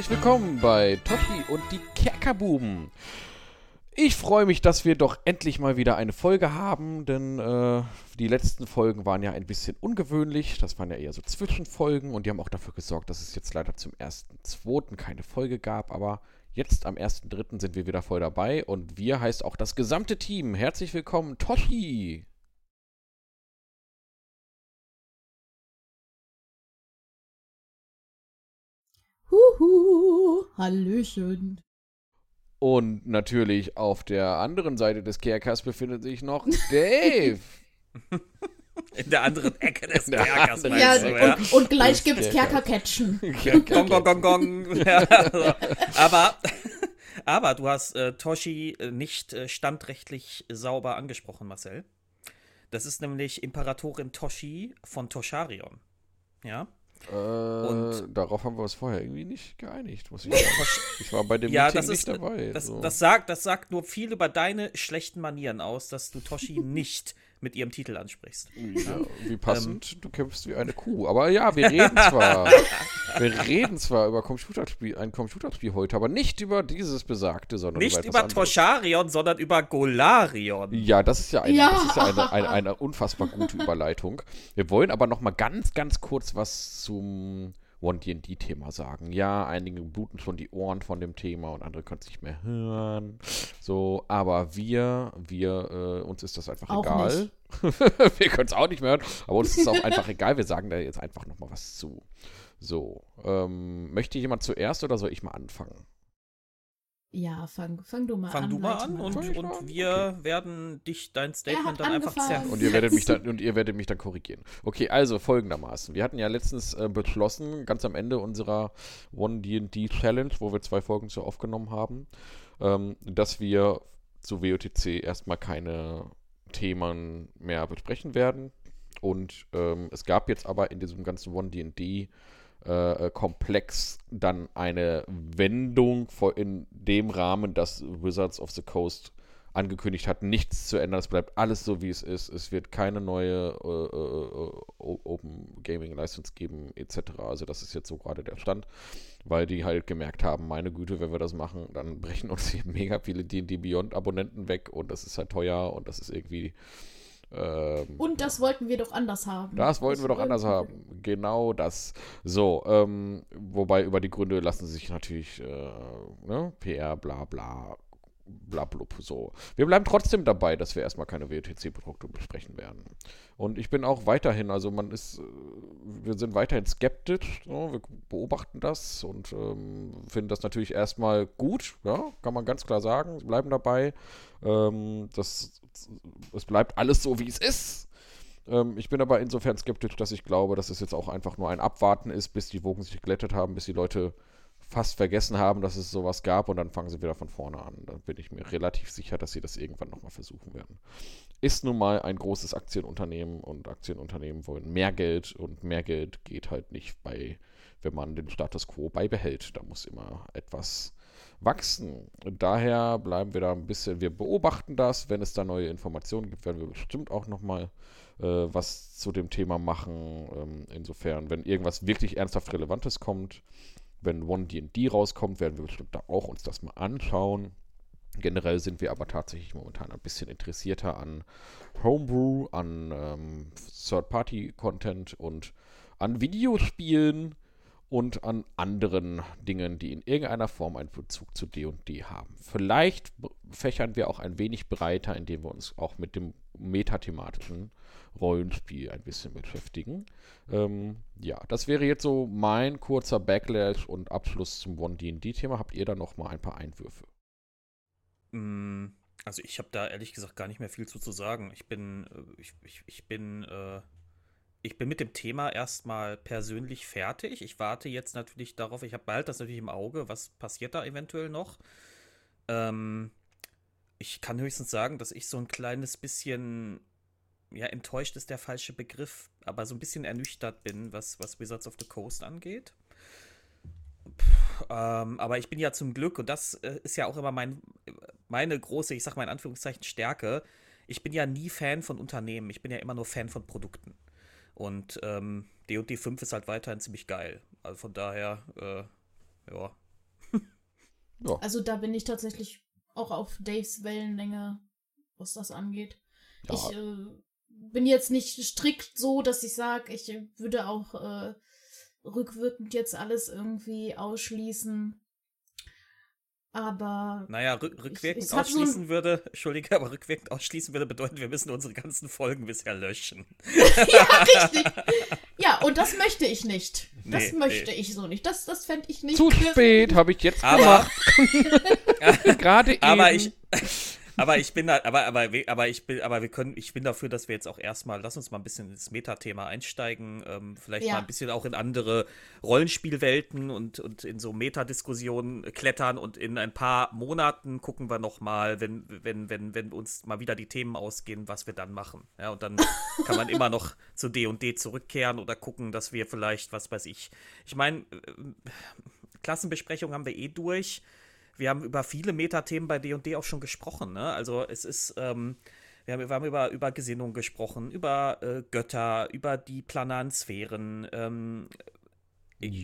Herzlich willkommen bei Totti und die Kerkerbuben. Ich freue mich, dass wir doch endlich mal wieder eine Folge haben, denn äh, die letzten Folgen waren ja ein bisschen ungewöhnlich. Das waren ja eher so Zwischenfolgen und die haben auch dafür gesorgt, dass es jetzt leider zum 1.2. keine Folge gab. Aber jetzt am 1.3. sind wir wieder voll dabei und wir heißt auch das gesamte Team. Herzlich willkommen, Toshi. Huhu, Hallöchen. Und natürlich auf der anderen Seite des Kerkers befindet sich noch Dave. In der anderen Ecke des der Kerkers, anderen- Ja, meinst du, ja? und, und gleich gibt's. Kerkercatchen. Gong, gong, gong, gong. Ja, so. aber, aber du hast äh, Toshi äh, nicht äh, standrechtlich sauber angesprochen, Marcel. Das ist nämlich Imperatorin Toshi von Tosharion. Ja? Äh, Und- darauf haben wir uns vorher irgendwie nicht geeinigt, muss ich sagen. Ich war bei dem Ja, Meeting das nicht ist, dabei. das, so. das, sagt, das sagt nur viel über deine schlechten Manieren aus, dass du Toshi nicht mit ihrem Titel ansprichst. ja, wie Ähm. passend, du kämpfst wie eine Kuh. Aber ja, wir reden zwar, wir reden zwar über Computerspiel, ein Computerspiel heute, aber nicht über dieses besagte, sondern Nicht über, über. Tosharion, sondern über Golarion. Ja, das ist ja eine, Ja. Das ist ja eine, eine, eine unfassbar gute Überleitung. Wir wollen aber noch mal ganz, ganz kurz was zum One-D&D-Thema sagen. Ja, einige bluten schon die Ohren von dem Thema und andere können es nicht mehr hören. So, aber wir, wir, äh, uns ist das einfach Auch egal. wir können es auch nicht mehr hören, aber uns ist es auch einfach egal. Wir sagen da jetzt einfach noch mal was zu. So, ähm, möchte jemand zuerst oder soll ich mal anfangen? Ja, fang, fang du mal Fang an. du mal an und, Fang und wir werden dich, dein Statement dann einfach angefangen. zerren. Und ihr werdet mich dann und ihr werdet mich dann korrigieren. Okay, also folgendermaßen. Wir hatten ja letztens äh, beschlossen, ganz am Ende unserer One D&D Challenge, wo wir zwei Folgen zu aufgenommen haben, ähm, dass wir zu WOTC erstmal keine Themen mehr besprechen werden. Und ähm, es gab jetzt aber in diesem ganzen One D&D äh, äh, Komplex dann eine Wendung in dem Rahmen, dass Wizards of the Coast angekündigt hat, nichts zu ändern. Es bleibt alles so, wie es ist. Es wird keine neue äh, äh, äh, Open Gaming License geben, etc. Also das ist jetzt so gerade der Stand, weil die halt gemerkt haben, meine Güte, wenn wir das machen, dann brechen uns hier mega viele D&D Beyond Abonnenten weg und das ist halt teuer und das ist irgendwie ähm, Und das wollten wir doch anders haben. das wollten wir doch anders haben. Genau das. So, ähm, wobei über die Gründe lassen sich natürlich äh, ne, PR, bla bla, bla blub, so. Wir bleiben trotzdem dabei, dass wir erstmal keine WTC-Produkte besprechen werden. Und ich bin auch weiterhin, also man ist, äh, wir sind weiterhin skeptisch, so, wir beobachten das und ähm, finden das natürlich erstmal gut, ja, kann man ganz klar sagen, bleiben dabei. Ähm, das, es bleibt alles so, wie es ist. Ähm, ich bin aber insofern skeptisch, dass ich glaube, dass es jetzt auch einfach nur ein Abwarten ist, bis die Wogen sich geglättet haben, bis die Leute fast vergessen haben, dass es sowas gab und dann fangen sie wieder von vorne an. Da bin ich mir relativ sicher, dass sie das irgendwann nochmal versuchen werden. Ist nun mal ein großes Aktienunternehmen und Aktienunternehmen wollen mehr Geld und mehr Geld geht halt nicht bei, wenn man den Status quo beibehält. Da muss immer etwas wachsen. Und daher bleiben wir da ein bisschen, wir beobachten das. Wenn es da neue Informationen gibt, werden wir bestimmt auch nochmal äh, was zu dem Thema machen. Ähm, insofern, wenn irgendwas wirklich ernsthaft Relevantes kommt, wenn One D&D rauskommt, werden wir bestimmt da auch uns das mal anschauen. Generell sind wir aber tatsächlich momentan ein bisschen interessierter an Homebrew, an ähm, Third-Party-Content und an Videospielen und an anderen Dingen, die in irgendeiner Form einen Bezug zu D&D haben. Vielleicht fächern wir auch ein wenig breiter, indem wir uns auch mit dem metathematischen Rollenspiel ein bisschen beschäftigen. Ähm, ja, das wäre jetzt so mein kurzer Backlash und Abschluss zum One-D&D-Thema. Habt ihr da noch mal ein paar Einwürfe? Mm, Also ich habe da ehrlich gesagt gar nicht mehr viel zu, zu sagen. Ich bin, äh, ich, ich, ich bin, äh, ich bin mit dem Thema erstmal persönlich fertig. Ich warte jetzt natürlich darauf, ich habe bald das natürlich im Auge, was passiert da eventuell noch. Ähm, ich kann höchstens sagen, dass ich so ein kleines bisschen, ja, enttäuscht ist der falsche Begriff, aber so ein bisschen ernüchtert bin, was, was Wizards of the Coast angeht. Ähm, aber ich bin ja zum Glück, und das äh, ist ja auch immer mein, meine große, ich sag mal in Anführungszeichen, Stärke. Ich bin ja nie Fan von Unternehmen, ich bin ja immer nur Fan von Produkten. Und ähm, D&D 5 ist halt weiterhin ziemlich geil. Also von daher, äh, ja. Ja. Also da bin ich tatsächlich auch auf Daves Wellenlänge, was das angeht. Ja. Ich äh, bin jetzt nicht strikt so, dass ich sage, ich würde auch äh, rückwirkend jetzt alles irgendwie ausschließen. Aber Naja, rück, rückwirkend ich so ein- ausschließen würde, Entschuldige, aber rückwirkend ausschließen würde bedeuten, wir müssen unsere ganzen Folgen bisher löschen. ja, richtig. Ja, und das möchte ich nicht. Das Nee, möchte nee. ich so nicht. Das, das fände ich nicht. Zu spät, habe ich jetzt Aber, gemacht. Gerade eben. aber ich, aber ich bin da, aber, aber, aber ich bin, aber wir können, ich bin dafür, dass wir jetzt auch erstmal, lass uns mal ein bisschen ins Metathema einsteigen, ähm, vielleicht Ja. mal ein bisschen auch in andere Rollenspielwelten und, und in so Metadiskussionen klettern und in ein paar Monaten gucken wir nochmal, wenn, wenn, wenn, wenn uns mal wieder die Themen ausgehen, was wir dann machen. Ja, und dann kann man immer noch zu D und D zurückkehren oder gucken, dass wir vielleicht, was weiß ich, ich meine, Klassenbesprechung haben wir eh durch. Wir haben über viele Metathemen bei D&D auch schon gesprochen. Ne? Also es ist, ähm, wir haben, wir haben über, über Gesinnung gesprochen, über äh, Götter, über die planaren Sphären. Ähm,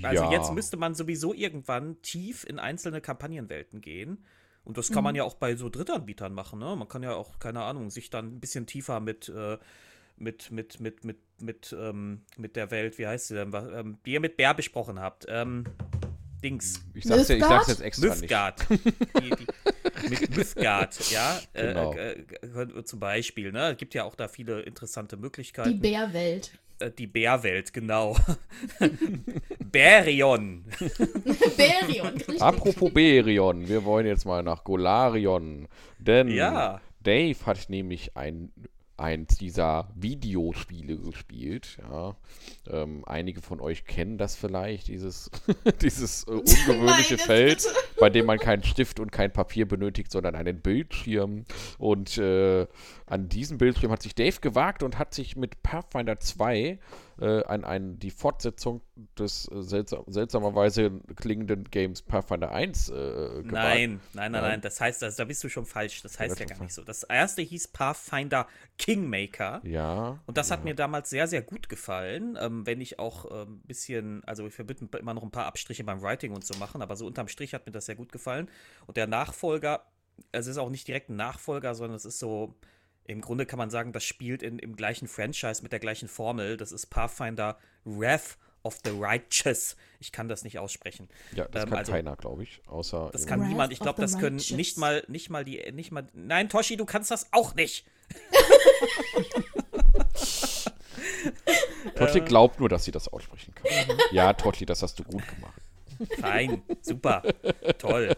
also Ja. jetzt müsste man sowieso irgendwann tief in einzelne Kampagnenwelten gehen. Und das kann man ja auch bei so Drittanbietern machen. Ne? Man kann ja auch, keine Ahnung, sich dann ein bisschen tiefer mit, äh, mit, mit, mit, mit, mit, ähm, mit der Welt, wie heißt sie denn, was, ähm, die ihr mit Bär besprochen habt. Ähm, Dings. ich sag's, ja, ich sag's jetzt extra nicht. Mythgard. die, die, mit Mythgard, ja. Genau. Äh, äh, äh, zum Beispiel, ne? Es gibt ja auch da viele interessante Die Möglichkeiten. Bärwelt. äh, die Bärwelt, genau. Bärion. Bärion, richtig. Apropos Berion, wir wollen jetzt mal nach Golarion. Denn Ja. Dave hat nämlich ein, eins dieser Videospiele gespielt. Ja. Ähm, einige von euch kennen das vielleicht, dieses, dieses äh, ungewöhnliche Meine Feld, bei dem man keinen Stift und kein Papier benötigt, sondern einen Bildschirm. Und äh, an diesem Bildschirm hat sich Dave gewagt und hat sich mit Pathfinder 2 äh, an, an die Fortsetzung des äh, seltsam, seltsamerweise klingenden Games Pathfinder 1 äh. Nein, nein, nein, Ja. nein, das heißt, also, da bist du schon falsch. Das heißt ja schon gar nicht so. Das erste hieß Pathfinder Kingmaker. Ja. Und das hat mir damals sehr, sehr gut gefallen, ähm, wenn ich auch ein ähm, bisschen, also ich verbinde immer noch ein paar Abstriche beim Writing und so machen, aber so unterm Strich hat mir das sehr gut gefallen. Und der Nachfolger, es ist auch nicht direkt ein Nachfolger, sondern es ist so, im Grunde kann man sagen, das spielt in, im gleichen Franchise mit der gleichen Formel. Das ist Pathfinder Wrath of the Righteous. Ich kann das nicht aussprechen. Ja, das Ähm, kann also- keiner, glaube ich. Außer. Das äh, kann Wrath niemand. Ich glaube, das können Righteous. nicht mal, nicht mal die, nicht mal. Nein, Toshi, du kannst das auch nicht. Totti glaubt nur, dass sie das aussprechen kann. ja, Totti, das hast du gut gemacht. Fein, super, toll.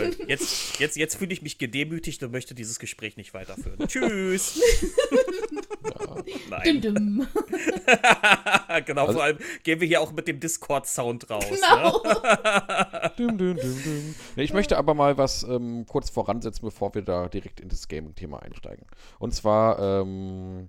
Toll. Jetzt, jetzt, jetzt fühle ich mich gedemütigt und möchte dieses Gespräch nicht weiterführen. Tschüss. Dim Nein. -dim. genau, Also- vor allem gehen wir hier auch mit dem Discord-Sound raus. Ne? Genau. Dum, dum, dum, dum. Nee, ich möchte aber mal was ähm, kurz voransetzen, bevor wir da direkt in das Gaming-Thema einsteigen. Und zwar ähm,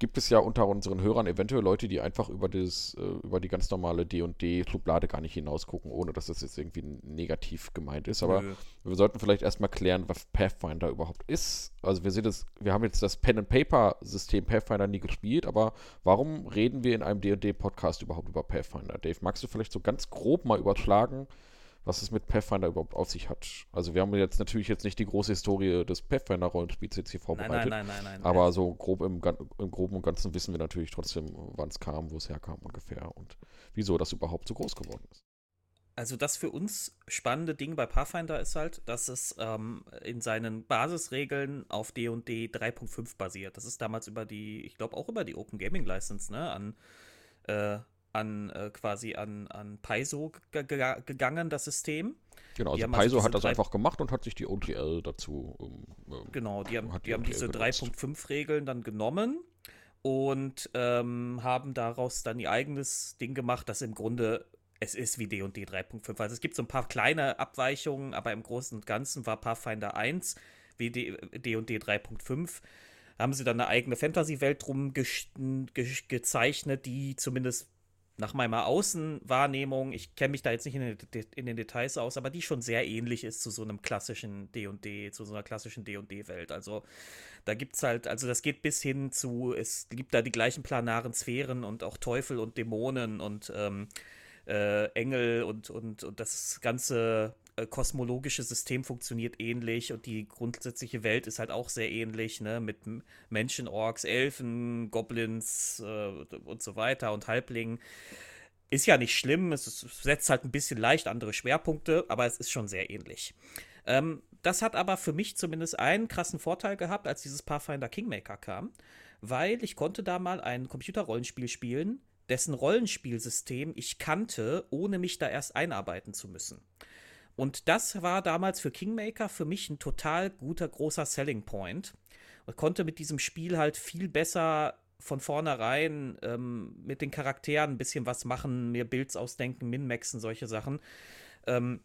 gibt es ja unter unseren Hörern eventuell Leute, die einfach über, das, äh, über die ganz normale D&D-Schublade gar nicht hinausgucken, ohne dass das jetzt irgendwie negativ gemeint ist. Aber Nö. wir sollten vielleicht erstmal klären, was Pathfinder überhaupt ist. Also wir sehen das, wir haben jetzt das Pen-and-Paper-System Pathfinder nie gespielt, aber warum reden wir in einem D&D-Podcast überhaupt über Pathfinder? Dave, magst du vielleicht so ganz grob mal überschlagen, was es mit Pathfinder überhaupt auf sich hat? Also wir haben jetzt natürlich jetzt nicht die große Historie des Pathfinder-Rollenspiels jetzt hier Nein, vorbereitet. nein, nein, nein, nein. Aber so grob im, im Groben und Ganzen wissen wir natürlich trotzdem, wann es kam, wo es herkam ungefähr und wieso das überhaupt so groß geworden ist. Also das für uns spannende Ding bei Pathfinder ist halt, dass es ähm, in seinen Basisregeln auf D&D 3.5 basiert. Das ist damals über die, ich glaube auch über die Open Gaming License, ne, an, äh, an äh, quasi an, an Paizo ge ge gegangen, das System. Genau, Die also also Paizo hat das einfach gemacht und hat sich die OGL dazu. Ähm, ähm, Genau, die haben, Hat die haben die diese genutzt. 3.5-Regeln dann genommen und ähm, haben daraus dann ihr eigenes Ding gemacht, das im Grunde es ist wie D&D 3.5. Also es gibt so ein paar kleine Abweichungen, aber im Großen und Ganzen war Pathfinder 1 wie D- D&D 3.5. Haben sie dann eine eigene Fantasy-Welt drum gesch- ge gezeichnet, die zumindest nach meiner Außenwahrnehmung, ich kenne mich da jetzt nicht in den, De- in den Details aus, aber die schon sehr ähnlich ist zu so einem klassischen D&D, zu so einer klassischen D&D-Welt. Also da gibt es halt, also das geht bis hin zu, es gibt da die gleichen planaren Sphären und auch Teufel und Dämonen und ähm, äh, Engel und, und, und das ganze kosmologische System funktioniert ähnlich und die grundsätzliche Welt ist halt auch sehr ähnlich, ne? Mit Menschen, Orks, Elfen, Goblins äh, und so weiter und Halblingen. Ist ja nicht schlimm, es, setzt halt ein bisschen leicht andere Schwerpunkte, aber es ist schon sehr ähnlich. Ähm, das hat aber für mich zumindest einen krassen Vorteil gehabt, als dieses Pathfinder Kingmaker kam, weil ich konnte da mal ein Computerrollenspiel spielen, dessen Rollenspielsystem ich kannte, ohne mich da erst einarbeiten zu müssen. Und das war damals für Kingmaker für mich ein total guter, großer Selling Point. Und konnte mit diesem Spiel halt viel besser von vornherein ähm, mit den Charakteren ein bisschen was machen, mir Builds ausdenken, Min-Maxen, solche Sachen. Ähm,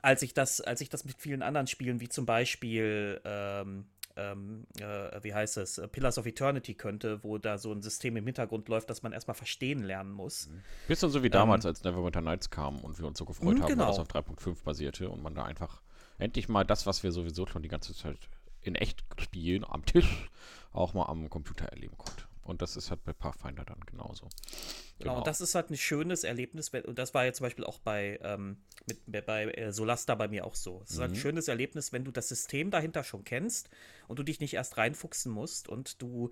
als ich das, als ich das mit vielen anderen Spielen, wie zum Beispiel, ähm, ähm, äh, wie heißt es, Pillars of Eternity könnte, wo da so ein System im Hintergrund läuft, das man erstmal verstehen lernen muss. Mhm. Bisschen so wie damals, ähm, als Neverwinter Nights kam und wir uns so gefreut haben, genau. weil das auf 3.5 basierte und man da einfach endlich mal das, was wir sowieso schon die ganze Zeit in echt spielen, am Tisch, auch mal am Computer erleben konnte. Und das ist halt bei Pathfinder dann genauso. Genau, genau. und das ist halt ein schönes Erlebnis. Und das war ja zum Beispiel auch bei, ähm, mit, bei äh, Solasta bei mir auch so. Es ist halt ein mhm. schönes Erlebnis, wenn du das System dahinter schon kennst und du dich nicht erst reinfuchsen musst und du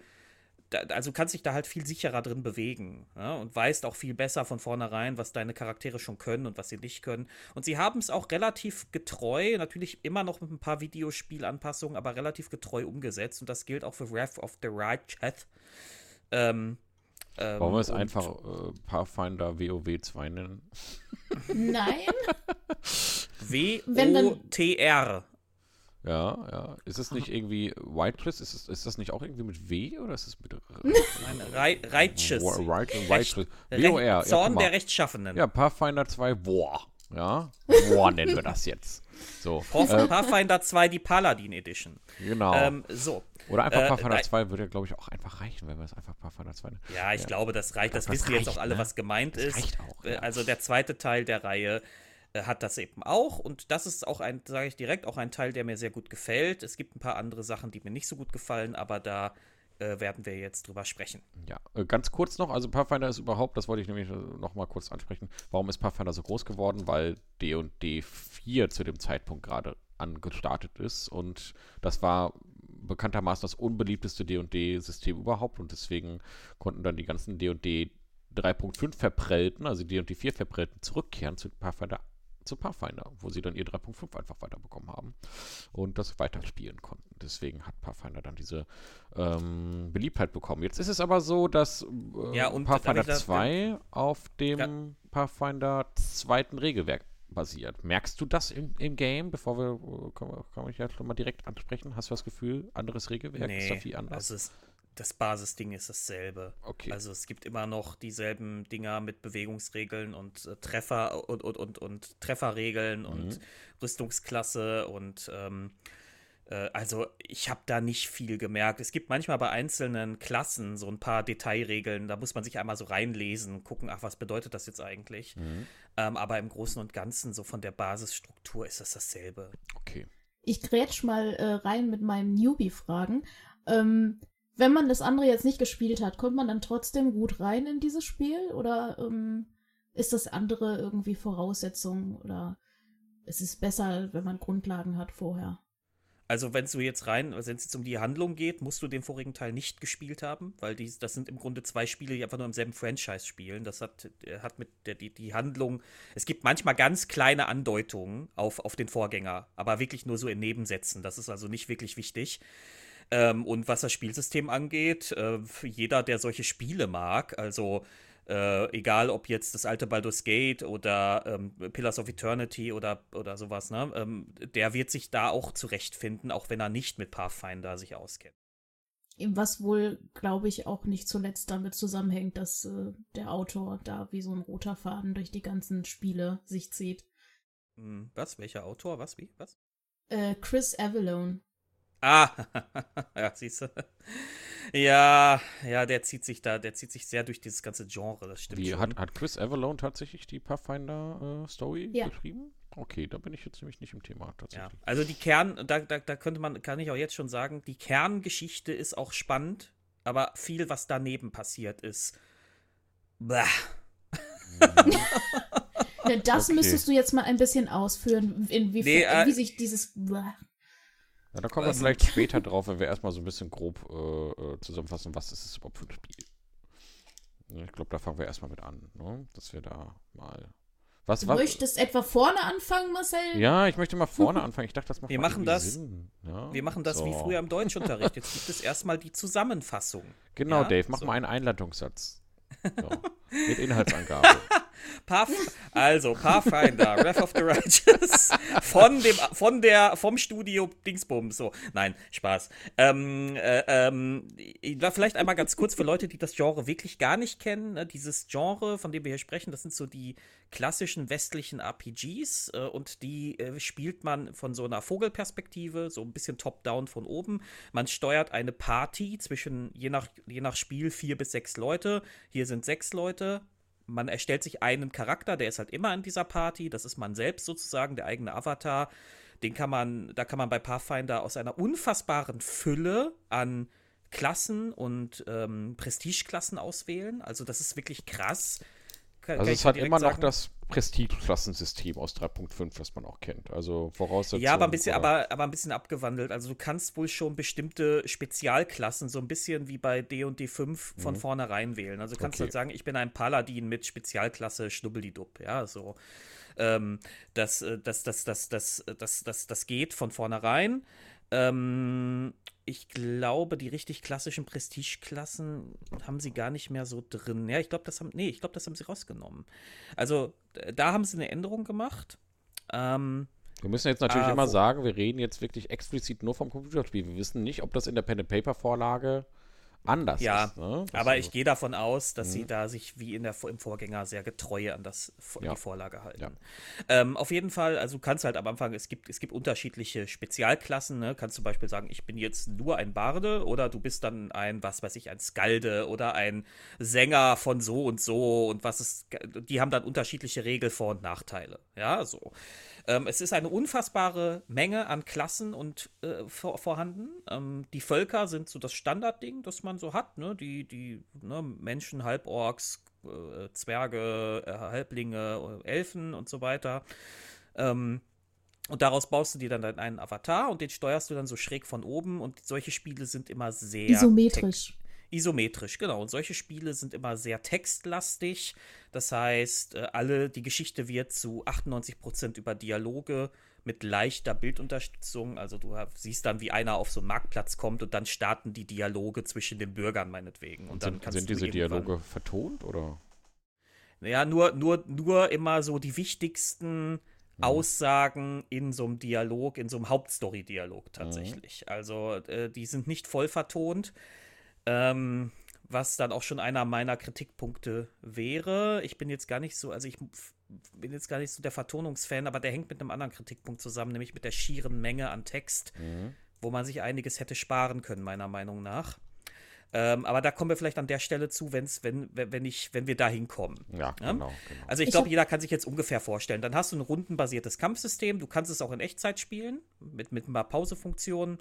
also kannst dich da halt viel sicherer drin bewegen ja, und weißt auch viel besser von vornherein, was deine Charaktere schon können und was sie nicht können. Und sie haben es auch relativ getreu, natürlich immer noch mit ein paar Videospielanpassungen, aber relativ getreu umgesetzt. Und das gilt auch für Wrath of the Righteous. Ähm, ähm, Wollen wir es einfach äh, Pathfinder WoW 2 nennen? Nein. W-O-T-R. Ja, ja. Ist es nicht irgendwie Whitelist? Ist, es, ist das nicht auch irgendwie mit W oder ist es mit Nein. WOR. Zorn ja, der Rechtschaffenen. Ja, Pathfinder 2 War. Ja, War nennen wir das jetzt. So. Äh, Pathfinder 2 die Paladin Edition. Genau. Ähm, so. Oder einfach äh, Pathfinder 2 würde, glaube ich, auch einfach reichen, wenn wir es einfach Pathfinder 2 nennen. Ja, ich ja. glaube, das reicht. Das, das wissen reicht, jetzt auch alle, ne? was gemeint das ist. Reicht auch. Ja. Also der zweite Teil der Reihe äh, hat das eben auch. Und das ist auch ein, sage ich direkt, auch ein Teil, der mir sehr gut gefällt. Es gibt ein paar andere Sachen, die mir nicht so gut gefallen, aber da äh, werden wir jetzt drüber sprechen. Ja, äh, ganz kurz noch, also Pathfinder ist überhaupt, das wollte ich nämlich noch mal kurz ansprechen, warum ist Pathfinder so groß geworden? Weil D&D 4 zu dem Zeitpunkt gerade angestartet ist und das war bekanntermaßen das unbeliebteste D&D-System überhaupt und deswegen konnten dann die ganzen D&D 3.5 Verprellten, also D&D 4 Verprellten, zurückkehren zu Pathfinder zu Pathfinder, wo sie dann ihr 3.5 einfach weiterbekommen haben und das weiterspielen konnten. Deswegen hat Pathfinder dann diese ähm, Beliebtheit bekommen. Jetzt ist es aber so, dass äh, ja, Pathfinder 2 auf dem ja. Pathfinder zweiten Regelwerk basiert. Merkst du das im, im Game, bevor wir, kann, kann ich ja schon mal direkt ansprechen? Hast du das Gefühl, anderes Regelwerk nee, ist da viel anders? Also es, das Basisding ist dasselbe. Okay. Also es gibt immer noch dieselben Dinger mit Bewegungsregeln und äh, Treffer und, und, und, und Trefferregeln mhm. und Rüstungsklasse und ähm, äh, also ich habe da nicht viel gemerkt. Es gibt manchmal bei einzelnen Klassen so ein paar Detailregeln, da muss man sich einmal so reinlesen, gucken, ach, was bedeutet das jetzt eigentlich? Mhm. Ähm, aber im Großen und Ganzen, so von der Basisstruktur, ist das dasselbe. Okay. Ich grätsch mal äh, rein mit meinen Newbie-Fragen. Ähm, wenn man das andere jetzt nicht gespielt hat, kommt man dann trotzdem gut rein in dieses Spiel? Oder ähm, ist das andere irgendwie Voraussetzung? Oder ist es besser, wenn man Grundlagen hat vorher? Also, wenn du jetzt rein, wenn es jetzt um die Handlung geht, musst du den vorigen Teil nicht gespielt haben, weil die, das sind im Grunde zwei Spiele, die einfach nur im selben Franchise spielen. Das hat, hat mit der, die, die Handlung. Es gibt manchmal ganz kleine Andeutungen auf, auf den Vorgänger, aber wirklich nur so in Nebensätzen. Das ist also nicht wirklich wichtig. Ähm, und was das Spielsystem angeht, äh, jeder, der solche Spiele mag, also äh, egal ob jetzt das alte Baldur's Gate oder ähm, Pillars of Eternity oder, oder sowas, ne, ähm, der wird sich da auch zurechtfinden, auch wenn er nicht mit Pathfinder sich auskennt. Was wohl, glaube ich, auch nicht zuletzt damit zusammenhängt, dass äh, der Autor da wie so ein roter Faden durch die ganzen Spiele sich zieht. Hm, was? Welcher Autor? Was? Wie? Was? Äh, Chris Avalone. Ah, ja, siehst du. Ja, ja, der zieht sich da, der zieht sich sehr durch dieses ganze Genre, das stimmt. Wie, schon. Hat, hat Chris Avalone tatsächlich die Pathfinder-Story äh, ja. geschrieben? Okay, da bin ich jetzt nämlich nicht im Thema tatsächlich. Ja, also die Kern, da, da, da könnte man, kann ich auch jetzt schon sagen, die Kerngeschichte ist auch spannend, aber viel, was daneben passiert ist. Bäh. Mhm. Ne, das Okay. müsstest du jetzt mal ein bisschen ausführen, inwiefern, Nee, äh, wie sich dieses. Ja, da kommen wir Was? vielleicht später drauf, wenn wir erstmal so ein bisschen grob äh, äh, zusammenfassen, was ist es überhaupt für ein Spiel. Ich glaube, da fangen wir erstmal mit an, ne? dass wir da mal. Was, Du was? möchtest etwa vorne anfangen, Marcel? Ja, ich möchte mal vorne anfangen. Ich dachte, das macht Wir machen das- Sinn. Ja, Wir machen das wie so. früher im Deutschunterricht. Jetzt gibt es erstmal die Zusammenfassung. Genau, Ja, Dave, mach so. mal einen Einleitungssatz. So. Mit Inhaltsangabe. Path, also Pathfinder, Wrath of the Righteous. Von dem von der vom Studio Dingsbums so nein Spaß. Ähm, äh, ähm, ich- vielleicht einmal ganz kurz für Leute die das Genre wirklich gar nicht kennen ne, dieses Genre von dem wir hier sprechen das sind so die klassischen westlichen RPGs äh, und die äh, spielt man von so einer Vogelperspektive so ein bisschen top down von oben. Man steuert eine Party zwischen je nach je nach Spiel vier bis sechs Leute. Hier sind sechs Leute man erstellt sich einen Charakter, der ist halt immer in dieser Party, das ist man selbst sozusagen, der eigene Avatar. Den kann man, da kann man bei Pathfinder aus einer unfassbaren Fülle an Klassen und ähm, Prestigeklassen auswählen. Also das ist wirklich krass. Kann- Also kann es hat immer noch sagen. das Prestige-Klassensystem aus 3.5, was man auch kennt. Also Voraussetzungen. Ja, aber ein bisschen, aber, aber ein bisschen abgewandelt. Also du kannst wohl schon bestimmte Spezialklassen, so ein bisschen wie bei D&D 5 von vornherein wählen. Also du kannst Okay. halt sagen, ich bin ein Paladin mit Spezialklasse Schnubbelidub, ja, so. Ähm, das, äh, das, das, das, das, das, das, das geht von vornherein. Ähm, ich glaube, die richtig klassischen Prestigeklassen haben sie gar nicht mehr so drin. Ja, ich glaube, das haben, nee, ich glaube, das haben sie rausgenommen. Also, da haben sie eine Änderung gemacht. Ähm, Wir müssen jetzt natürlich Ah, immer wo- sagen, wir reden jetzt wirklich explizit nur vom Computerspiel. Wir wissen nicht, ob das in der Pen-and-Paper-Vorlage anders Ja, ist. Ne? Aber ist- ich gehe davon aus, dass sie da sich wie in der, im Vorgänger sehr getreu an das, Ja. die Vorlage halten. Ja. Ähm, auf jeden Fall, also du kannst halt am Anfang, es gibt, es gibt unterschiedliche Spezialklassen, ne? kannst zum Beispiel sagen, ich bin jetzt nur ein Barde oder du bist dann ein, was weiß ich, ein Skalde oder ein Sänger von so und so und was ist, die haben dann unterschiedliche Regel, Vor- und Nachteile. Ja, so. Ähm, es ist eine unfassbare Menge an Klassen und äh, vor, vorhanden. Ähm, die Völker sind so das Standardding, das man so hat. Ne? Die, die ne? Menschen, Halborks, äh, Zwerge, äh, Halblinge, äh, Elfen und so weiter. Ähm, und daraus baust du dir dann deinen einen Avatar und den steuerst du dann so schräg von oben. Und solche Spiele sind immer sehr Isometrisch. Isometrisch, genau. Und solche Spiele sind immer sehr textlastig. Das heißt, äh, alle, die Geschichte wird zu 98% über Dialoge mit leichter Bildunterstützung. Also du siehst dann, wie einer auf so einen Marktplatz kommt und dann starten die Dialoge zwischen den Bürgern meinetwegen. Und, dann sind, sind diese Dialoge vertont oder? ja, nur, nur, nur immer so die wichtigsten Mhm. Aussagen in so einem Dialog, in so einem Mhm. Hauptstory-Dialog tatsächlich. Also, äh, die sind nicht voll vertont. Ähm, was dann auch schon einer meiner Kritikpunkte wäre. Ich bin jetzt gar nicht so, also ich bin jetzt gar nicht so der Vertonungsfan, aber der hängt mit einem anderen Kritikpunkt zusammen, nämlich mit der schieren Menge an Text, Mhm. wo man sich einiges hätte sparen können, meiner Meinung nach. Ähm, aber da kommen wir vielleicht an der Stelle zu, wenn's, wenn, wenn, wenn, ich, wenn wir da hinkommen. Ja, Ja? genau. genau. Also ich glaube, jeder kann sich jetzt ungefähr vorstellen. Dann hast du ein rundenbasiertes Kampfsystem. Du kannst es auch in Echtzeit spielen, mit, mit ein paar Pausefunktionen.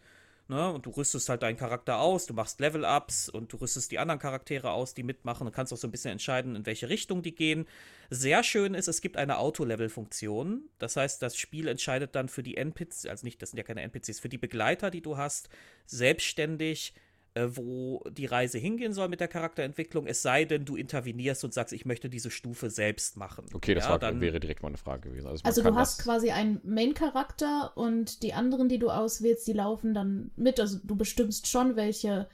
Ne? Und du rüstest halt deinen Charakter aus, du machst Level-Ups und du rüstest die anderen Charaktere aus, die mitmachen und kannst auch so ein bisschen entscheiden, in welche Richtung die gehen. Sehr schön ist, es gibt eine Auto-Level-Funktion. Das heißt, das Spiel entscheidet dann für die NPCs, also nicht, das sind ja keine NPCs, für die Begleiter, die du hast, selbstständig, äh, wo die Reise hingehen soll mit der Charakterentwicklung, es sei denn, du intervenierst und sagst, ich möchte diese Stufe selbst machen. Okay, das ja, war, dann, wäre direkt meine Frage gewesen. Also, Also du hast quasi einen Main-Charakter und die anderen, die du auswählst, die laufen dann mit. Also du bestimmst schon, welche,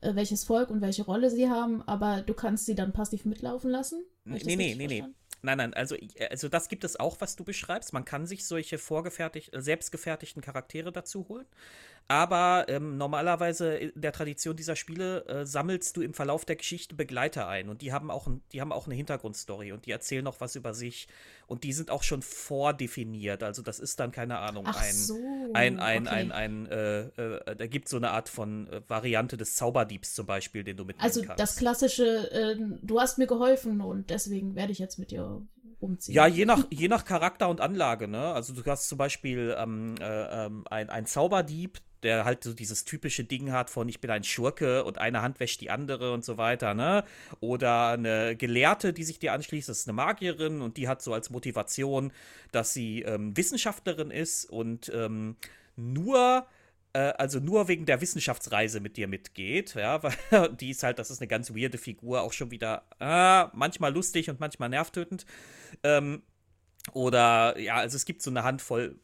äh, welches Volk und welche Rolle sie haben, aber du kannst sie dann passiv mitlaufen lassen? Nee, nee, nee, nee. Nein, nein, also, äh, also das gibt es auch, was du beschreibst. Man kann sich solche vorgefertigt, selbstgefertigten Charaktere dazu holen. Aber ähm, normalerweise in der Tradition dieser Spiele äh, sammelst du im Verlauf der Geschichte Begleiter ein und die haben auch, ein, die haben auch eine Hintergrundstory und die erzählen noch was über sich und die sind auch schon vordefiniert. Also das ist dann keine Ahnung Ach ein so. ein, ein, okay. ein, ein, äh, äh, da gibt so eine Art von äh, Variante des Zauberdiebs zum Beispiel, den du mitnehmen Also kannst. das klassische, äh, du hast mir geholfen und deswegen werde ich jetzt mit dir umziehen. Ja, je nach, je nach Charakter und Anlage, ne? Also du hast zum Beispiel ähm, äh, ähm, ein, ein Zauberdieb, der halt so dieses typische Ding hat von ich bin ein Schurke und eine Hand wäscht die andere und so weiter, ne? Oder eine Gelehrte, die sich dir anschließt, das ist eine Magierin und die hat so als Motivation, dass sie ähm, Wissenschaftlerin ist und ähm, nur also nur wegen der Wissenschaftsreise mit dir mitgeht, ja, weil die ist halt, das ist eine ganz weirde Figur, auch schon wieder äh, manchmal lustig und manchmal nervtötend. Ähm, oder ja, also es gibt so eine Handvoll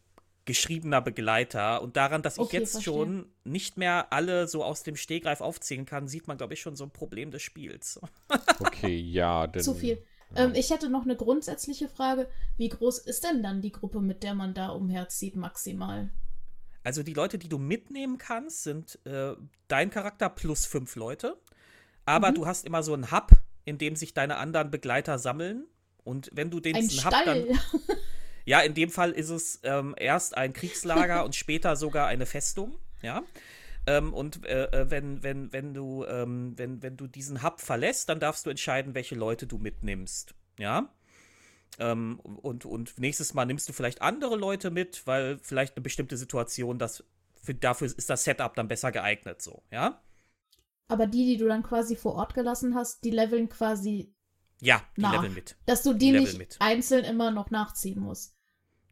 geschriebener Begleiter und daran, dass ich Okay, jetzt verstehe. schon nicht mehr alle so aus dem Stehgreif aufzählen kann, sieht man, glaube ich, schon so ein Problem des Spiels. Okay, ja, denn. Zu viel. Ja. Ähm, ich hätte noch eine grundsätzliche Frage. Wie groß ist denn dann die Gruppe, mit der man da umherzieht, maximal? Also die Leute, die du mitnehmen kannst, sind äh, dein Charakter plus fünf Leute. Aber Mhm. du hast immer so einen Hub, in dem sich deine anderen Begleiter sammeln. Und wenn du den Hub dann. Ja, in dem Fall ist es ähm, erst ein Kriegslager und später sogar eine Festung. Ja. Ähm, und äh, äh, wenn, wenn, wenn, du, ähm, wenn, wenn du diesen Hub verlässt, dann darfst du entscheiden, welche Leute du mitnimmst. Ja. Ähm, und, und nächstes Mal nimmst du vielleicht andere Leute mit, weil vielleicht eine bestimmte Situation, das, für, dafür ist das Setup dann besser geeignet, so, ja? Aber die, die du dann quasi vor Ort gelassen hast, die leveln quasi, Ja, die Nach. leveln mit. dass du Die die nicht mit. einzeln immer noch nachziehen musst.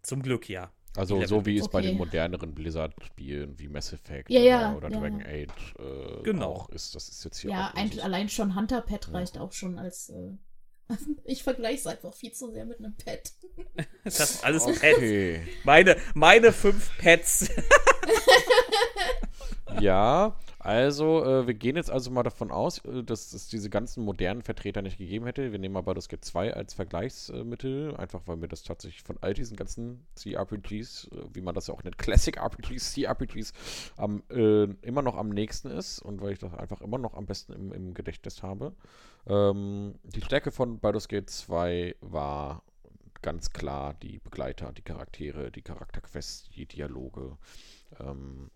Zum Glück, ja. Also so wie es bei Okay. den moderneren Blizzard-Spielen wie Mass Effect Ja, ja, oder, oder ja, Dragon ja. Age äh, Genau. auch ist. Das ist jetzt hier Ja, auch ein, allein schon Hunter-Pad Ja. reicht auch schon als. Äh, ich vergleiche es einfach viel zu sehr mit einem Pad. Das ist alles Pets. Okay. Meine, meine fünf Pets. Ja, also äh, wir gehen jetzt also mal davon aus, äh, dass es diese ganzen modernen Vertreter nicht gegeben hätte. Wir nehmen mal Baldur's Gate 2 als Vergleichsmittel, einfach weil mir das tatsächlich von all diesen ganzen CRPGs, äh, wie man das ja auch nennt, Classic RPGs, CRPGs, am, äh, immer noch am nächsten ist und weil ich das einfach immer noch am besten im, im Gedächtnis habe. Ähm, die Stärke von Baldur's Gate 2 war ganz klar die Begleiter, die Charaktere, die Charakterquests, die Dialoge. Ähm,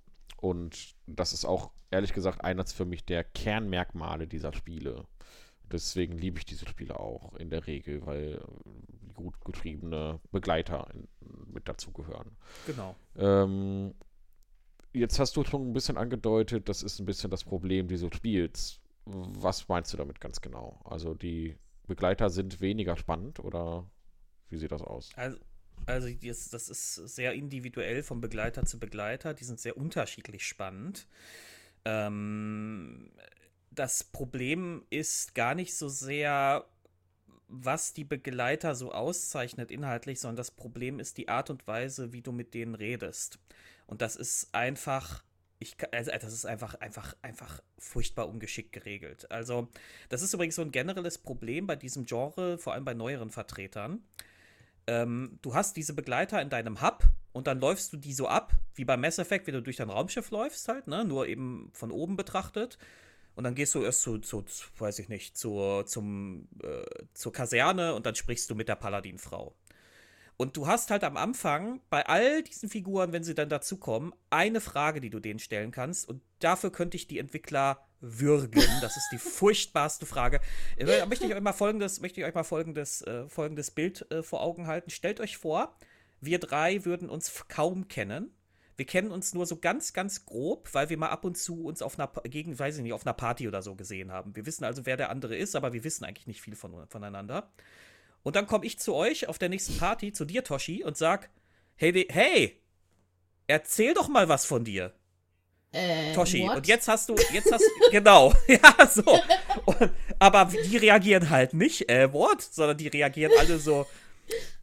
und das ist auch, ehrlich gesagt, eines für mich der Kernmerkmale dieser Spiele. Deswegen liebe ich diese Spiele auch in der Regel, weil äh, gut geschriebene Begleiter in, mit dazugehören. Genau. Ähm, jetzt hast du schon ein bisschen angedeutet, das ist ein bisschen das Problem dieses Spiels. Was meinst du damit ganz genau? Also die Begleiter sind weniger spannend oder wie sieht das aus? Also, also das, ist sehr individuell von Begleiter zu Begleiter. Die sind sehr unterschiedlich spannend. Ähm, das Problem ist gar nicht so sehr, was die Begleiter so auszeichnet inhaltlich, sondern das Problem ist die Art und Weise, wie du mit denen redest. Und das ist einfach, ich, also das ist einfach, einfach, einfach furchtbar ungeschickt geregelt. Also, das ist übrigens so ein generelles Problem bei diesem Genre, vor allem bei neueren Vertretern ähm, du hast diese Begleiter in deinem Hub und dann läufst du die so ab, wie bei Mass Effect, wie du durch dein Raumschiff läufst halt, ne? Nur eben von oben betrachtet. Und dann gehst du erst zu, zu, zu weiß ich nicht, zur, zum, äh, zur Kaserne und dann sprichst du mit der Paladinfrau. Und du hast halt am Anfang bei all diesen Figuren, wenn sie dann dazukommen, eine Frage, die du denen stellen kannst. Und dafür könnte ich die Entwickler würgen. Das ist die furchtbarste Frage. Äh, möchte ich euch mal folgendes, möchte ich euch mal folgendes, äh, folgendes Bild äh, vor Augen halten. Stellt euch vor, wir drei würden uns kaum kennen. Wir kennen uns nur so ganz, ganz grob, weil wir mal ab und zu uns auf einer, gegen, weiß ich nicht, auf einer Party oder so gesehen haben. Wir wissen also, wer der andere ist, aber wir wissen eigentlich nicht viel von, voneinander. Und dann komme ich zu euch auf der nächsten Party, zu dir, Toshi, und sag, hey, hey, erzähl doch mal was von dir. Äh, Toshi. what? Und jetzt hast du, jetzt hast genau, ja, so. Und, aber die reagieren halt nicht, äh, what, sondern die reagieren alle so,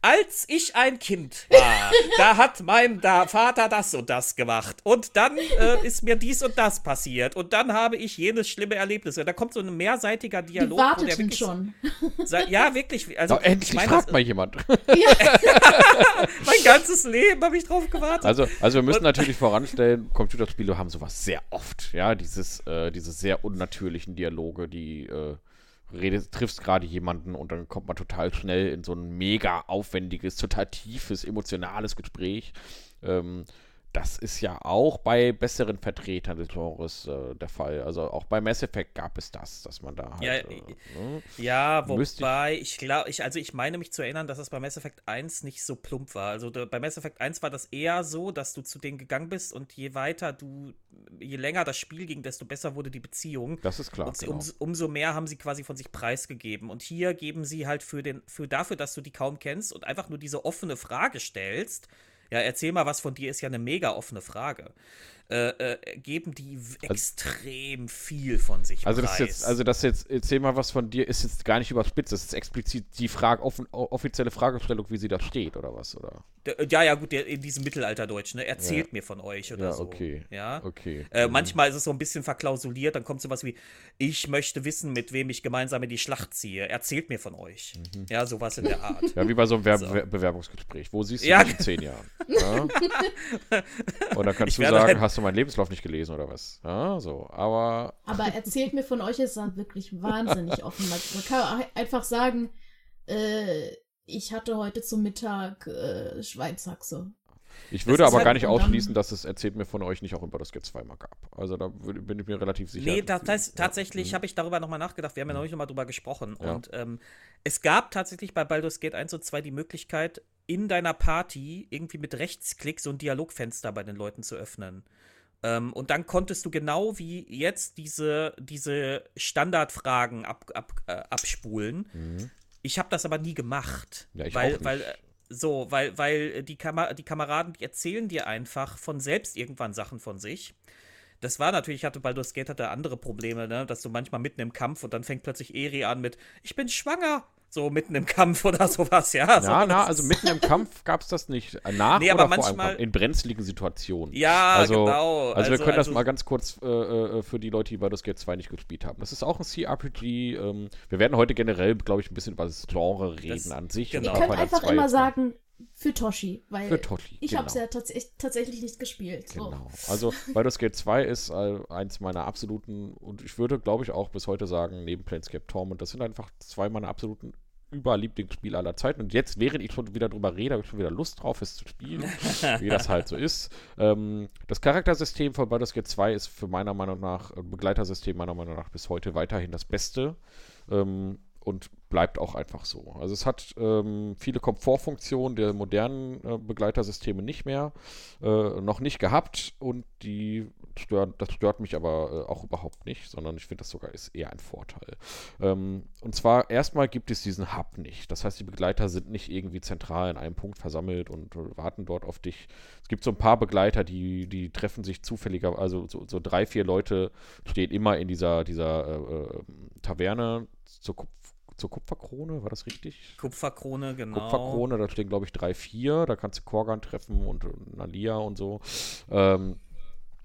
als ich ein Kind war, da hat mein da Vater das und das gemacht. Und dann äh, ist mir dies und das passiert. Und dann habe ich jenes schlimme Erlebnis. Und da kommt so ein mehrseitiger Die Dialog, wo der warteten wirklich schon. ja, wirklich. Also, Oh, endlich ich meine, fragt das- mal jemand. mein ganzes Leben habe ich drauf gewartet. Also, also wir müssen Und- natürlich voranstellen, Computerspiele haben sowas sehr oft, ja, dieses, äh, diese sehr unnatürlichen Dialoge, die äh, redest, triffst gerade jemanden und dann kommt man total schnell in so ein mega aufwendiges, total tiefes, emotionales Gespräch. Ähm, das ist ja auch bei besseren Vertretern des Genres äh, der Fall. Also auch bei Mass Effect gab es das, dass man da halt. Ja, äh, ne? ja wobei ich, ich glaube, ich, also ich meine mich zu erinnern, dass es bei Mass Effect 1 nicht so plump war. Also da, bei Mass Effect 1 war das eher so, dass du zu denen gegangen bist und je weiter du, je länger das Spiel ging, desto besser wurde die Beziehung. Das ist klar. Und genau. um, umso mehr haben sie quasi von sich preisgegeben. Und hier geben sie halt für den, für dafür, dass du die kaum kennst und einfach nur diese offene Frage stellst, ja, erzähl mal was von dir, ist ja eine mega offene Frage. Äh, äh, geben die also, extrem viel von sich also preis. Das jetzt, also das jetzt, erzähl mal was von dir, ist jetzt gar nicht überspitzt, das ist explizit die Frage, offen, offizielle Fragestellung, wie sie da steht, oder was, oder? Ja, ja, gut, in diesem Mittelalterdeutsch, ne? Erzählt ja. mir von euch oder ja, so. Okay. Ja, okay. Äh, mhm. Manchmal ist es so ein bisschen verklausuliert, dann kommt sowas wie, ich möchte wissen, mit wem ich gemeinsam in die Schlacht ziehe. Erzählt mir von euch. Mhm. Ja, sowas in der Art. Ja, wie bei so einem Ver so. Bewerbungsgespräch. Wo siehst du ja. dich in zehn Jahren? Ja? Und dann kannst ich du sagen, halt hast du meinen Lebenslauf nicht gelesen oder was? Ja, so, aber. Aber erzählt mir von euch, ist dann wirklich wahnsinnig offen. Man kann einfach sagen, äh, ich hatte heute zum Mittag äh, Schweinshaxe. Ich würde aber halt gar nicht ausschließen, dass es erzählt mir von euch nicht auch über das G 2 mal gab. Also da bin ich mir relativ sicher. Nee, das heißt, tatsächlich ja. habe ich darüber nochmal nachgedacht. Wir haben ja neulich nochmal drüber gesprochen. Ja. Und ähm, es gab tatsächlich bei Baldur's Gate 1 und 2 die Möglichkeit, in deiner Party irgendwie mit Rechtsklick so ein Dialogfenster bei den Leuten zu öffnen. Ähm, und dann konntest du genau wie jetzt diese, diese Standardfragen ab, ab, äh, abspulen. Mhm. Ich habe das aber nie gemacht. Ja, ich weil, auch nicht. weil äh, so, weil, weil die, Kamer die Kameraden, die erzählen dir einfach von selbst irgendwann Sachen von sich. Das war natürlich, hatte Baldur's Gate hatte andere Probleme, ne? dass du manchmal mitten im Kampf und dann fängt plötzlich Eri an mit, ich bin schwanger so mitten im Kampf oder sowas, ja. So, ja, na, also mitten im Kampf gab es das nicht. Nach nee, aber manchmal in brenzligen Situationen. Ja, also, genau. Also, also wir können also, das mal ganz kurz äh, äh, für die Leute, die Baldur's Gate 2 nicht gespielt haben. Das ist auch ein CRPG. Ähm, wir werden heute generell, glaube ich, ein bisschen über das Genre reden das, an sich. Genau. Ihr könnt einfach immer sagen, für Toshi, weil für Toshi, ich genau. habe es ja tats tatsächlich nicht gespielt. So. Genau. Also Baldur's Gate 2 ist äh, eins meiner absoluten, und ich würde, glaube ich, auch bis heute sagen, neben Planescape Torment, das sind einfach zwei meiner absoluten Überlieblingsspiel aller Zeiten. Und jetzt, während ich schon wieder drüber rede, habe ich schon wieder Lust drauf, es zu spielen, wie das halt so ist. Ähm, das Charaktersystem von Baldur's Gate 2 ist für meiner Meinung nach, äh, Begleitersystem meiner Meinung nach bis heute weiterhin das Beste. Ähm, und bleibt auch einfach so. Also es hat ähm, viele Komfortfunktionen der modernen äh, Begleitersysteme nicht mehr, äh, noch nicht gehabt und die stört, das stört mich aber äh, auch überhaupt nicht, sondern ich finde das sogar ist eher ein Vorteil. Ähm, und zwar erstmal gibt es diesen Hub nicht. Das heißt, die Begleiter sind nicht irgendwie zentral in einem Punkt versammelt und warten dort auf dich. Es gibt so ein paar Begleiter, die, die treffen sich zufälliger, also so, so drei, vier Leute stehen immer in dieser, dieser äh, äh Taverne zur zur Kupferkrone, war das richtig? Kupferkrone, genau. Kupferkrone, da stehen, glaube ich, drei, vier. Da kannst du Korgan treffen und, und Nalia und so. Ähm,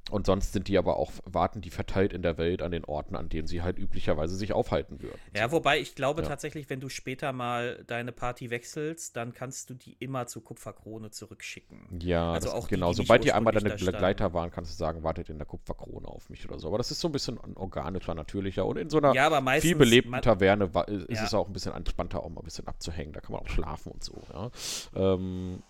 und sonst sind die aber auch, warten die verteilt in der Welt an den Orten, an denen sie halt üblicherweise sich aufhalten würden. Ja, wobei ich glaube ja. tatsächlich, wenn du später mal deine Party wechselst, dann kannst du die immer zur Kupferkrone zurückschicken. Ja, also auch genau. Die, die Sobald die einmal deine Begleiter waren, kannst du sagen, wartet in der Kupferkrone auf mich oder so. Aber das ist so ein bisschen organischer, natürlicher. Und in so einer ja, meistens, viel belebten Taverne ist ja. es auch ein bisschen entspannter, auch mal ein bisschen abzuhängen. Da kann man auch schlafen und so. Ja. Ähm,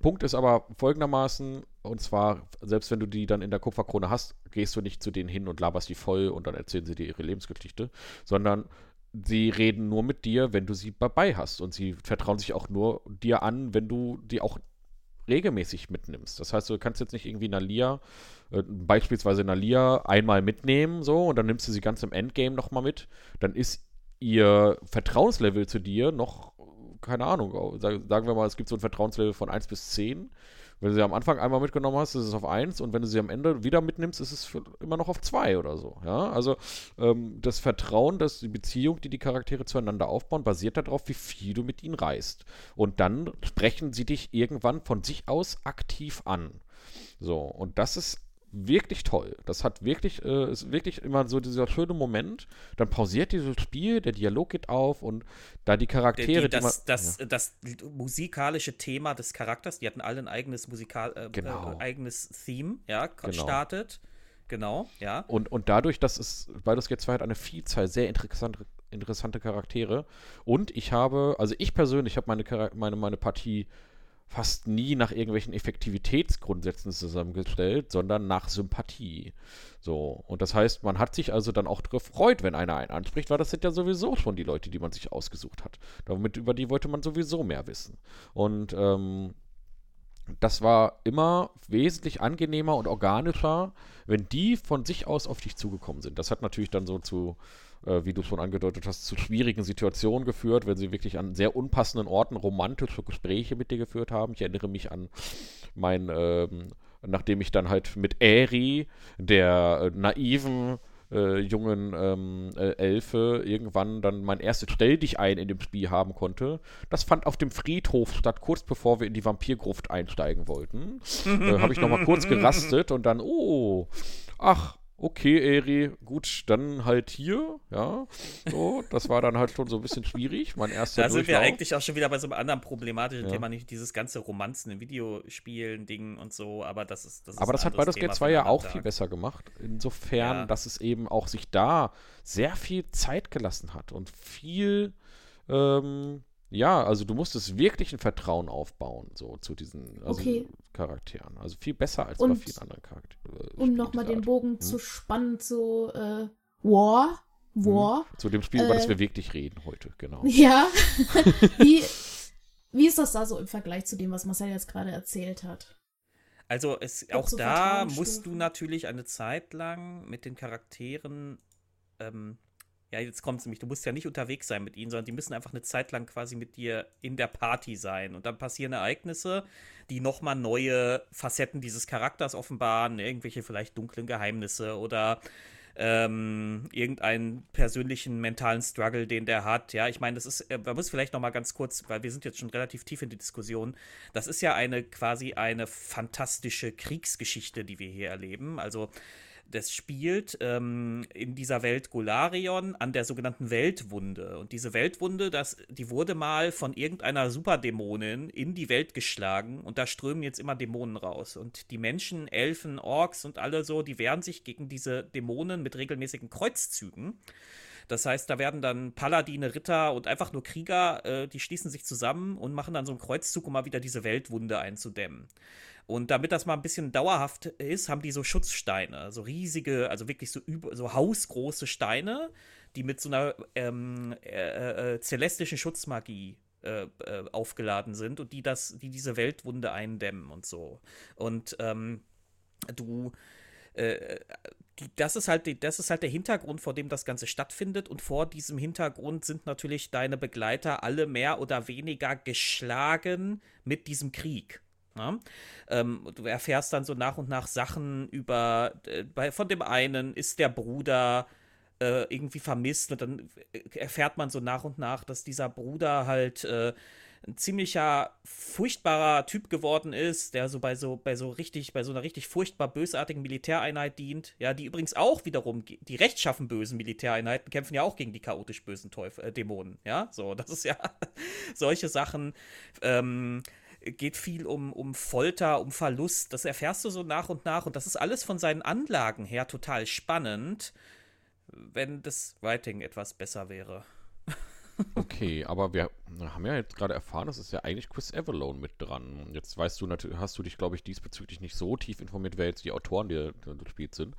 Punkt ist aber folgendermaßen, und zwar, selbst wenn du die dann in der Kupferkrone hast, gehst du nicht zu denen hin und laberst die voll und dann erzählen sie dir ihre Lebensgeschichte, sondern sie reden nur mit dir, wenn du sie dabei hast. Und sie vertrauen sich auch nur dir an, wenn du die auch regelmäßig mitnimmst. Das heißt, du kannst jetzt nicht irgendwie Nalia, äh, beispielsweise Nalia, einmal mitnehmen, so, und dann nimmst du sie ganz im Endgame nochmal mit. Dann ist ihr Vertrauenslevel zu dir noch keine Ahnung, sagen wir mal, es gibt so ein Vertrauenslevel von 1 bis 10. Wenn du sie am Anfang einmal mitgenommen hast, ist es auf 1 und wenn du sie am Ende wieder mitnimmst, ist es immer noch auf 2 oder so. Ja? Also ähm, das Vertrauen, dass die Beziehung, die die Charaktere zueinander aufbauen, basiert darauf, wie viel du mit ihnen reist. Und dann sprechen sie dich irgendwann von sich aus aktiv an. So, und das ist wirklich toll. Das hat wirklich, äh, ist wirklich immer so dieser schöne Moment. Dann pausiert dieses Spiel, der Dialog geht auf und da die Charaktere. Die, das, die man, das, ja. das, musikalische Thema des Charakters, die hatten alle ein eigenes Musikal, äh, genau. äh, eigenes Theme, ja, genau. startet. Genau, ja. Und, und dadurch, dass es, weil das jetzt halt eine Vielzahl sehr interessante, interessante Charaktere und ich habe, also ich persönlich habe meine, meine, meine Partie fast nie nach irgendwelchen Effektivitätsgrundsätzen zusammengestellt, sondern nach Sympathie. So, und das heißt, man hat sich also dann auch gefreut, wenn einer einen anspricht, weil das sind ja sowieso schon die Leute, die man sich ausgesucht hat. Damit über die wollte man sowieso mehr wissen. Und ähm, das war immer wesentlich angenehmer und organischer, wenn die von sich aus auf dich zugekommen sind. Das hat natürlich dann so zu, äh, wie du schon angedeutet hast, zu schwierigen Situationen geführt, wenn sie wirklich an sehr unpassenden Orten romantische Gespräche mit dir geführt haben. Ich erinnere mich an mein, ähm, nachdem ich dann halt mit Eri, der äh, naiven äh, jungen ähm, äh, Elfe irgendwann dann mein erstes Stell dich ein in dem Spiel haben konnte. Das fand auf dem Friedhof statt, kurz bevor wir in die Vampirgruft einsteigen wollten. äh, Habe ich nochmal kurz gerastet und dann, oh, ach, okay, Eri, gut, dann halt hier, ja. So, das war dann halt schon so ein bisschen schwierig. Mein erster Da sind wir eigentlich auch schon wieder bei so einem anderen problematischen ja. Thema, nicht dieses ganze Romanzen in Videospielen, Ding und so, aber das ist. Das ist aber das hat Baldur's Gate 2 ja auch viel besser gemacht. Insofern, ja. dass es eben auch sich da sehr viel Zeit gelassen hat und viel. Ähm, ja, also du musstest wirklich ein Vertrauen aufbauen, so zu diesen also okay. Charakteren. Also viel besser als und, bei vielen anderen Charakteren. Äh, um nochmal den Bogen hm? zu spannen zu äh, War. War. Hm. Zu dem Spiel, äh, über das wir wirklich reden heute, genau. Ja. wie, wie ist das da so im Vergleich zu dem, was Marcel jetzt gerade erzählt hat? Also es, auch so da musst du natürlich eine Zeit lang mit den Charakteren ähm, ja, jetzt kommt es nämlich, du musst ja nicht unterwegs sein mit ihnen, sondern die müssen einfach eine Zeit lang quasi mit dir in der Party sein. Und dann passieren Ereignisse, die nochmal neue Facetten dieses Charakters offenbaren, irgendwelche vielleicht dunklen Geheimnisse oder ähm, irgendeinen persönlichen mentalen Struggle, den der hat. Ja, ich meine, das ist, äh, man muss vielleicht noch mal ganz kurz, weil wir sind jetzt schon relativ tief in die Diskussion. Das ist ja eine quasi eine fantastische Kriegsgeschichte, die wir hier erleben. Also das spielt ähm, in dieser Welt Golarion an der sogenannten Weltwunde. Und diese Weltwunde, das, die wurde mal von irgendeiner Superdämonin in die Welt geschlagen und da strömen jetzt immer Dämonen raus. Und die Menschen, Elfen, Orks und alle so, die wehren sich gegen diese Dämonen mit regelmäßigen Kreuzzügen. Das heißt, da werden dann Paladine, Ritter und einfach nur Krieger, äh, die schließen sich zusammen und machen dann so einen Kreuzzug, um mal wieder diese Weltwunde einzudämmen. Und damit das mal ein bisschen dauerhaft ist, haben die so Schutzsteine, so riesige, also wirklich so, so hausgroße Steine, die mit so einer ähm, äh, äh, celestischen Schutzmagie äh, äh, aufgeladen sind und die das, die diese Weltwunde eindämmen und so. Und ähm, du äh, das ist halt das ist halt der Hintergrund, vor dem das Ganze stattfindet und vor diesem Hintergrund sind natürlich deine Begleiter alle mehr oder weniger geschlagen mit diesem Krieg. Ja? Ähm, du erfährst dann so nach und nach Sachen über, äh, bei, von dem einen ist der Bruder äh, irgendwie vermisst und dann erfährt man so nach und nach, dass dieser Bruder halt äh, ein ziemlicher furchtbarer Typ geworden ist, der so bei so bei so richtig bei so einer richtig furchtbar bösartigen Militäreinheit dient, ja, die übrigens auch wiederum die rechtschaffen bösen Militäreinheiten kämpfen ja auch gegen die chaotisch bösen Teufel äh, Dämonen, ja, so das ist ja solche Sachen. Ähm, geht viel um, um Folter, um Verlust. Das erfährst du so nach und nach und das ist alles von seinen Anlagen her total spannend, wenn das Writing etwas besser wäre. Okay, aber wir haben ja jetzt gerade erfahren, es ist ja eigentlich Chris Avalone mit dran. Jetzt weißt du natürlich, hast du dich, glaube ich, diesbezüglich nicht so tief informiert, wer jetzt die Autoren, die gespielt sind.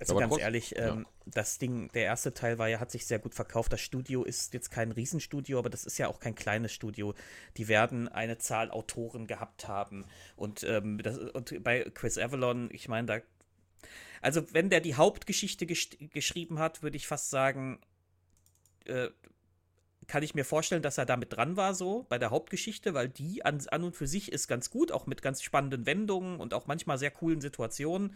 Also aber ganz ehrlich, ja. ähm, das Ding, der erste Teil war ja, hat sich sehr gut verkauft. Das Studio ist jetzt kein Riesenstudio, aber das ist ja auch kein kleines Studio. Die werden eine Zahl Autoren gehabt haben. Und, ähm, das, und bei Chris Avalon, ich meine, da also, wenn der die Hauptgeschichte gesch geschrieben hat, würde ich fast sagen, äh, kann ich mir vorstellen, dass er damit dran war, so bei der Hauptgeschichte, weil die an, an und für sich ist ganz gut, auch mit ganz spannenden Wendungen und auch manchmal sehr coolen Situationen.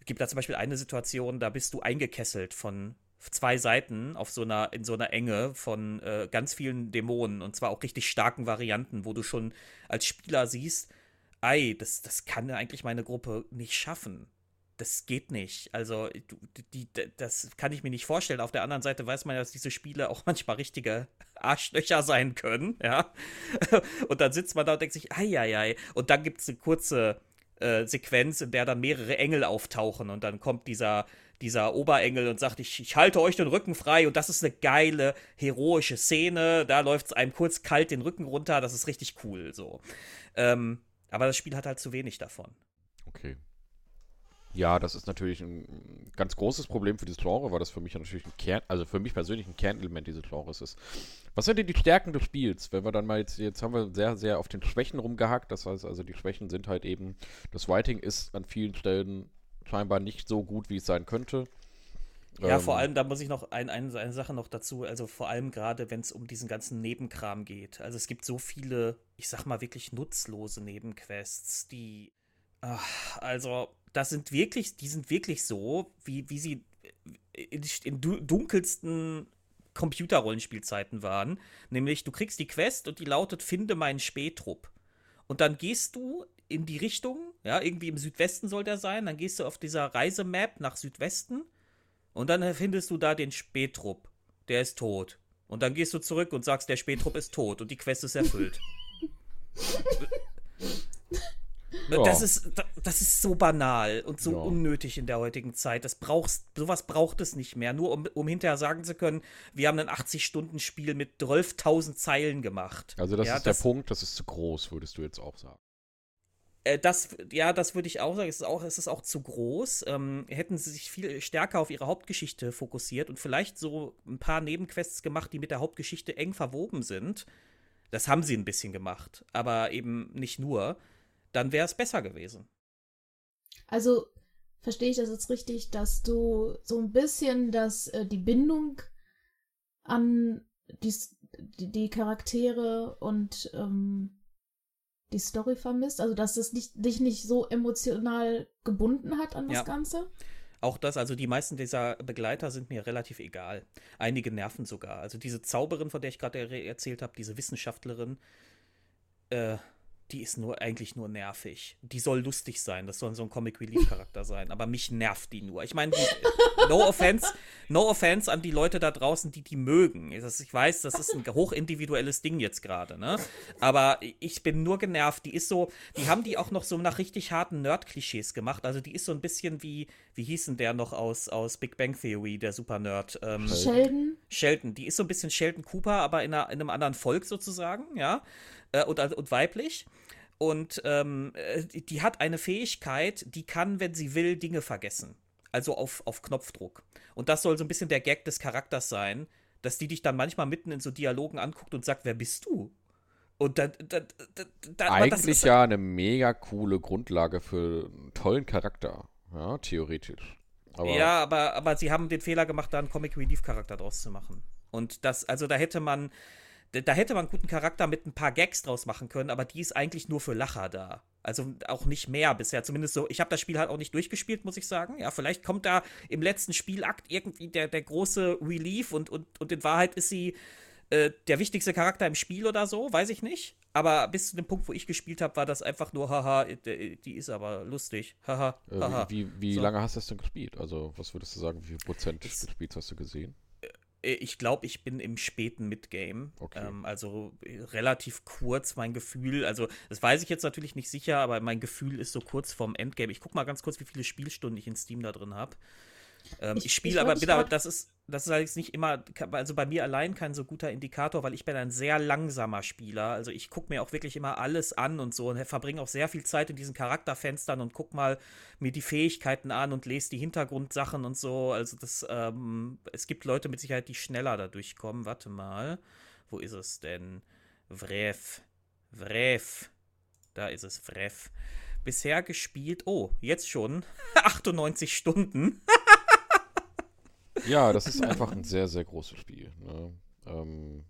Es gibt da zum Beispiel eine Situation, da bist du eingekesselt von zwei Seiten auf so einer, in so einer Enge von äh, ganz vielen Dämonen und zwar auch richtig starken Varianten, wo du schon als Spieler siehst, ei, das, das kann eigentlich meine Gruppe nicht schaffen das geht nicht. Also, die, das kann ich mir nicht vorstellen. Auf der anderen Seite weiß man ja, dass diese Spiele auch manchmal richtige Arschlöcher sein können, ja. Und dann sitzt man da und denkt sich, ei, ei, ei. Und dann gibt es eine kurze äh, Sequenz, in der dann mehrere Engel auftauchen und dann kommt dieser, dieser Oberengel und sagt, ich, ich halte euch den Rücken frei und das ist eine geile, heroische Szene. Da läuft es einem kurz kalt den Rücken runter, das ist richtig cool so. Ähm, aber das Spiel hat halt zu wenig davon. Okay. Ja, das ist natürlich ein ganz großes Problem für dieses Genre, weil das für mich natürlich ein Kern, also für mich persönlich ein Kernelement dieses Genres ist. Was sind denn die Stärken des Spiels? Wenn wir dann mal jetzt, jetzt haben wir sehr, sehr auf den Schwächen rumgehackt. Das heißt also, die Schwächen sind halt eben, das Writing ist an vielen Stellen scheinbar nicht so gut, wie es sein könnte. Ja, ähm, vor allem, da muss ich noch ein, ein, eine Sache noch dazu, also vor allem gerade, wenn es um diesen ganzen Nebenkram geht. Also es gibt so viele, ich sag mal wirklich nutzlose Nebenquests, die, ach, also das sind wirklich, die sind wirklich so, wie, wie sie in, in dunkelsten Computerrollenspielzeiten waren. Nämlich, du kriegst die Quest und die lautet, finde meinen Spähtrupp. Und dann gehst du in die Richtung, ja, irgendwie im Südwesten soll der sein, dann gehst du auf dieser Reisemap nach Südwesten und dann findest du da den Spähtrupp. Der ist tot. Und dann gehst du zurück und sagst, der Spähtrupp ist tot und die Quest ist erfüllt. Ja. Das, ist, das ist so banal und so ja. unnötig in der heutigen Zeit. Das brauchst, sowas braucht es nicht mehr. Nur um, um hinterher sagen zu können, wir haben ein 80-Stunden-Spiel mit 12.000 Zeilen gemacht. Also, das ja, ist das, der Punkt, das ist zu groß, würdest du jetzt auch sagen. Äh, das, ja, das würde ich auch sagen. Es ist auch, es ist auch zu groß. Ähm, hätten sie sich viel stärker auf ihre Hauptgeschichte fokussiert und vielleicht so ein paar Nebenquests gemacht, die mit der Hauptgeschichte eng verwoben sind. Das haben sie ein bisschen gemacht, aber eben nicht nur dann wäre es besser gewesen. Also verstehe ich das jetzt richtig, dass du so ein bisschen das, äh, die Bindung an die, die, Charaktere und ähm, die Story vermisst? Also dass es nicht, dich nicht so emotional gebunden hat an das ja. Ganze? Auch das, also die meisten dieser Begleiter sind mir relativ egal. Einige nerven sogar. Also diese Zauberin, von der ich gerade erzählt habe, diese Wissenschaftlerin, äh, die ist nur eigentlich nur nervig. Die soll lustig sein, das soll so ein Comic Relief Charakter sein, aber mich nervt die nur. Ich meine, no offense, no offense an die Leute da draußen, die die mögen. Ich weiß, das ist ein hochindividuelles Ding jetzt gerade, ne? Aber ich bin nur genervt. Die ist so, die haben die auch noch so nach richtig harten Nerd-Klischees gemacht. Also die ist so ein bisschen wie, wie hieß denn der noch aus, aus Big Bang Theory, der Super Nerd? Ähm, Sheldon. Sheldon. Die ist so ein bisschen Sheldon Cooper, aber in, einer, in einem anderen Volk sozusagen, ja? Äh, und, und weiblich. Und ähm, äh, die hat eine Fähigkeit, die kann, wenn sie will, Dinge vergessen. Also auf, auf Knopfdruck. Und das soll so ein bisschen der Gag des Charakters sein, dass die dich dann manchmal mitten in so Dialogen anguckt und sagt, wer bist du? Und dann, dann, dann, Eigentlich ja eine mega coole Grundlage für einen tollen Charakter. Ja, theoretisch. Aber ja, aber, aber sie haben den Fehler gemacht, da einen Comic Relief Charakter draus zu machen. Und das, also da hätte man, da hätte man einen guten Charakter mit ein paar Gags draus machen können, aber die ist eigentlich nur für Lacher da. Also auch nicht mehr bisher. Zumindest so. Ich habe das Spiel halt auch nicht durchgespielt, muss ich sagen. Ja, vielleicht kommt da im letzten Spielakt irgendwie der, der große Relief und, und, und in Wahrheit ist sie äh, der wichtigste Charakter im Spiel oder so, weiß ich nicht. Aber bis zu dem Punkt, wo ich gespielt habe, war das einfach nur, haha, die ist aber lustig. Haha, haha. Äh, wie, wie, wie so. lange hast du das denn gespielt? Also, was würdest du sagen, wie viel Prozent des Spiels hast du gesehen? Äh, ich glaube, ich bin im späten Midgame. Okay. Ähm, also äh, relativ kurz mein Gefühl. Also, das weiß ich jetzt natürlich nicht sicher, aber mein Gefühl ist so kurz vorm Endgame. Ich gucke mal ganz kurz, wie viele Spielstunden ich in Steam da drin habe. Ähm, ich, ich spiele aber, bin aber, das ist, das ist allerdings nicht immer, also bei mir allein kein so guter Indikator, weil ich bin ein sehr langsamer Spieler. Also ich gucke mir auch wirklich immer alles an und so und verbringe auch sehr viel Zeit in diesen Charakterfenstern und guck mal mir die Fähigkeiten an und lese die Hintergrundsachen und so. Also das, ähm, es gibt Leute mit Sicherheit, die schneller da durchkommen. Warte mal, wo ist es denn? Vrev. Vrev. Da ist es, Vrev. Bisher gespielt, oh, jetzt schon 98 Stunden. Ja, das ist einfach ein sehr, sehr großes Spiel. Ne? Ähm,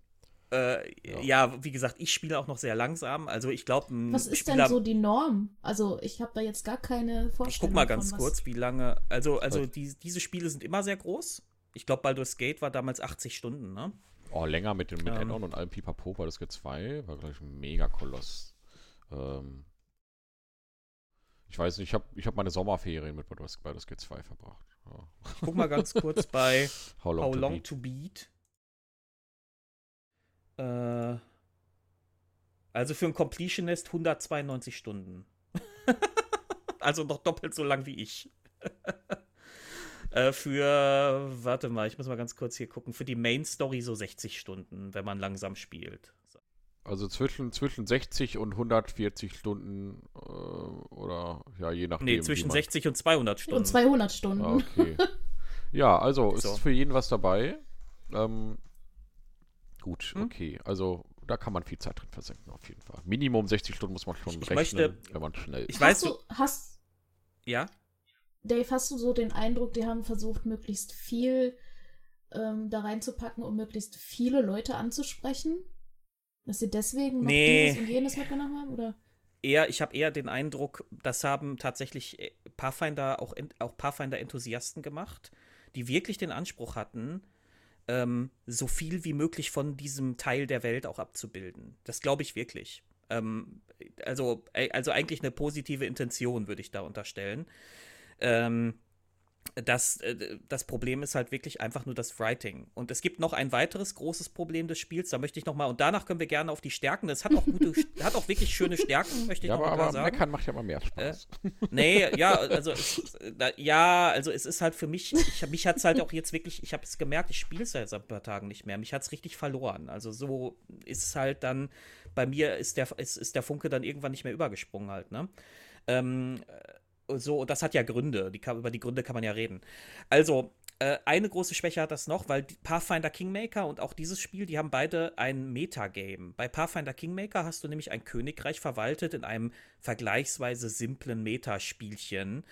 äh, ja. ja. wie gesagt, ich spiele auch noch sehr langsam. Also ich glaube, was ist Spieler, denn so die Norm? Also ich habe da jetzt gar keine Vorstellung. Ich guck mal ganz von, kurz, wie lange. Also also die, diese Spiele sind immer sehr groß. Ich glaube, Baldur's Gate war damals 80 Stunden, ne? Oh, länger mit dem mit ähm. Addon und allem Pipapo. Baldur's Gate 2 war gleich ein Mega-Koloss. Ähm, ich weiß nicht, ich habe ich hab meine Sommerferien mit Baldur's, Baldur's Gate 2 verbracht. Guck mal ganz kurz bei How Long, How to, long beat. to Beat. Äh, also für einen Completionist 192 Stunden. also noch doppelt so lang wie ich. Äh, für, warte mal, ich muss mal ganz kurz hier gucken, für die Main Story so 60 Stunden, wenn man langsam spielt. So. Also zwischen, zwischen 60 und 140 Stunden äh, oder ja, je nachdem. Nee, zwischen 60 und 200 Stunden. Und 200 Stunden. Ah, okay. ja, also so. ist für jeden was dabei. Ähm, gut, hm? okay. Also da kann man viel Zeit drin versenken, auf jeden Fall. Minimum 60 Stunden muss man schon ich rechnen, möchte, wenn man schnell Ich weiß, hast du, hast, ja? Dave, hast du so den Eindruck, die haben versucht, möglichst viel ähm, da reinzupacken, um möglichst viele Leute anzusprechen? Dass sie deswegen noch nee. dieses und jenes mitgenommen haben? Oder? Eher, ich habe eher den Eindruck, das haben tatsächlich äh, Pathfinder, auch, auch Pathfinder-Enthusiasten gemacht, die wirklich den Anspruch hatten, ähm, so viel wie möglich von diesem Teil der Welt auch abzubilden. Das glaube ich wirklich. Ähm, also, äh, also eigentlich eine positive Intention, würde ich da unterstellen. Ähm, das, äh, das Problem ist halt wirklich einfach nur das Writing. Und es gibt noch ein weiteres großes Problem des Spiels, da möchte ich noch mal, und danach können wir gerne auf die Stärken, das hat auch gute, hat auch wirklich schöne Stärken, möchte ich ja, noch aber, mal aber sagen. Meckern macht ja mal mehr Spaß. Äh, nee, ja, also, es, ja, also es ist halt für mich, ich, mich hat es halt auch jetzt wirklich, ich habe es gemerkt, ich spiele es ja jetzt seit ein paar Tagen nicht mehr, mich hat es richtig verloren. Also so ist es halt dann, bei mir ist der, ist, ist der Funke dann irgendwann nicht mehr übergesprungen halt, ne? Ähm, so, das hat ja Gründe. Die kann, über die Gründe kann man ja reden. Also, äh, eine große Schwäche hat das noch, weil Pathfinder Kingmaker und auch dieses Spiel, die haben beide ein Metagame. Bei Pathfinder Kingmaker hast du nämlich ein Königreich verwaltet in einem vergleichsweise simplen Metaspielchen.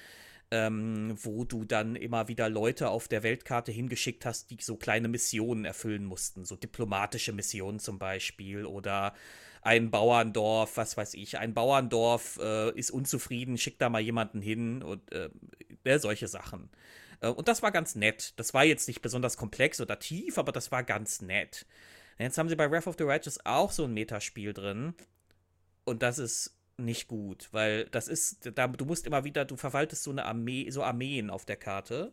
Ähm, wo du dann immer wieder Leute auf der Weltkarte hingeschickt hast, die so kleine Missionen erfüllen mussten, so diplomatische Missionen zum Beispiel oder ein Bauerndorf, was weiß ich, ein Bauerndorf äh, ist unzufrieden, schickt da mal jemanden hin und äh, äh, solche Sachen. Äh, und das war ganz nett. Das war jetzt nicht besonders komplex oder tief, aber das war ganz nett. Jetzt haben sie bei Wrath of the Righteous auch so ein Metaspiel drin. Und das ist nicht gut, weil das ist, da, du musst immer wieder, du verwaltest so eine Armee, so Armeen auf der Karte.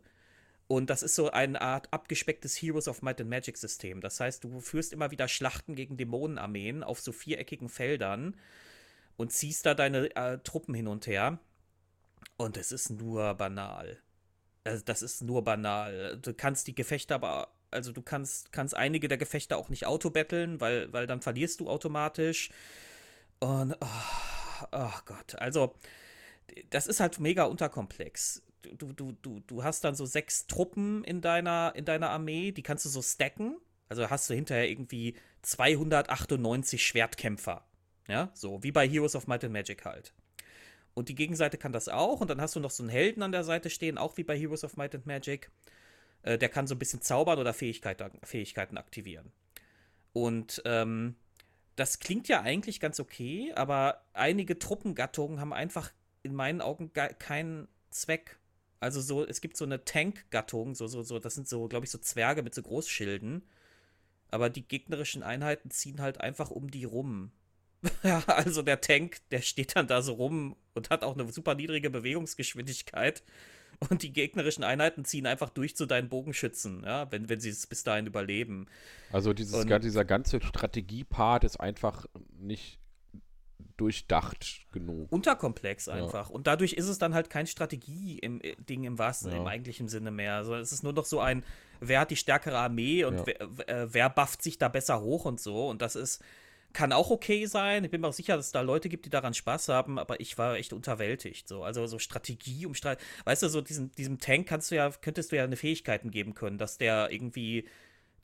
Und das ist so eine Art abgespecktes Heroes of Might and Magic System. Das heißt, du führst immer wieder Schlachten gegen Dämonenarmeen auf so viereckigen Feldern und ziehst da deine äh, Truppen hin und her. Und es ist nur banal. Also das ist nur banal. Du kannst die Gefechte aber, also du kannst, kannst einige der Gefechte auch nicht autobetteln, weil, weil dann verlierst du automatisch. Und, oh, oh Gott, also das ist halt mega unterkomplex du, du, du, du hast dann so sechs Truppen in deiner, in deiner Armee, die kannst du so stacken. Also hast du hinterher irgendwie 298 Schwertkämpfer. Ja, so wie bei Heroes of Might and Magic halt. Und die Gegenseite kann das auch. Und dann hast du noch so einen Helden an der Seite stehen, auch wie bei Heroes of Might and Magic. Äh, der kann so ein bisschen zaubern oder Fähigkeit, Fähigkeiten aktivieren. Und ähm, das klingt ja eigentlich ganz okay, aber einige Truppengattungen haben einfach in meinen Augen keinen Zweck. Also so, es gibt so eine Tank-Gattung, so, so, so, das sind so, glaube ich, so Zwerge mit so Großschilden. Aber die gegnerischen Einheiten ziehen halt einfach um die rum. ja, also der Tank, der steht dann da so rum und hat auch eine super niedrige Bewegungsgeschwindigkeit. Und die gegnerischen Einheiten ziehen einfach durch zu deinen Bogenschützen, ja, wenn, wenn sie es bis dahin überleben. Also dieses, und, dieser ganze Strategiepart ist einfach nicht durchdacht genug. Unterkomplex einfach. Ja. Und dadurch ist es dann halt kein Strategie-Ding im, im wahrsten, ja. im eigentlichen Sinne mehr. Also es ist nur noch so ein, wer hat die stärkere Armee und ja. wer, äh, wer bufft sich da besser hoch und so. Und das ist, kann auch okay sein. Ich bin mir auch sicher, dass es da Leute gibt, die daran Spaß haben, aber ich war echt unterwältigt. So. Also so Strategie um Streit. Weißt du, so diesem, diesem Tank kannst du ja, könntest du ja eine Fähigkeiten geben können, dass der irgendwie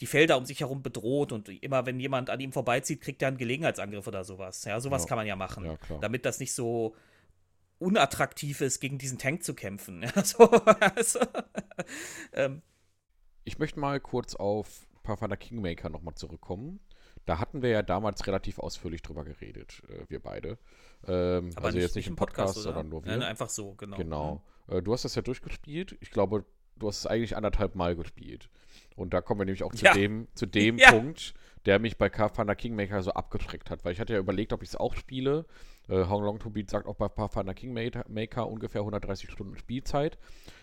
die Felder um sich herum bedroht und immer wenn jemand an ihm vorbeizieht, kriegt er einen Gelegenheitsangriff oder sowas. Ja, sowas ja. kann man ja machen, ja, damit das nicht so unattraktiv ist, gegen diesen Tank zu kämpfen. Ja, so, also, ähm. Ich möchte mal kurz auf Pathfinder Kingmaker nochmal zurückkommen. Da hatten wir ja damals relativ ausführlich drüber geredet, äh, wir beide. Ähm, Aber also nicht, jetzt nicht im Podcast, Podcast sondern nur wir. Nein, einfach so, genau. Genau. Mhm. Du hast das ja durchgespielt. Ich glaube, du hast es eigentlich anderthalb Mal gespielt. Und da kommen wir nämlich auch zu ja. dem, zu dem ja. Punkt, der mich bei Pathfinder Kingmaker so abgeschreckt hat. Weil ich hatte ja überlegt, ob ich es auch spiele. Äh, How Long to Beat sagt auch bei Pathfinder Kingmaker ungefähr 130 Stunden Spielzeit.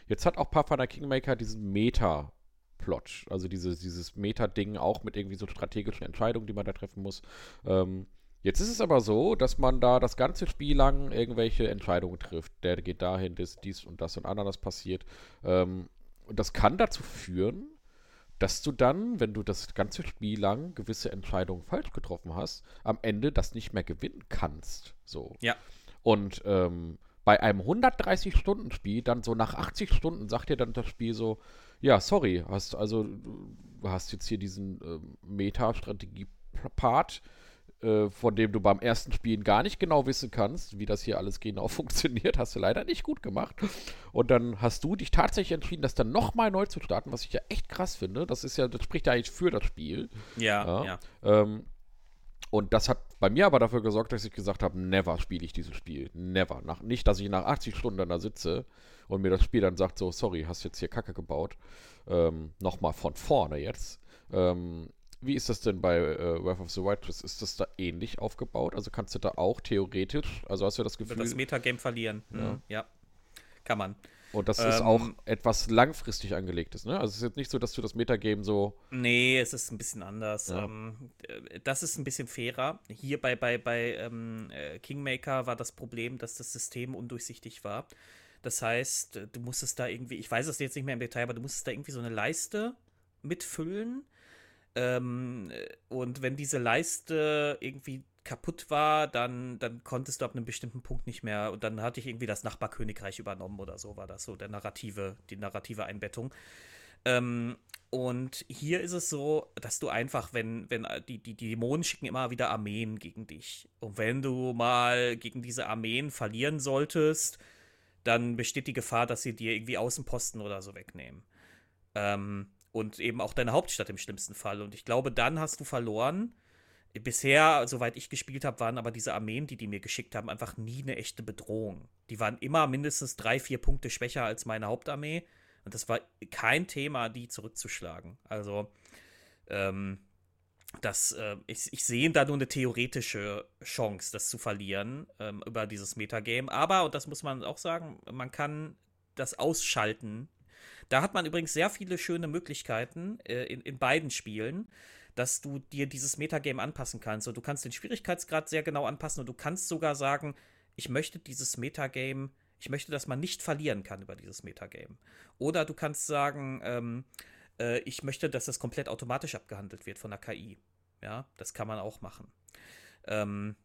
Jetzt hat auch Pathfinder Kingmaker diesen Meta-Plot, also diese, dieses Meta-Ding auch mit irgendwie so strategischen Entscheidungen, die man da treffen muss. Ähm, Jetzt ist es aber so, dass man da das ganze Spiel lang irgendwelche Entscheidungen trifft. Der geht dahin, das, dies und das und anderes passiert. Ähm, und das kann dazu führen, dass du dann, wenn du das ganze Spiel lang gewisse Entscheidungen falsch getroffen hast, am Ende das nicht mehr gewinnen kannst. So. Ja. Und ähm, bei einem 130-Stunden-Spiel, dann so nach 80 Stunden sagt dir dann das Spiel so, ja, sorry, hast also, du hast jetzt hier diesen äh, Meta-Strategie-Part, äh, von dem du beim ersten Spielen gar nicht genau wissen kannst, wie das hier alles genau funktioniert, hast du leider nicht gut gemacht. Und dann hast du dich tatsächlich entschieden, das dann nochmal neu zu starten, was ich ja echt krass finde. Das ist ja, das spricht ja eigentlich für das Spiel. Ja, ja. ja. Ähm, und das hat bei mir aber dafür gesorgt, dass ich gesagt habe, never spiele ich dieses Spiel. Never. Nach, nicht, dass ich nach 80 Stunden da sitze und mir das Spiel dann sagt, so, sorry, hast jetzt hier Kacke gebaut. Ähm, Nochmal von vorne jetzt. Ähm, wie ist das denn bei äh, Wrath of the White Christ? Ist das da ähnlich aufgebaut? Also kannst du da auch theoretisch, also hast du das Gefühl... Das Metagame verlieren. Ja. Mhm. ja. Kann man. Und das ähm, ist auch etwas langfristig angelegtes, ne? Also es ist jetzt nicht so, dass du das Metagame so. Nee, es ist ein bisschen anders. Ja. Ähm, das ist ein bisschen fairer. Hier bei, bei, bei ähm, äh, Kingmaker war das Problem, dass das System undurchsichtig war. Das heißt, du musstest da irgendwie, ich weiß es jetzt nicht mehr im Detail, aber du musstest da irgendwie so eine Leiste mitfüllen ähm, und wenn diese Leiste irgendwie kaputt war, dann, dann konntest du ab einem bestimmten Punkt nicht mehr. Und dann hatte ich irgendwie das Nachbarkönigreich übernommen oder so, war das so der narrative, die narrative Einbettung. Ähm, und hier ist es so, dass du einfach, wenn, wenn die, die, die Dämonen schicken immer wieder Armeen gegen dich. Und wenn du mal gegen diese Armeen verlieren solltest, dann besteht die Gefahr, dass sie dir irgendwie Außenposten oder so wegnehmen. Ähm, und eben auch deine Hauptstadt im schlimmsten Fall. Und ich glaube, dann hast du verloren. Bisher, soweit ich gespielt habe, waren aber diese Armeen, die die mir geschickt haben, einfach nie eine echte Bedrohung. Die waren immer mindestens drei, vier Punkte schwächer als meine Hauptarmee. Und das war kein Thema, die zurückzuschlagen. Also, ähm, das, äh, ich, ich sehe da nur eine theoretische Chance, das zu verlieren ähm, über dieses Metagame. Aber, und das muss man auch sagen, man kann das ausschalten da hat man übrigens sehr viele schöne Möglichkeiten äh, in, in beiden Spielen, dass du dir dieses Metagame anpassen kannst. Und du kannst den Schwierigkeitsgrad sehr genau anpassen und du kannst sogar sagen, ich möchte dieses Metagame, ich möchte, dass man nicht verlieren kann über dieses Metagame. Oder du kannst sagen, ähm, äh, ich möchte, dass das komplett automatisch abgehandelt wird von der KI. Ja, das kann man auch machen. Ähm,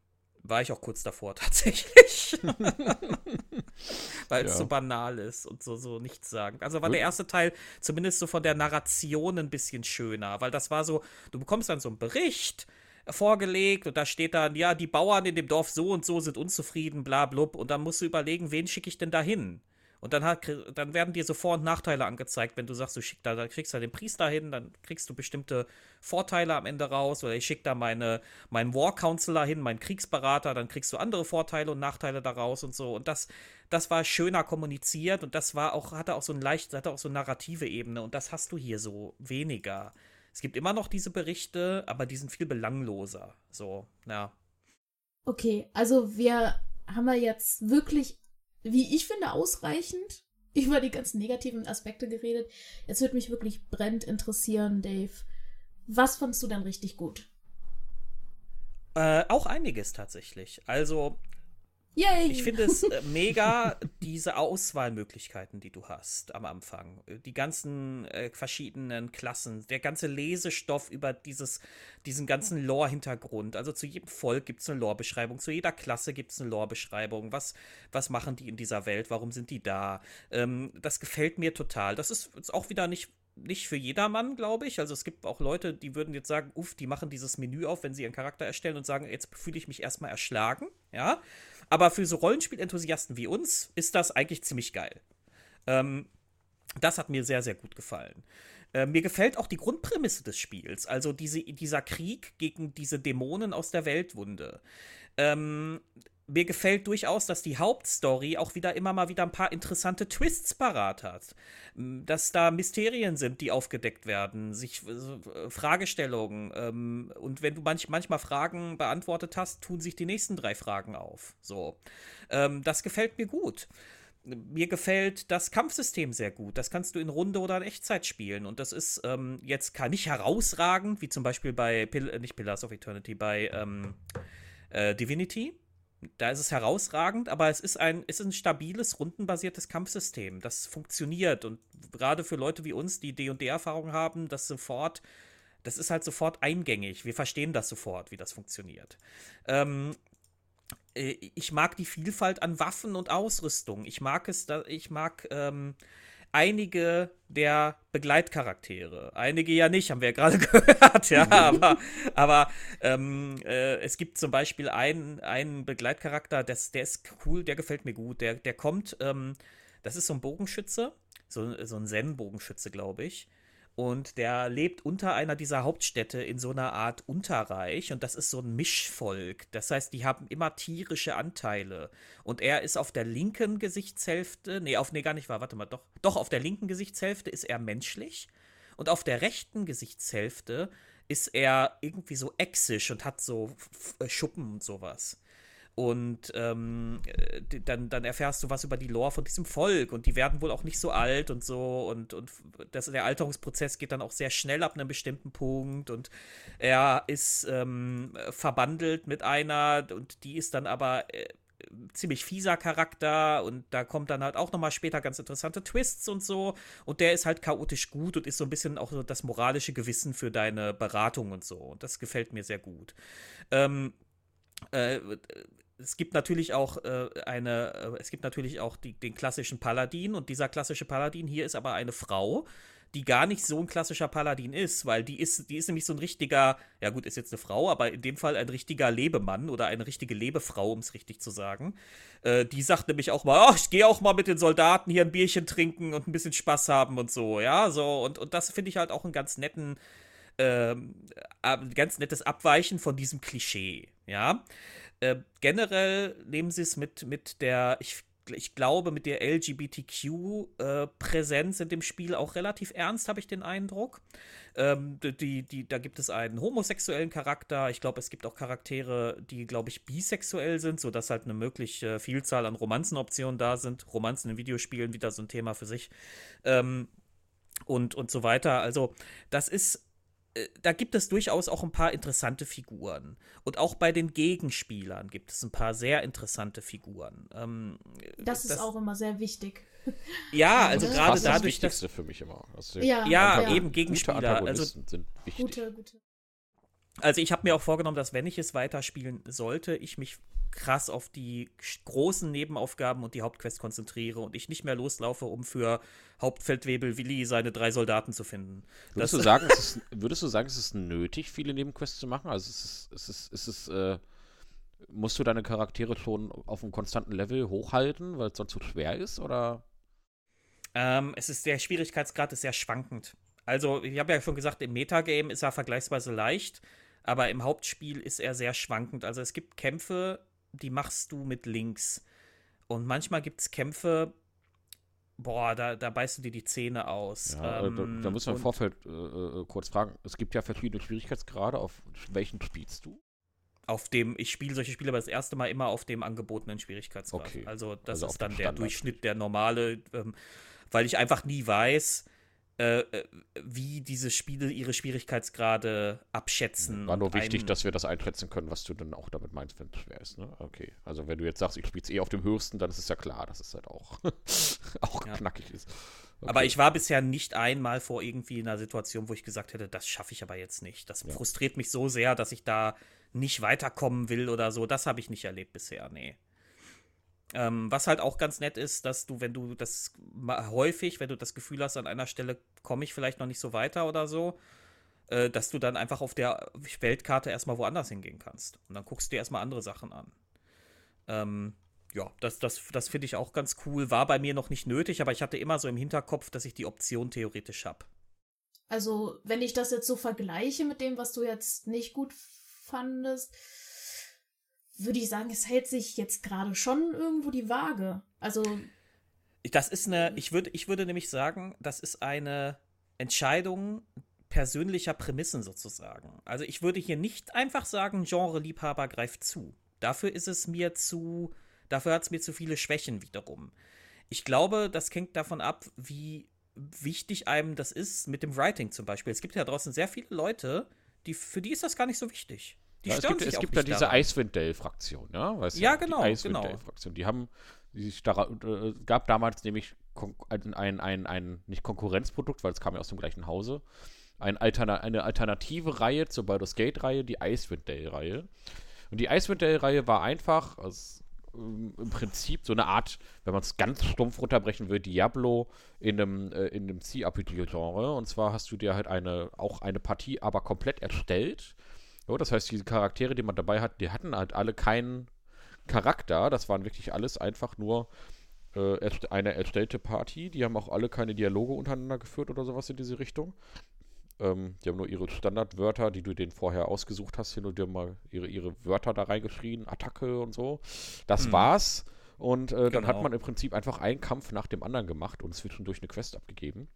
war ich auch kurz davor tatsächlich. Weil es ja. so banal ist und so, so nichts sagen. Also war der erste Teil zumindest so von der Narration ein bisschen schöner, weil das war so, du bekommst dann so einen Bericht vorgelegt und da steht dann, ja, die Bauern in dem Dorf so und so sind unzufrieden, bla blub. Und dann musst du überlegen, wen schicke ich denn da hin? Und dann, hat, dann werden dir so Vor- und Nachteile angezeigt, wenn du sagst, du schickst da, da kriegst du den Priester hin, dann kriegst du bestimmte Vorteile am Ende raus. Oder ich schicke da meine, meinen War Counselor hin, meinen Kriegsberater, dann kriegst du andere Vorteile und Nachteile daraus und so. Und das, das war schöner kommuniziert und das war auch, hatte auch so ein leicht, hatte auch so eine narrative Ebene und das hast du hier so weniger. Es gibt immer noch diese Berichte, aber die sind viel belangloser. So, ja. Okay, also wir haben ja jetzt wirklich wie ich finde, ausreichend über die ganzen negativen Aspekte geredet. Jetzt würde mich wirklich brennend interessieren, Dave. Was fandst du denn richtig gut? Äh, auch einiges tatsächlich. Also, Yay. Ich finde es äh, mega, diese Auswahlmöglichkeiten, die du hast am Anfang. Die ganzen äh, verschiedenen Klassen, der ganze Lesestoff über dieses, diesen ganzen Lore-Hintergrund. Also zu jedem Volk gibt es eine Lore-Beschreibung, zu jeder Klasse gibt es eine Lore-Beschreibung. Was, was machen die in dieser Welt? Warum sind die da? Ähm, das gefällt mir total. Das ist, ist auch wieder nicht nicht für jedermann, glaube ich. Also es gibt auch Leute, die würden jetzt sagen, uff, die machen dieses Menü auf, wenn sie ihren Charakter erstellen und sagen, jetzt fühle ich mich erstmal erschlagen, ja. Aber für so Rollenspielenthusiasten wie uns ist das eigentlich ziemlich geil. Ähm, das hat mir sehr, sehr gut gefallen. Äh, mir gefällt auch die Grundprämisse des Spiels, also diese, dieser Krieg gegen diese Dämonen aus der Weltwunde. Ähm, mir gefällt durchaus, dass die Hauptstory auch wieder immer mal wieder ein paar interessante Twists parat hat. Dass da Mysterien sind, die aufgedeckt werden, sich äh, Fragestellungen. Ähm, und wenn du manch, manchmal Fragen beantwortet hast, tun sich die nächsten drei Fragen auf. So. Ähm, das gefällt mir gut. Mir gefällt das Kampfsystem sehr gut. Das kannst du in Runde oder in Echtzeit spielen. Und das ist ähm, jetzt nicht herausragend, wie zum Beispiel bei Pill nicht Pillars of Eternity, bei ähm, Äh, Divinity, da ist es herausragend, aber es ist ein, ist ein stabiles, rundenbasiertes Kampfsystem. Das funktioniert und gerade für Leute wie uns, die D&D-Erfahrung haben, das sofort, das ist halt sofort eingängig. Wir verstehen das sofort, wie das funktioniert. Ähm, äh, ich mag die Vielfalt an Waffen und Ausrüstung. Ich mag es, ich mag ähm, einige der Begleitcharaktere. Einige ja nicht, haben wir ja gerade gehört, ja, aber, aber ähm, äh, es gibt zum Beispiel einen, einen Begleitcharakter, das, der ist cool, der gefällt mir gut. Der, der kommt, ähm, das ist so ein Bogenschütze, so, so ein Zen-Bogenschütze, glaube ich. Und der lebt unter einer dieser Hauptstädte in so einer Art Unterreich. Und das ist so ein Mischvolk. Das heißt, die haben immer tierische Anteile. Und er ist auf der linken Gesichtshälfte, nee, auf, nee, gar nicht wahr, warte mal, doch. Doch, auf der linken Gesichtshälfte ist er menschlich. Und auf der rechten Gesichtshälfte ist er irgendwie so exisch und hat so Schuppen und sowas. Und ähm, äh, dann, dann erfährst du was über die Lore von diesem Volk und die werden wohl auch nicht so alt und so und, und das, der Alterungsprozess geht dann auch sehr schnell ab einem bestimmten Punkt und er ist ähm, verbandelt mit einer und die ist dann aber äh, ziemlich fieser Charakter und da kommt dann halt auch nochmal später ganz interessante Twists und so und der ist halt chaotisch gut und ist so ein bisschen auch so das moralische Gewissen für deine Beratung und so und das gefällt mir sehr gut. Ähm, äh, es gibt natürlich auch äh, eine, äh, es gibt natürlich auch die, den klassischen Paladin und dieser klassische Paladin hier ist aber eine Frau, die gar nicht so ein klassischer Paladin ist, weil die ist, die ist nämlich so ein richtiger, ja gut, ist jetzt eine Frau, aber in dem Fall ein richtiger Lebemann oder eine richtige Lebefrau, um es richtig zu sagen. Äh, die sagt nämlich auch mal, oh, ich gehe auch mal mit den Soldaten hier ein Bierchen trinken und ein bisschen Spaß haben und so, ja, so und, und das finde ich halt auch einen ganz netten, ähm, äh, ganz nettes Abweichen von diesem Klischee, ja. Äh, generell nehmen sie es mit, mit der, ich, ich glaube, mit der LGBTQ-Präsenz äh, in dem Spiel auch relativ ernst, habe ich den Eindruck. Ähm, die, die, da gibt es einen homosexuellen Charakter. Ich glaube, es gibt auch Charaktere, die, glaube ich, bisexuell sind, sodass halt eine mögliche Vielzahl an Romanzenoptionen da sind. Romanzen in Videospielen wieder so ein Thema für sich. Ähm, und, und so weiter. Also, das ist da gibt es durchaus auch ein paar interessante Figuren. Und auch bei den Gegenspielern gibt es ein paar sehr interessante Figuren. Ähm, das ist das, auch immer sehr wichtig. Ja, also gerade dadurch. Das Wichtigste dass, für mich immer. Also ja, ja, ja, eben Gegenspieler. Also, sind wichtig. Gute, gute. Also ich habe mir auch vorgenommen, dass wenn ich es weiterspielen sollte, ich mich krass auf die großen Nebenaufgaben und die Hauptquest konzentriere und ich nicht mehr loslaufe, um für Hauptfeldwebel Willi seine drei Soldaten zu finden. Würdest, du sagen, es ist, würdest du sagen, es ist nötig, viele Nebenquests zu machen? Also es ist, es ist, es ist äh, musst du deine Charaktere schon auf einem konstanten Level hochhalten, weil es sonst zu schwer ist, oder? Ähm, es ist der Schwierigkeitsgrad ist sehr schwankend. Also, ich habe ja schon gesagt, im Metagame ist er vergleichsweise leicht, aber im Hauptspiel ist er sehr schwankend. Also es gibt Kämpfe, die machst du mit links. Und manchmal gibt es Kämpfe, boah, da, da beißt du dir die Zähne aus. Ja, ähm, da, da, müssen wir im Vorfeld äh, äh, kurz fragen. Es gibt ja verschiedene Schwierigkeitsgrade. Auf welchen spielst du? Auf dem, ich spiele solche Spiele aber das erste Mal immer auf dem angebotenen Schwierigkeitsgrad. Okay. Also das also ist dann der Durchschnitt, der normale, ähm, weil ich einfach nie weiß, äh, äh, wie diese Spiele ihre Schwierigkeitsgrade abschätzen. War nur wichtig, dass wir das einschätzen können, was du dann auch damit meinst, wenn es schwer ist. Ne? Okay. Also wenn du jetzt sagst, ich spiele es eh auf dem höchsten, dann ist es ja klar, dass es halt auch, auch ja. knackig ist. Okay. Aber ich war bisher nicht einmal vor irgendwie in einer Situation, wo ich gesagt hätte, das schaffe ich aber jetzt nicht. Das ja. frustriert mich so sehr, dass ich da nicht weiterkommen will oder so. Das habe ich nicht erlebt bisher, nee. Ähm, was halt auch ganz nett ist, dass du, wenn du das häufig, wenn du das Gefühl hast, an einer Stelle komme ich vielleicht noch nicht so weiter oder so, äh, dass du dann einfach auf der Weltkarte erstmal woanders hingehen kannst. Und dann guckst du dir erstmal andere Sachen an. Ähm, ja, das, das, das finde ich auch ganz cool. War bei mir noch nicht nötig, aber ich hatte immer so im Hinterkopf, dass ich die Option theoretisch habe. Also, wenn ich das jetzt so vergleiche mit dem, was du jetzt nicht gut fandest, würde ich sagen, es hält sich jetzt gerade schon irgendwo die Waage. Also. Das ist eine, ich würde, ich würde nämlich sagen, das ist eine Entscheidung persönlicher Prämissen sozusagen. Also ich würde hier nicht einfach sagen, Genre-Liebhaber greift zu. Dafür ist es mir zu, dafür hat es mir zu viele Schwächen wiederum. Ich glaube, das hängt davon ab, wie wichtig einem das ist mit dem Writing zum Beispiel. Es gibt ja draußen sehr viele Leute, die, für die ist das gar nicht so wichtig. Die ja, es gibt, es gibt ja nicht diese daran. Icewind Dale-Fraktion, ja? Weißt du, Ja, genau, Die Icewind genau. Die haben, die daran, äh, gab damals nämlich ein, ein, ein, ein, nicht Konkurrenzprodukt, weil es kam ja aus dem gleichen Hause, ein Alterna eine alternative Reihe zur Baldur's Gate-Reihe, die Icewind Dale-Reihe. Und die Icewind Dale-Reihe war einfach, also, ähm, im Prinzip so eine Art, wenn man es ganz stumpf runterbrechen will, Diablo in einem, äh, in einem CRPG-Genre. Und zwar hast du dir halt eine, auch eine Partie aber komplett erstellt. So, das heißt, diese Charaktere, die man dabei hat, die hatten halt alle keinen Charakter. Das waren wirklich alles einfach nur äh, eine erstellte Party. Die haben auch alle keine Dialoge untereinander geführt oder sowas in diese Richtung. Ähm, die haben nur ihre Standardwörter, die du denen vorher ausgesucht hast, hin und dir mal ihre, ihre Wörter da reingeschrien, Attacke und so. Das Hm. war's. Und äh, dann hat Genau. man im Prinzip einfach einen Kampf nach dem anderen gemacht und zwischendurch eine Quest abgegeben.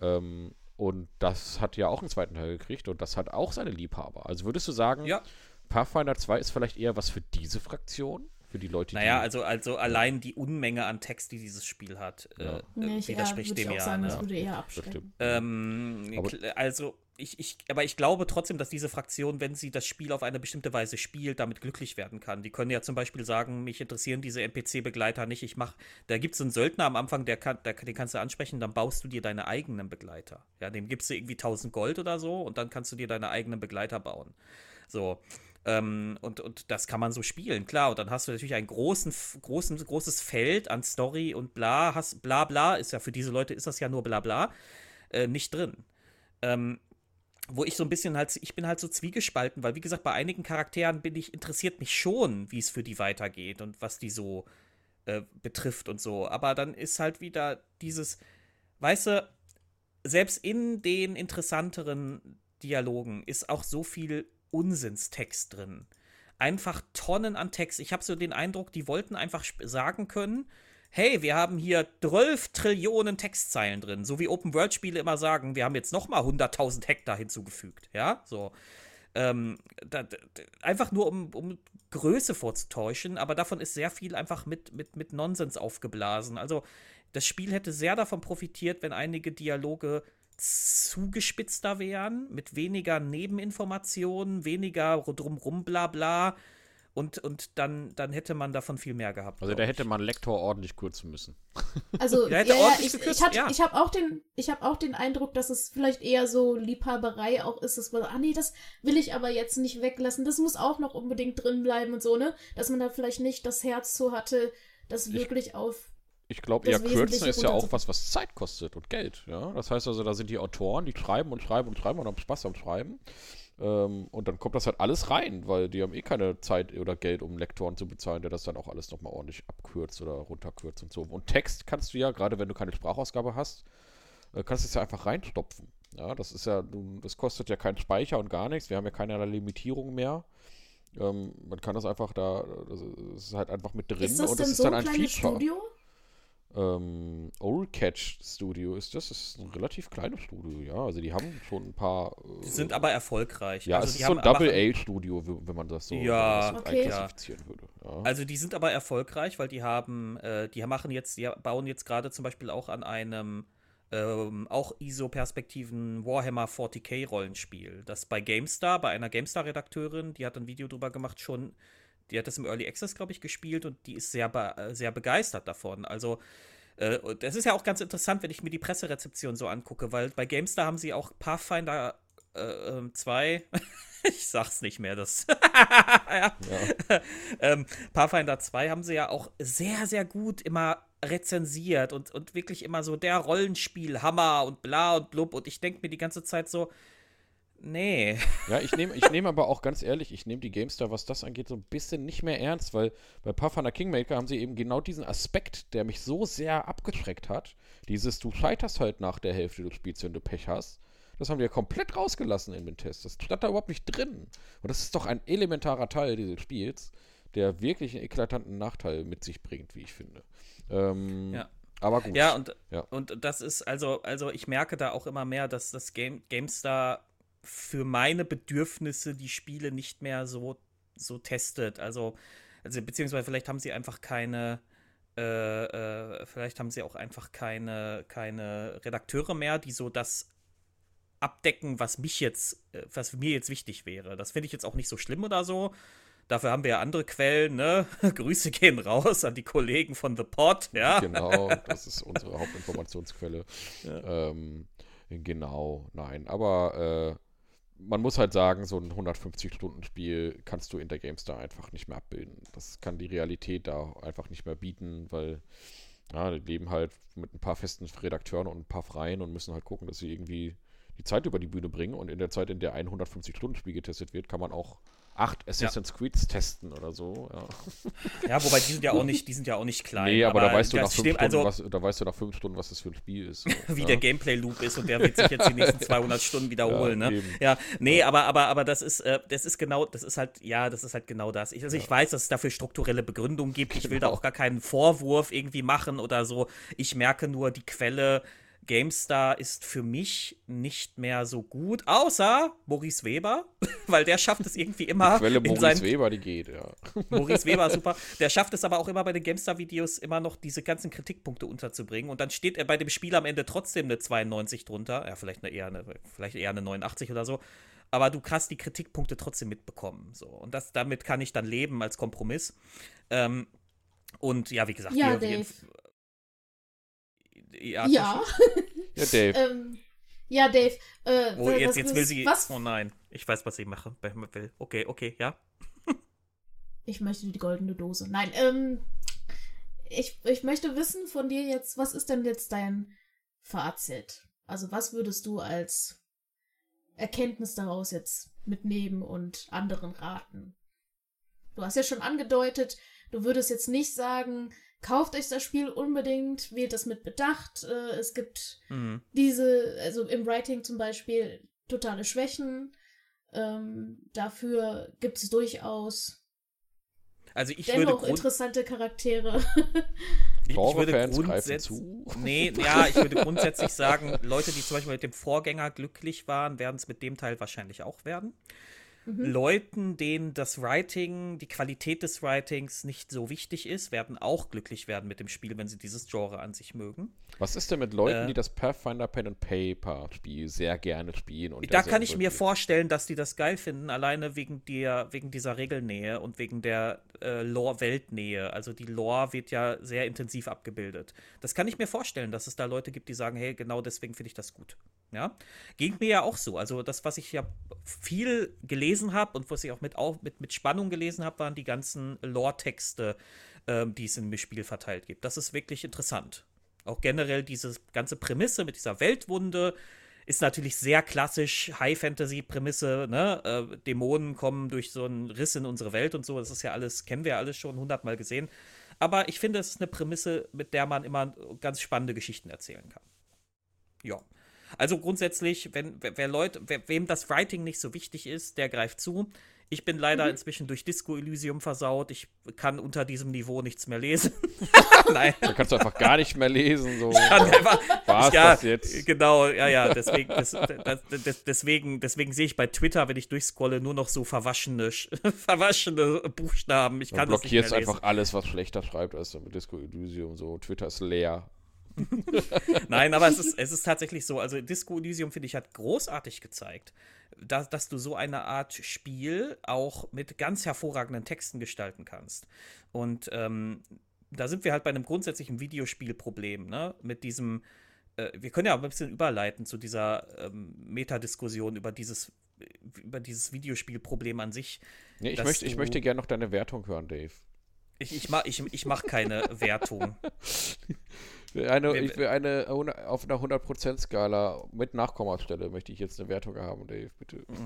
Ähm, und das hat ja auch einen zweiten Teil gekriegt und das hat auch seine Liebhaber. Also würdest du sagen, Ja. Pathfinder 2 ist vielleicht eher was für diese Fraktion? Für die Leute, Naja, die. also, also allein die Unmenge an Text, die dieses Spiel hat, Ja. äh, Nee, ich eher, widerspricht würde ich dem auch ja. sagen, ne? das würde eher stimmt. Ähm, also ich, ich, aber ich glaube trotzdem, dass diese Fraktion, wenn sie das Spiel auf eine bestimmte Weise spielt, damit glücklich werden kann. Die können ja zum Beispiel sagen, mich interessieren diese NPC-Begleiter nicht. Ich mach, da gibt es einen Söldner am Anfang, der kann, der, den kannst du ansprechen, dann baust du dir deine eigenen Begleiter. Ja, dem gibst du irgendwie 1000 Gold oder so und dann kannst du dir deine eigenen Begleiter bauen. So. Ähm, und, und das kann man so spielen, klar. Und dann hast du natürlich ein großen, großen, großes Feld an Story und bla, hast, bla bla, ist ja für diese Leute ist das ja nur bla bla, äh, nicht drin. Ähm, wo ich so ein bisschen halt, ich bin halt so zwiegespalten, weil wie gesagt, bei einigen Charakteren bin ich, interessiert mich schon, wie es für die weitergeht und was die so äh, betrifft und so. Aber dann ist halt wieder dieses, weißt du, selbst in den interessanteren Dialogen ist auch so viel Unsinnstext drin. Einfach Tonnen an Text. Ich habe so den Eindruck, die wollten einfach sagen können, hey, wir haben hier 12 Trillionen Textzeilen drin. So wie Open-World-Spiele immer sagen, wir haben jetzt noch mal 100.000 Hektar hinzugefügt. Ja, so. Ähm, da, da, einfach nur, um, um Größe vorzutäuschen, aber davon ist sehr viel einfach mit, mit, mit Nonsens aufgeblasen. Also, das Spiel hätte sehr davon profitiert, wenn einige Dialoge zugespitzter wären, mit weniger Nebeninformationen, weniger drumrum bla bla. Und, und dann, dann hätte man davon viel mehr gehabt. Also da ich. hätte man Lektor ordentlich kürzen müssen. Also, Ja, ja, ich, gekürzt, ich, hatte- ja. ich habe auch, den- ich hab auch den Eindruck, dass es vielleicht eher so Liebhaberei auch ist, dass man, ah nee, das will ich aber jetzt nicht weglassen, das muss auch noch unbedingt drin bleiben und so, ne? Dass man da vielleicht nicht das Herz so hatte, das Ich- wirklich auf. Ich glaube, eher kürzen ist ja auch was, was Zeit kostet und Geld. Ja? Das heißt also, da sind die Autoren, die schreiben und schreiben und schreiben und haben Spaß am Schreiben. Ähm, und dann kommt das halt alles rein, weil die haben eh keine Zeit oder Geld, um Lektoren zu bezahlen, der das dann auch alles nochmal ordentlich abkürzt oder runterkürzt und so. Und Text kannst du ja, gerade wenn du keine Sprachausgabe hast, äh, kannst du es ja einfach reinstopfen. Ja, das ist ja, das kostet ja keinen Speicher und gar nichts. Wir haben ja keinerlei Limitierung mehr. Ähm, man kann das einfach da, das ist halt einfach mit drin ist das und das ist so dann ein ein Feature. Studio? Ähm, Old Catch Studio ist das. Das ist ein relativ kleines Studio, ja. Also die haben schon ein paar. Äh, Die sind aber erfolgreich. ja, also es die ist so ein Double-A-Studio, wenn man das so, Ja, das so okay. einklassifizieren würde. Ja. Also die sind aber erfolgreich, weil die haben, äh, die machen jetzt, die bauen jetzt gerade zum Beispiel auch an einem ähm, auch ISO-Perspektiven Warhammer 40k Rollenspiel. Das bei GameStar, bei einer GameStar-Redakteurin, die hat ein Video drüber gemacht, schon, die hat das im Early Access, glaube ich, gespielt und die ist sehr, be äh, sehr begeistert davon. Also äh, das ist ja auch ganz interessant, wenn ich mir die Presserezeption so angucke, weil bei GameStar haben sie auch Pathfinder 2, ich sag's nicht mehr, das ja. ja. ähm, Pathfinder 2 haben sie ja auch sehr, sehr gut immer rezensiert und, und wirklich immer so der Rollenspiel, Hammer und bla und blub. Und ich denke mir die ganze Zeit so, nee. ja, ich nehme ich nehm aber auch ganz ehrlich, ich nehme die GameStar, was das angeht, so ein bisschen nicht mehr ernst, weil bei Pathfinder Kingmaker haben sie eben genau diesen Aspekt, der mich so sehr abgeschreckt hat. Dieses, du scheiterst halt nach der Hälfte des Spiels, wenn du Pech hast. Das haben wir komplett rausgelassen in den Test. Das stand da überhaupt nicht drin. Und das ist doch ein elementarer Teil dieses Spiels, der wirklich einen eklatanten Nachteil mit sich bringt, wie ich finde. Ähm, Ja. Aber gut. Ja, und, Ja. und das ist, also, also ich merke da auch immer mehr, dass das Game, GameStar für meine Bedürfnisse die Spiele nicht mehr so, so testet. Also, also, beziehungsweise vielleicht haben sie einfach keine, äh, äh, vielleicht haben sie auch einfach keine, keine Redakteure mehr, die so das abdecken, was mich jetzt, äh, was mir jetzt wichtig wäre. Das finde ich jetzt auch nicht so schlimm oder so. Dafür haben wir ja andere Quellen, ne? Grüße gehen raus an die Kollegen von The Pod, ja. Genau, das ist unsere Hauptinformationsquelle. Ja. Ähm, genau, nein. Aber äh, man muss halt sagen, so ein 150-Stunden-Spiel kannst du in der GameStar einfach nicht mehr abbilden. Das kann die Realität da einfach nicht mehr bieten, weil ja, die leben halt mit ein paar festen Redakteuren und ein paar Freien und müssen halt gucken, dass sie irgendwie die Zeit über die Bühne bringen. Und in der Zeit, in der ein 150-Stunden-Spiel getestet wird, kann man auch acht Assassin's ja. Creeds testen oder so. Ja. ja, wobei die sind ja auch nicht, die sind ja auch nicht klein. Nee, aber, aber da weißt du nach fünf Stunden, also, was, da weißt du nach fünf Stunden, was das für ein Spiel ist. So. wie ja. der Gameplay-Loop ist und der wird sich jetzt die nächsten 200 Stunden wiederholen. Ja, ne? ja nee, aber, aber, aber das ist, äh, das ist genau, das ist halt, ja, das ist halt genau das. Ich, also ich weiß, dass es dafür strukturelle Begründungen gibt. Ich will genau. da auch gar keinen Vorwurf irgendwie machen oder so. Ich merke nur, die Quelle GameStar ist für mich nicht mehr so gut, außer Maurice Weber, weil der schafft es irgendwie immer. Die Quelle Maurice seinen, Weber, die geht, ja. Maurice Weber, super. Der schafft es aber auch immer bei den GameStar-Videos immer noch diese ganzen Kritikpunkte unterzubringen und dann steht er bei dem Spiel am Ende trotzdem eine 92 drunter. Ja, vielleicht, eine eher, eine, vielleicht eher eine 89 oder so. Aber du hast die Kritikpunkte trotzdem mitbekommen. So. Und das, damit kann ich dann leben als Kompromiss. Ähm, und ja, wie gesagt, ja, wir, Dave. Ja. Ja, ja Dave. ähm, ja, Dave. Äh, oh, jetzt, jetzt will sie. Was? Oh nein, ich weiß, was sie machen will. Okay, okay, ja. ich möchte die goldene Dose. Nein, ähm, ich, ich möchte wissen von dir jetzt, was ist denn jetzt dein Fazit? Also, was würdest du als Erkenntnis daraus jetzt mitnehmen und anderen raten? Du hast ja schon angedeutet, du würdest jetzt nicht sagen, kauft euch das Spiel unbedingt, wählt es mit Bedacht. Äh, es gibt mhm. diese, also im Writing zum Beispiel, totale Schwächen. Ähm, dafür gibt es durchaus also ich dennoch würde interessante Charaktere. ich, ich würde grundsätzlich, nee, ja, ich würde grundsätzlich sagen, Leute, die zum Beispiel mit dem Vorgänger glücklich waren, werden es mit dem Teil wahrscheinlich auch werden mhm. Leuten, denen das Writing, die Qualität des Writings nicht so wichtig ist, werden auch glücklich werden mit dem Spiel, wenn sie dieses Genre an sich mögen. Was ist denn mit Leuten, äh, die das Pathfinder Pen and Paper Spiel sehr gerne spielen? Und da kann ich mir vorstellen, dass die das geil finden, alleine wegen der, wegen dieser Regelnähe und wegen der äh, Lore-Weltnähe. Also die Lore wird ja sehr intensiv abgebildet. Das kann ich mir vorstellen, dass es da Leute gibt, die sagen, hey, genau deswegen finde ich das gut. Ja, ging mir ja auch so. Also das, was ich ja viel gelesen habe und was ich auch mit, auch mit, mit Spannung gelesen habe, waren die ganzen Lore-Texte, ähm, die es im Spiel verteilt gibt. Das ist wirklich interessant. Auch generell diese ganze Prämisse mit dieser Weltwunde ist natürlich sehr klassisch High-Fantasy-Prämisse. Ne? Äh, Dämonen kommen durch so einen Riss in unsere Welt und so. Das ist ja alles, kennen wir ja alles schon hundertmal gesehen. Aber ich finde, es ist eine Prämisse, mit der man immer ganz spannende Geschichten erzählen kann. Ja. Also grundsätzlich, wenn wer Leute, wer, wem das Writing nicht so wichtig ist, der greift zu. Ich bin leider mhm. inzwischen durch Disco Elysium versaut. Ich kann unter diesem Niveau nichts mehr lesen. Nein. Da kannst du einfach gar nicht mehr lesen. So. Ich kann einfach, War's ja, das jetzt? Genau, ja, ja. Deswegen, das, das, deswegen, deswegen sehe ich bei Twitter, wenn ich durchscrolle, nur noch so verwaschene, verwaschene Buchstaben. Ich kann du blockierst einfach alles, was schlechter schreibt als mit Disco Elysium. So, Twitter ist leer. Nein, aber es ist, es ist tatsächlich so. Also Disco Elysium, finde ich, hat großartig gezeigt, dass, dass du so eine Art Spiel auch mit ganz hervorragenden Texten gestalten kannst. Und ähm, da sind wir halt bei einem grundsätzlichen Videospielproblem, ne? Mit diesem, äh, wir können ja auch ein bisschen überleiten zu dieser ähm, Metadiskussion über dieses, über dieses Videospielproblem an sich. Nee, ich, möchte, ich möchte gerne noch deine Wertung hören, Dave. Ich, ich, mach, ich, ich mache keine Wertung. Eine, ich will eine auf einer 100%-Skala mit Nachkommastelle möchte ich jetzt eine Wertung haben, Dave, bitte.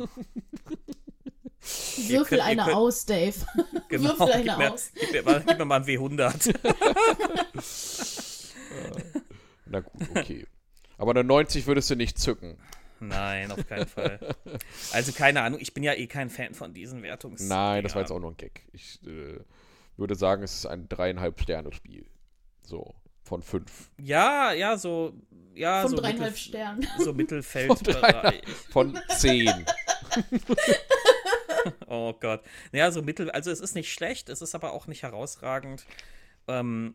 Würfel könnt, eine könnt, aus, Dave. Genau, Würfel eine mir, aus. Gib mir, mal, gib mir mal ein W100. Na gut, okay. Aber eine 90 würdest du nicht zücken. Nein, auf keinen Fall. Also keine Ahnung, ich bin ja eh kein Fan von diesen Wertungs. Nein, das war jetzt auch nur ein Gag. Ich äh, würde sagen, es ist ein dreieinhalb Sterne Spiel. So von fünf. Ja, ja, so. Ja, von so dreieinhalb Sternen. So Mittelfeldbereich. Von, von zehn. oh Gott. Ja, so Mittel. Also, es ist nicht schlecht, es ist aber auch nicht herausragend. Ähm,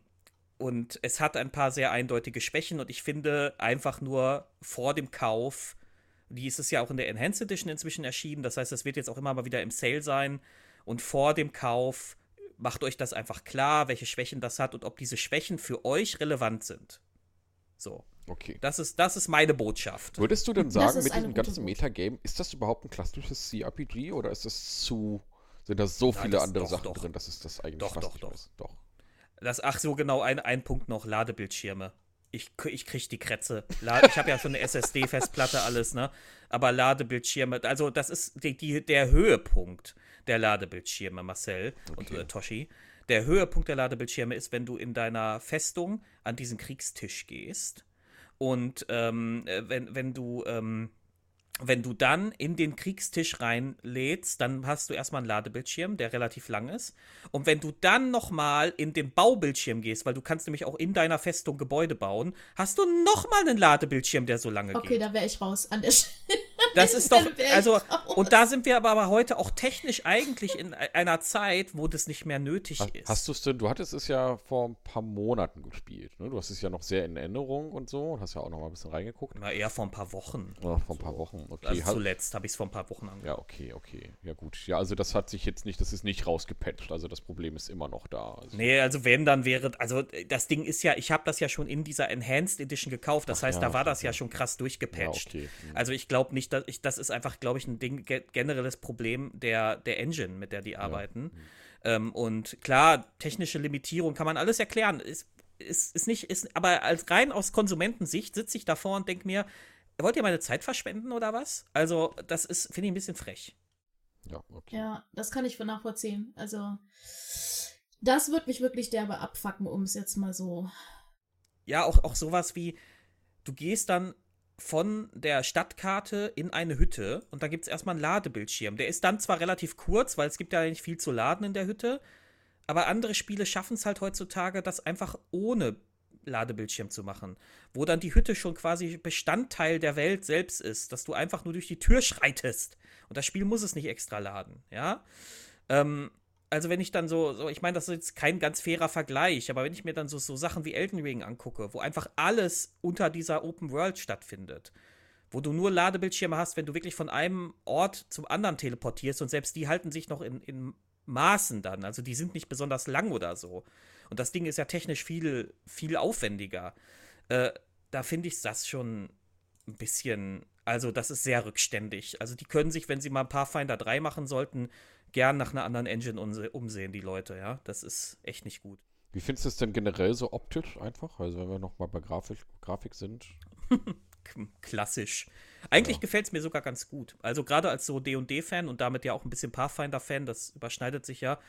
und es hat ein paar sehr eindeutige Schwächen und ich finde einfach nur vor dem Kauf Die ist es ja auch in der Enhanced Edition inzwischen erschienen. Das heißt, das wird jetzt auch immer mal wieder im Sale sein. Und vor dem Kauf macht euch das einfach klar, welche Schwächen das hat und ob diese Schwächen für euch relevant sind. So. Okay. Das ist, das ist meine Botschaft. Würdest du denn sagen, mit diesem ganzen. Metagame, ist das überhaupt ein klassisches CRPG oder ist das zu. Sind da so viele andere doch, Sachen doch. drin, dass es das eigentlich Doch, fast doch, nicht doch. ist? Doch. Das, ach so, genau, ein, ein Punkt noch, Ladebildschirme. Ich, ich krieg die Krätze. Ich habe ja schon eine SSD-Festplatte, alles, ne? Aber Ladebildschirme, also das ist die, die, der Höhepunkt der Ladebildschirme, Marcel und Okay. äh, Toshi. Der Höhepunkt der Ladebildschirme ist, wenn du in deiner Festung an diesen Kriegstisch gehst und ähm, äh, wenn, wenn du ähm, wenn du dann in den Kriegstisch reinlädst, dann hast du erstmal einen Ladebildschirm, der relativ lang ist. Und wenn du dann nochmal in den Baubildschirm gehst, weil du kannst nämlich auch in deiner Festung Gebäude bauen, hast du nochmal einen Ladebildschirm, der so lange Okay, geht. da wäre ich raus an der Stelle. Das ist doch, also, und da sind wir aber, aber heute auch technisch eigentlich in einer Zeit, wo das nicht mehr nötig ist. Hast du es denn, du hattest es ja vor ein paar Monaten gespielt, ne? Du hast es ja noch sehr in Erinnerung und so und hast ja auch noch mal ein bisschen reingeguckt. Na, eher vor ein paar Wochen. Oder vor ein paar Wochen. Okay. Also zuletzt habe ich es vor ein paar Wochen angeguckt. ja, okay, okay. Ja, gut. Ja, also das hat sich jetzt nicht, das ist nicht rausgepatcht. Also das Problem ist immer noch da. Also, Nee, also wenn, dann wäre, also äh, das Ding ist ja, ich habe das ja schon in dieser Enhanced Edition gekauft, das Ach heißt, ja, da war das ja schon krass ja, durchgepatcht. okay. Hm. Also ich glaube nicht, dass ich, das ist einfach, glaube ich, ein Ding, ge generelles Problem der, der Engine, mit der die arbeiten. Ähm, und klar, technische Limitierung kann man alles erklären. Ist, ist, ist nicht, ist, aber als rein aus Konsumentensicht sitze ich davor und denke mir, wollt ihr meine Zeit verschwenden oder was? Also, das ist, finde ich, ein bisschen frech. Ja, okay. Ja, das kann ich nachvollziehen. Also, das wird mich wirklich derbe abfacken, um es jetzt mal so. Ja, auch, auch sowas wie, du gehst dann von der Stadtkarte in eine Hütte und da gibt es erstmal einen Ladebildschirm. Der ist dann zwar relativ kurz, weil es gibt ja nicht viel zu laden in der Hütte, aber andere Spiele schaffen es halt heutzutage, das einfach ohne Ladebildschirm zu machen, wo dann die Hütte schon quasi Bestandteil der Welt selbst ist, dass du einfach nur durch die Tür schreitest und das Spiel muss es nicht extra laden, ja. Ähm, also wenn ich dann so, so ich meine, das ist jetzt kein ganz fairer Vergleich, aber wenn ich mir dann so, so Sachen wie Elden Ring angucke, wo einfach alles unter dieser Open World stattfindet, wo du nur Ladebildschirme hast, wenn du wirklich von einem Ort zum anderen teleportierst und selbst die halten sich noch in, in Maßen dann, also die sind nicht besonders lang oder so. Und das Ding ist ja technisch viel, viel aufwendiger. Äh, da finde ich das schon ein bisschen, also das ist sehr rückständig. Also die können sich, wenn sie mal Pathfinder 3 machen sollten, gern nach einer anderen Engine umse- umsehen, die Leute, ja. Das ist echt nicht gut. Wie findest du es denn generell so optisch einfach? Also wenn wir noch mal bei Grafik, Grafik sind. Klassisch. Eigentlich Ja. gefällt es mir sogar ganz gut. Also gerade als so D&D-Fan und damit ja auch ein bisschen Pathfinder-Fan, das überschneidet sich ja.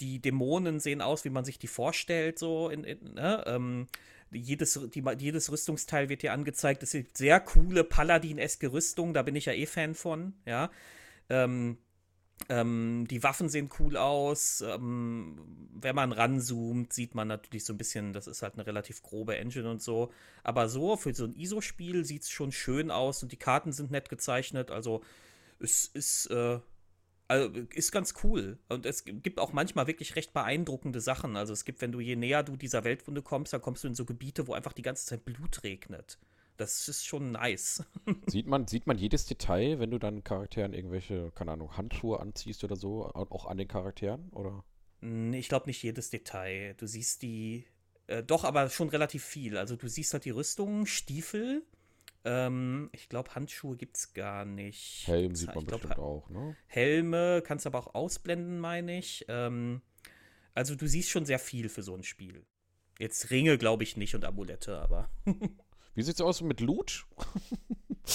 Die Dämonen sehen aus, wie man sich die vorstellt, so in, in ne? ähm, jedes, die, jedes Rüstungsteil wird hier angezeigt. Es gibt sehr coole Paladin-eske Rüstung, da bin ich ja eh Fan von, ja. Ähm, ähm, die Waffen sehen cool aus. Ähm, wenn man ranzoomt, sieht man natürlich so ein bisschen, das ist halt eine relativ grobe Engine und so. Aber so, für so ein ISO-Spiel sieht es schon schön aus und die Karten sind nett gezeichnet. Also es ist, äh, also ist ganz cool. Und es gibt auch manchmal wirklich recht beeindruckende Sachen. Also es gibt, wenn du je näher du dieser Weltwunde kommst, dann kommst du in so Gebiete, wo einfach die ganze Zeit Blut regnet. Das ist schon nice. Sieht man, sieht man jedes Detail, wenn du dann Charakteren irgendwelche, keine Ahnung, Handschuhe anziehst oder so, auch an den Charakteren? Oder? Nee, ich glaube nicht jedes Detail. Du siehst die, äh, doch, aber schon relativ viel. Also du siehst halt die Rüstungen, Stiefel. Ähm, ich glaube, Handschuhe gibt es gar nicht. Helm sieht man glaub, bestimmt auch, ne? Helme kannst aber auch ausblenden, meine ich. Ähm, also du siehst schon sehr viel für so ein Spiel. Jetzt Ringe glaube ich nicht und Amulette, aber. Wie sieht's aus mit Loot?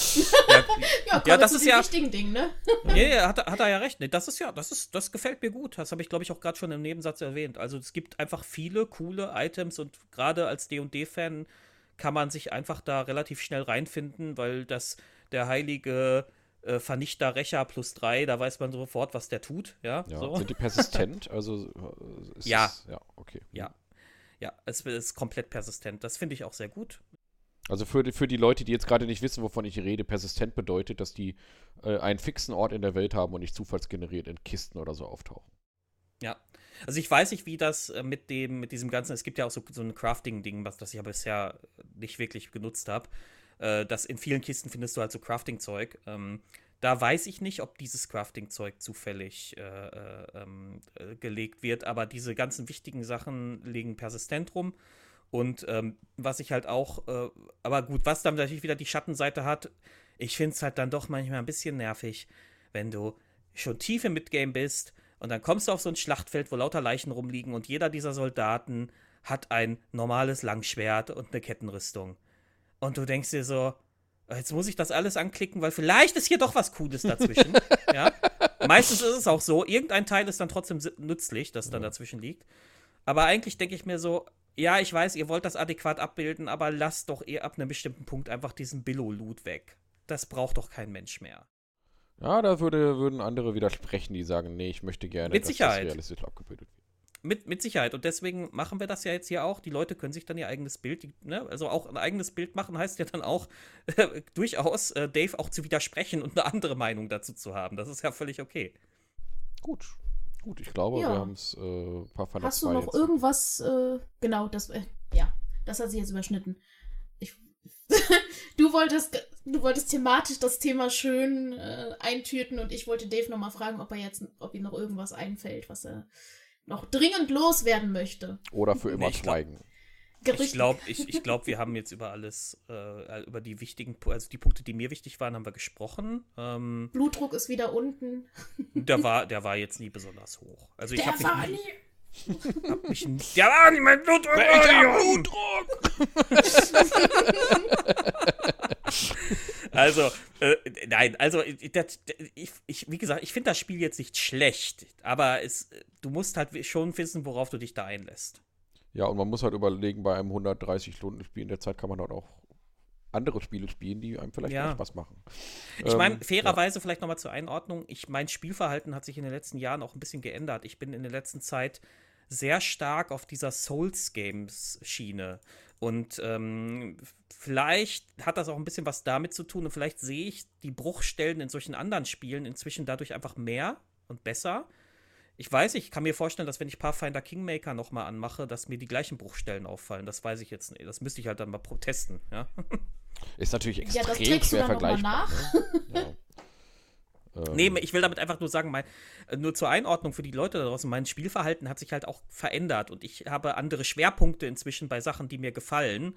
ja, Ja, Ja, das zu ist ja- wichtigen Dingen, ne? Nee, hat, hat er ja recht. Nee, das ist ja, das ist, das gefällt mir gut. Das habe ich, glaube ich, auch gerade schon im Nebensatz erwähnt. Also es gibt einfach viele coole Items und gerade als D&D-Fan kann man sich einfach da relativ schnell reinfinden, weil das der heilige äh, Vernichter Rächer plus drei, da weiß man sofort, was der tut. Ja, Ja. so. Sind die persistent? Also äh, ist Ja. Es, ja, okay. Ja. Ja, es ist komplett persistent. Das finde ich auch sehr gut. Also für die, für die Leute, die jetzt gerade nicht wissen, wovon ich rede, persistent bedeutet, dass die äh, einen fixen Ort in der Welt haben und nicht zufallsgeneriert in Kisten oder so auftauchen. Ja. Also ich weiß nicht, wie das äh, mit dem, mit diesem ganzen, es gibt ja auch so, so ein Crafting-Ding, was das ich ja bisher nicht wirklich genutzt habe. Äh, das in vielen Kisten findest du halt so Crafting-Zeug. Ähm, da weiß ich nicht, ob dieses Crafting-Zeug zufällig äh, äh, ähm, äh, gelegt wird, aber diese ganzen wichtigen Sachen liegen persistent rum. Und ähm, was ich halt auch, äh, aber gut, was dann natürlich wieder die Schattenseite hat, ich finde es halt dann doch manchmal ein bisschen nervig, wenn du schon tief im Midgame bist und dann kommst du auf so ein Schlachtfeld, wo lauter Leichen rumliegen und jeder dieser Soldaten hat ein normales Langschwert und eine Kettenrüstung. Und du denkst dir so, jetzt muss ich das alles anklicken, weil vielleicht ist hier doch was Cooles dazwischen. ja? Meistens ist es auch so, irgendein Teil ist dann trotzdem nützlich, das dann dazwischen liegt. Aber eigentlich denke ich mir so, ja, ich weiß, ihr wollt das adäquat abbilden, aber lasst doch eher ab einem bestimmten Punkt einfach diesen Billo-Loot weg. Das braucht doch kein Mensch mehr. Ja, da würde, würden andere widersprechen, die sagen, nee, ich möchte gerne, Mit Sicherheit. das realistisch abgebildet wird. Mit, mit Sicherheit. Und deswegen machen wir das ja jetzt hier auch. Die Leute können sich dann ihr eigenes Bild, ne? also auch ein eigenes Bild machen, heißt ja dann auch äh, durchaus äh, Dave auch zu widersprechen und eine andere Meinung dazu zu haben. Das ist ja völlig okay. Gut. Gut, ich glaube, Ja. wir haben es äh, paar Final Hast du noch jetzt- irgendwas, äh, genau, das, äh, ja, das hat sich jetzt überschnitten. Ich, du wolltest, du wolltest thematisch das Thema schön äh, eintüten und ich wollte Dave nochmal fragen, ob er jetzt, ob ihm noch irgendwas einfällt, was er noch dringend loswerden möchte. Oder für immer Nee, ich schweigen. Ich glaube, ich, ich glaub, wir haben jetzt über alles, äh, über die wichtigen, also die Punkte, die mir wichtig waren, haben wir gesprochen. Ähm, Blutdruck ist wieder unten. der, war, der war jetzt nie besonders hoch. Also ich Der habe war mich, nie. nie- hab mich nie, Der war nicht mein Blutdruck. hoch. Also, äh, nein, also äh, das, ich, ich, wie gesagt, ich finde das Spiel jetzt nicht schlecht, aber es, du musst halt schon wissen, worauf du dich da einlässt. Ja, und man muss halt überlegen, bei einem 130-Stunden-Spiel in der Zeit kann man dort auch andere Spiele spielen, die einem vielleicht Ja. Spaß machen. Ich meine, Ähm, fairerweise vielleicht nochmal zur Einordnung, ich, mein Spielverhalten hat sich in den letzten Jahren auch ein bisschen geändert. Ich bin in der letzten Zeit sehr stark auf dieser Souls-Games-Schiene. Und ähm, vielleicht hat das auch ein bisschen was damit zu tun und vielleicht sehe ich die Bruchstellen in solchen anderen Spielen inzwischen dadurch einfach mehr und besser. Ich weiß, ich kann mir vorstellen, dass wenn ich Pathfinder Kingmaker nochmal anmache, dass mir die gleichen Bruchstellen auffallen. Das weiß ich jetzt nicht. Das müsste ich halt dann mal protesten, ja. Ist natürlich Ja, extrem das trägst du schwer dann noch mal vergleichbar. Ne? Ja. Ähm, Nee, ich will damit einfach nur sagen, mein, nur zur Einordnung für die Leute da draußen, mein Spielverhalten hat sich halt auch verändert und ich habe andere Schwerpunkte inzwischen bei Sachen, die mir gefallen.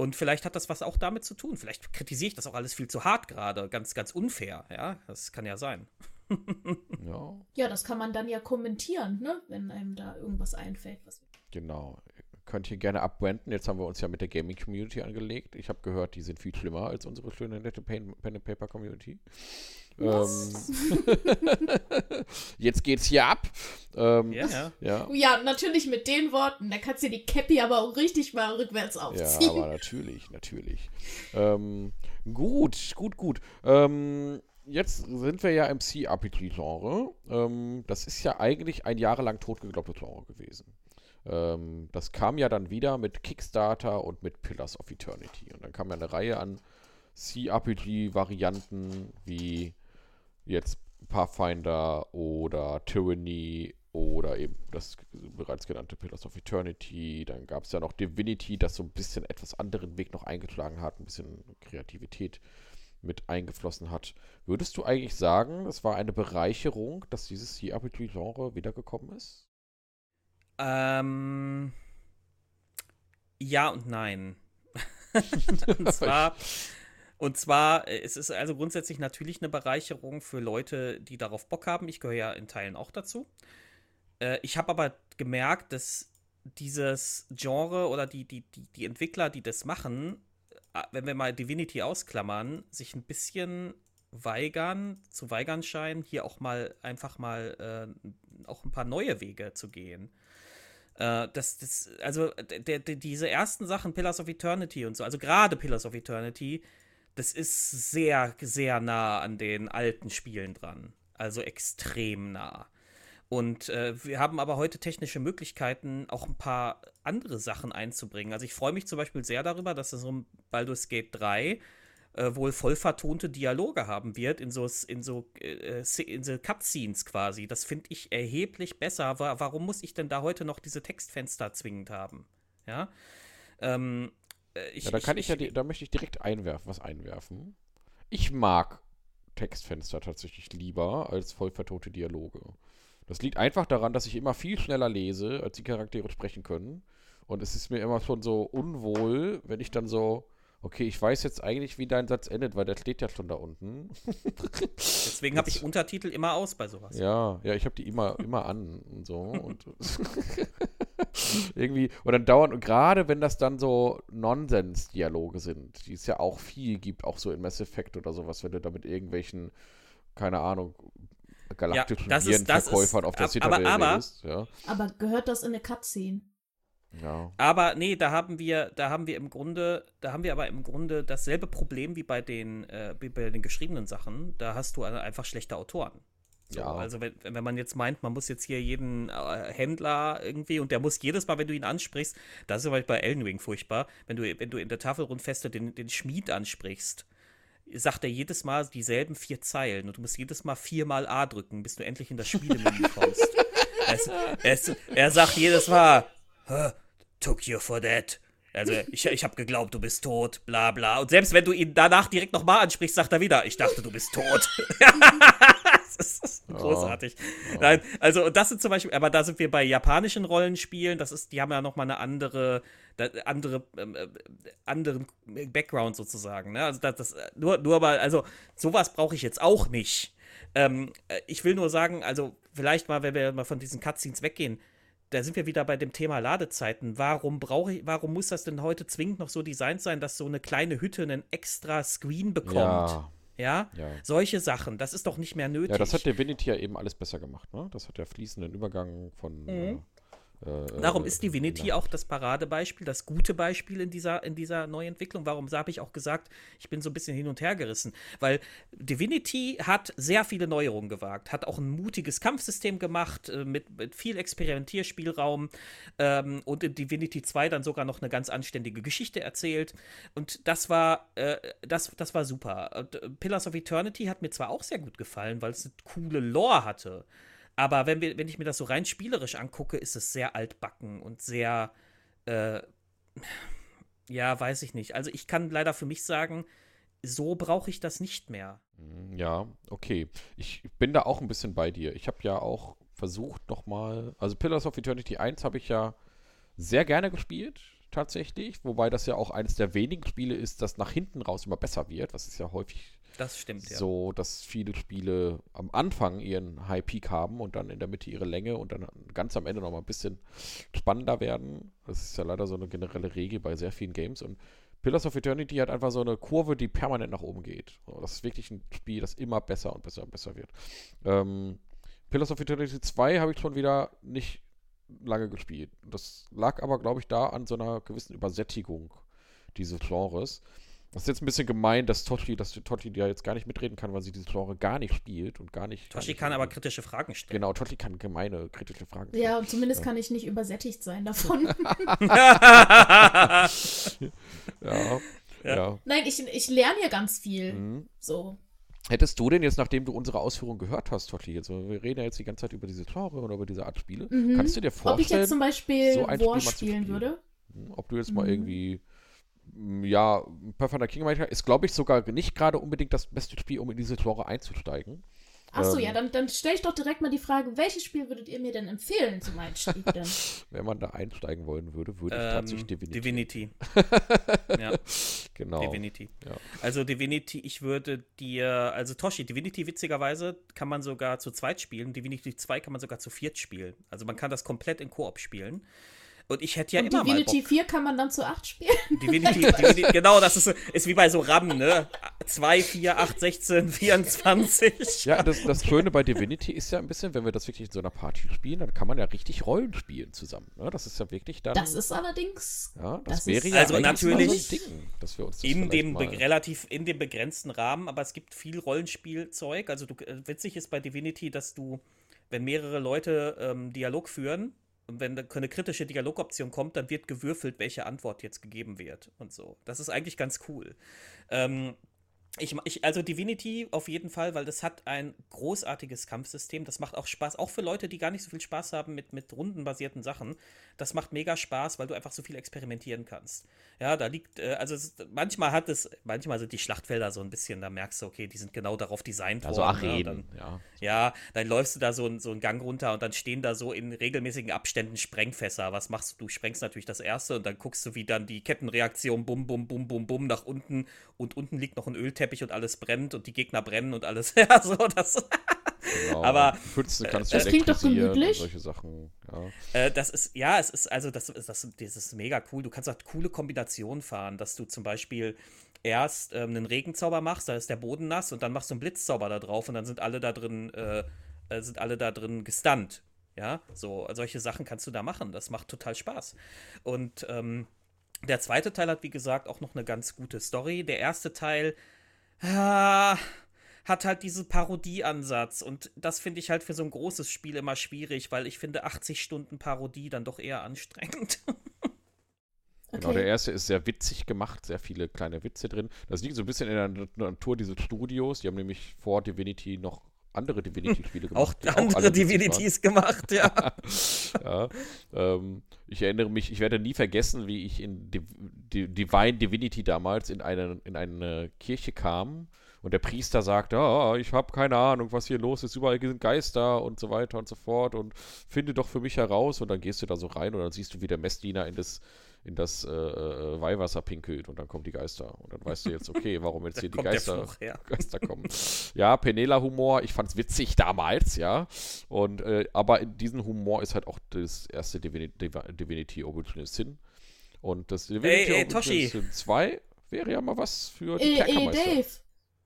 Und vielleicht hat das was auch damit zu tun. Vielleicht kritisiere ich das auch alles viel zu hart gerade, ganz, ganz unfair, ja. Das kann ja sein. ja, Ja, das kann man dann ja kommentieren, ne? Wenn einem da irgendwas einfällt. Was genau. Könnt ihr gerne abwenden. Jetzt haben wir uns ja mit der Gaming-Community angelegt. Ich habe gehört, die sind viel schlimmer als unsere schöne, nette Pen, Pen and Paper Community. Was? Ähm, jetzt geht's hier ab. Ähm, Ja, ja. ja. Ja, natürlich mit den Worten. Da kannst du die Cappy aber auch richtig mal rückwärts Ja, aufziehen. aber natürlich, natürlich. Ähm, gut, gut, gut. Ähm, jetzt sind wir ja im C-RPG-Genre. Ähm, das ist ja eigentlich ein jahrelang totgeglaubtes Genre gewesen. Ähm, das kam ja dann wieder mit Kickstarter und mit Pillars of Eternity. Und dann kam ja eine Reihe an C-RPG-Varianten wie jetzt Pathfinder oder Tyranny oder eben das bereits genannte Pillars of Eternity. Dann gab es ja noch Divinity, das so ein bisschen etwas anderen Weg noch eingeschlagen hat, ein bisschen Kreativität mit eingeflossen hat. Würdest du eigentlich sagen, es war eine Bereicherung, dass dieses CRPG-Genre wiedergekommen ist? Ähm, ja und nein. und zwar, und zwar, es ist also grundsätzlich natürlich eine Bereicherung für Leute, die darauf Bock haben. Ich gehöre ja in Teilen auch dazu. Äh, ich habe aber gemerkt, dass dieses Genre oder die, die, die, die Entwickler, die das machen, äh, wenn wir mal Divinity ausklammern, sich ein bisschen weigern, zu weigern scheinen, hier auch mal einfach mal äh, auch ein paar neue Wege zu gehen. Äh, das, das, also der, der, diese ersten Sachen, Pillars of Eternity und so, also gerade Pillars of Eternity, das ist sehr, sehr nah an den alten Spielen dran. Also extrem nah. Und äh, wir haben aber heute technische Möglichkeiten, auch ein paar andere Sachen einzubringen. Also ich freue mich zum Beispiel sehr darüber, dass es ein Baldur's Gate 3 äh, wohl voll vertonte Dialoge haben wird in so, in so, äh, in so Cutscenes quasi. Das finde ich erheblich besser. Wa warum muss ich denn da heute noch diese Textfenster zwingend haben? Ja. Ähm, äh, ich, Ja, da kann ich, ja, ich- di- da möchte ich direkt einwerfen, was einwerfen. Ich mag Textfenster tatsächlich lieber als voll vertote Dialoge. Das liegt einfach daran, dass ich immer viel schneller lese, als die Charaktere sprechen können. Und es ist mir immer schon so unwohl, wenn ich dann so, okay, ich weiß jetzt eigentlich, wie dein Satz endet, weil der steht ja schon da unten. Deswegen habe ich Untertitel immer aus bei sowas. Ja, ja, ich habe die immer, immer an und so. Und irgendwie, und dann dauern, und gerade wenn das dann so Nonsens-Dialoge sind, die es ja auch viel gibt, auch so in Mass Effect oder sowas, wenn du da mit irgendwelchen, keine Ahnung, galaktischen das ist- das ist- Virenverkäufern auf der Citadel aber- aber- ja. Aber gehört das in eine Cutscene? Ja. Aber nee, da haben wir, da haben wir im Grunde, da haben wir aber im Grunde dasselbe Problem wie bei den, äh, wie bei den geschriebenen Sachen. Da hast du einfach schlechte Autoren. So, Ja. Also wenn, wenn man jetzt meint, man muss jetzt hier jeden äh, Händler irgendwie und der muss jedes Mal, wenn du ihn ansprichst, das ist aber bei Elden Ring furchtbar, wenn du, wenn du in der Tafelrundfeste den, den Schmied ansprichst, sagt er jedes Mal dieselben vier Zeilen und du musst jedes Mal viermal A drücken, bis du endlich in das Spielemenü kommst. es, es, er sagt jedes Mal, "Huh, took you for that. Also, ich, ich habe geglaubt, du bist tot, bla bla. Und selbst wenn du ihn danach direkt nochmal ansprichst, sagt er wieder, ich dachte, du bist tot. das ist großartig. Nein, also, das sind zum Beispiel, aber da sind wir bei japanischen Rollenspielen, das ist, die haben ja nochmal eine andere, andere, ähm, äh, anderen Background sozusagen. Ne? Also, das, das, nur, nur mal, also, sowas brauche ich jetzt auch nicht. Ähm, äh, ich will nur sagen, also, vielleicht mal, wenn wir mal von diesen Cutscenes weggehen, da sind wir wieder bei dem Thema Ladezeiten. Warum brauche ich, warum muss das denn heute zwingend noch so designt sein, dass so eine kleine Hütte einen extra Screen bekommt? Ja, Ja? ja. Solche Sachen, das ist doch nicht mehr nötig. Ja, das hat Divinity ja eben alles besser gemacht, ne? Das hat ja fließenden Übergang von. Mhm. Äh, Darum äh, ist Divinity ja. auch das Paradebeispiel, das gute Beispiel in dieser, in dieser Neuentwicklung. Warum habe ich auch gesagt, ich bin so ein bisschen hin und her gerissen? Weil Divinity hat sehr viele Neuerungen gewagt, hat auch ein mutiges Kampfsystem gemacht, äh, mit, mit viel Experimentierspielraum ähm, und in Divinity 2 dann sogar noch eine ganz anständige Geschichte erzählt. Und das war, äh, das, das war super. Und, äh, Pillars of Eternity hat mir zwar auch sehr gut gefallen, weil es eine coole Lore hatte. Aber wenn, wir, wenn ich mir das so rein spielerisch angucke, ist es sehr altbacken und sehr, äh, ja, weiß ich nicht. Also ich kann leider für mich sagen, so brauche ich das nicht mehr. Mm, Ja, okay. Ich bin da auch ein bisschen bei dir. Ich habe ja auch versucht nochmal, also Pillars of Eternity 1 habe ich ja sehr gerne gespielt, tatsächlich. Wobei das ja auch eines der wenigen Spiele ist, das nach hinten raus immer besser wird, was ist ja häufig Das stimmt, ja. so, dass viele Spiele am Anfang ihren High Peak haben und dann in der Mitte ihre Länge und dann ganz am Ende nochmal ein bisschen spannender werden. Das ist ja leider so eine generelle Regel bei sehr vielen Games und Pillars of Eternity hat einfach so eine Kurve, die permanent nach oben geht. Das ist wirklich ein Spiel, das immer besser und besser und besser wird. Ähm, Pillars of Eternity 2 habe ich schon wieder nicht lange gespielt. Das lag aber, glaube ich, da an so einer gewissen Übersättigung dieses Genres. Das ist jetzt ein bisschen gemein, dass Toshi, dass Toshi ja jetzt gar nicht mitreden kann, weil sie dieses Genre gar nicht spielt und gar nicht. nicht kann aber irgendwie- kritische Fragen stellen. Genau, Toshi kann gemeine, kritische Fragen Ja, und zumindest Ja. kann ich nicht übersättigt sein davon. Ja. Ja. ja. Nein, ich, ich lerne hier ganz viel. Mhm. So. Hättest du denn jetzt, nachdem du unsere Ausführungen gehört hast, Totti, jetzt, wir reden ja jetzt die ganze Zeit über diese Genre oder über diese Art Spiele, Mhm. kannst du dir Ob ich vorstellen, jetzt zum Beispiel so ein Spiel War mal spielen spielen? würde? hm, ob du jetzt mal Mhm. irgendwie, m, ja, Pathfinder Kingmaker ist, glaube ich, sogar nicht gerade unbedingt das beste Spiel, um in diese Genre einzusteigen. Achso, Ähm. ja, dann, dann stelle ich doch direkt mal die Frage, welches Spiel würdet ihr mir denn empfehlen zum Einstieg denn? Wenn man da einsteigen wollen würde, würde ich Ähm, tatsächlich Divinity. Divinity. ja, Genau. Divinity. Ja. Also Divinity, ich würde dir, also Toshi, Divinity witzigerweise kann man sogar zu zweit spielen. Divinity 2 kann man sogar zu viert spielen. Also man kann das komplett in Koop spielen. Und ich hätte ja Und immer Divinity mal Bock. 4 kann man dann zu 8 spielen? Divinity, Divinity, genau, das ist, ist wie bei so RAM, ne? 2, 4, 8, 16, 24. Ja, das, das Schöne bei Divinity ist ja ein bisschen, wenn wir das wirklich in so einer Party spielen, dann kann man ja richtig Rollen spielen zusammen. Ne? Das ist ja wirklich dann. Das ist allerdings. ja, das, das wäre ist- ja Also natürlich so ein Ding, dass wir uns das in dem relativ in dem begrenzten Rahmen, aber es gibt viel Rollenspielzeug. Also du, äh, witzig ist bei Divinity, dass du, wenn mehrere Leute ähm, Dialog führen und wenn da eine kritische Dialogoption kommt, dann wird gewürfelt, welche Antwort jetzt gegeben wird und so. Das ist eigentlich ganz cool. Ähm, Ich, ich, also Divinity auf jeden Fall, weil das hat ein großartiges Kampfsystem. Das macht auch Spaß, auch für Leute, die gar nicht so viel Spaß haben mit, mit rundenbasierten Sachen. Das macht mega Spaß, weil du einfach so viel experimentieren kannst. Ja, da liegt, äh, also es, manchmal hat es, manchmal sind die Schlachtfelder so ein bisschen, da merkst du, okay, die sind genau darauf designt Also worden. ne? Arenen, Dann, ja. ja, dann läufst du da so, so einen Gang runter und dann stehen da so in regelmäßigen Abständen Sprengfässer. Was machst du? Du sprengst natürlich das erste und dann guckst du, wie dann die Kettenreaktion bum, bum, bum, bum, bum nach unten und unten liegt noch ein Ölteppich und alles brennt und die Gegner brennen und alles. Ja, so, das, Genau. Aber, Pfützen kannst du das klingt doch gemütlich. solche Sachen. Ja. äh, das ist, ja, es ist, also, das ist, das, das ist mega cool. Du kannst auch coole Kombinationen fahren, dass du zum Beispiel erst ähm, einen Regenzauber machst, da ist der Boden nass und dann machst du einen Blitzzauber da drauf und dann sind alle da drin, äh, äh, sind alle da drin gestunt. Ja, so, solche Sachen kannst du da machen. Das macht total Spaß. Und ähm, der zweite Teil hat, wie gesagt, auch noch eine ganz gute Story. Der erste Teil ah, hat halt diesen Parodieansatz. Und das finde ich halt für so ein großes Spiel immer schwierig, weil ich finde 80 Stunden Parodie dann doch eher anstrengend. Genau, der erste ist sehr witzig gemacht, sehr viele kleine Witze drin. Das liegt so ein bisschen in der Nat- Natur dieses Studios. Die haben nämlich vor Divinity noch andere Divinity-Spiele auch gemacht. alle andere waren. Divinities gemacht, ja. ja, ähm, ich erinnere mich, ich werde nie vergessen, wie ich in Div Di Divine Divinity damals in eine, in eine Kirche kam und der Priester sagte, ah, ich habe keine Ahnung, was hier los ist, überall sind Geister und so weiter und so fort und finde doch für mich heraus und dann gehst du da so rein und dann siehst du, wie der Messdiener in das in das äh, äh, Weihwasser pinkelt und dann kommen die Geister und dann weißt du jetzt, okay, warum jetzt hier die Geister. Geister kommen. Ja, Penela-Humor, ich fand's witzig damals, ja. Und, äh, aber in diesem Humor ist halt auch das erste Divini Divi- Divinity Original Sin. Und das Divinity ey, Original Toshi. Sin 2 wäre ja mal was für die Ey, ey, Kerkermeister. Dave.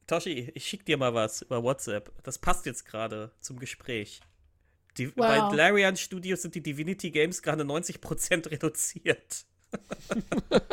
Toshi, ich schick dir mal was über WhatsApp. Das passt jetzt gerade zum Gespräch. Die, Wow. Bei Larian Studios sind die Divinity Games gerade 90% reduziert.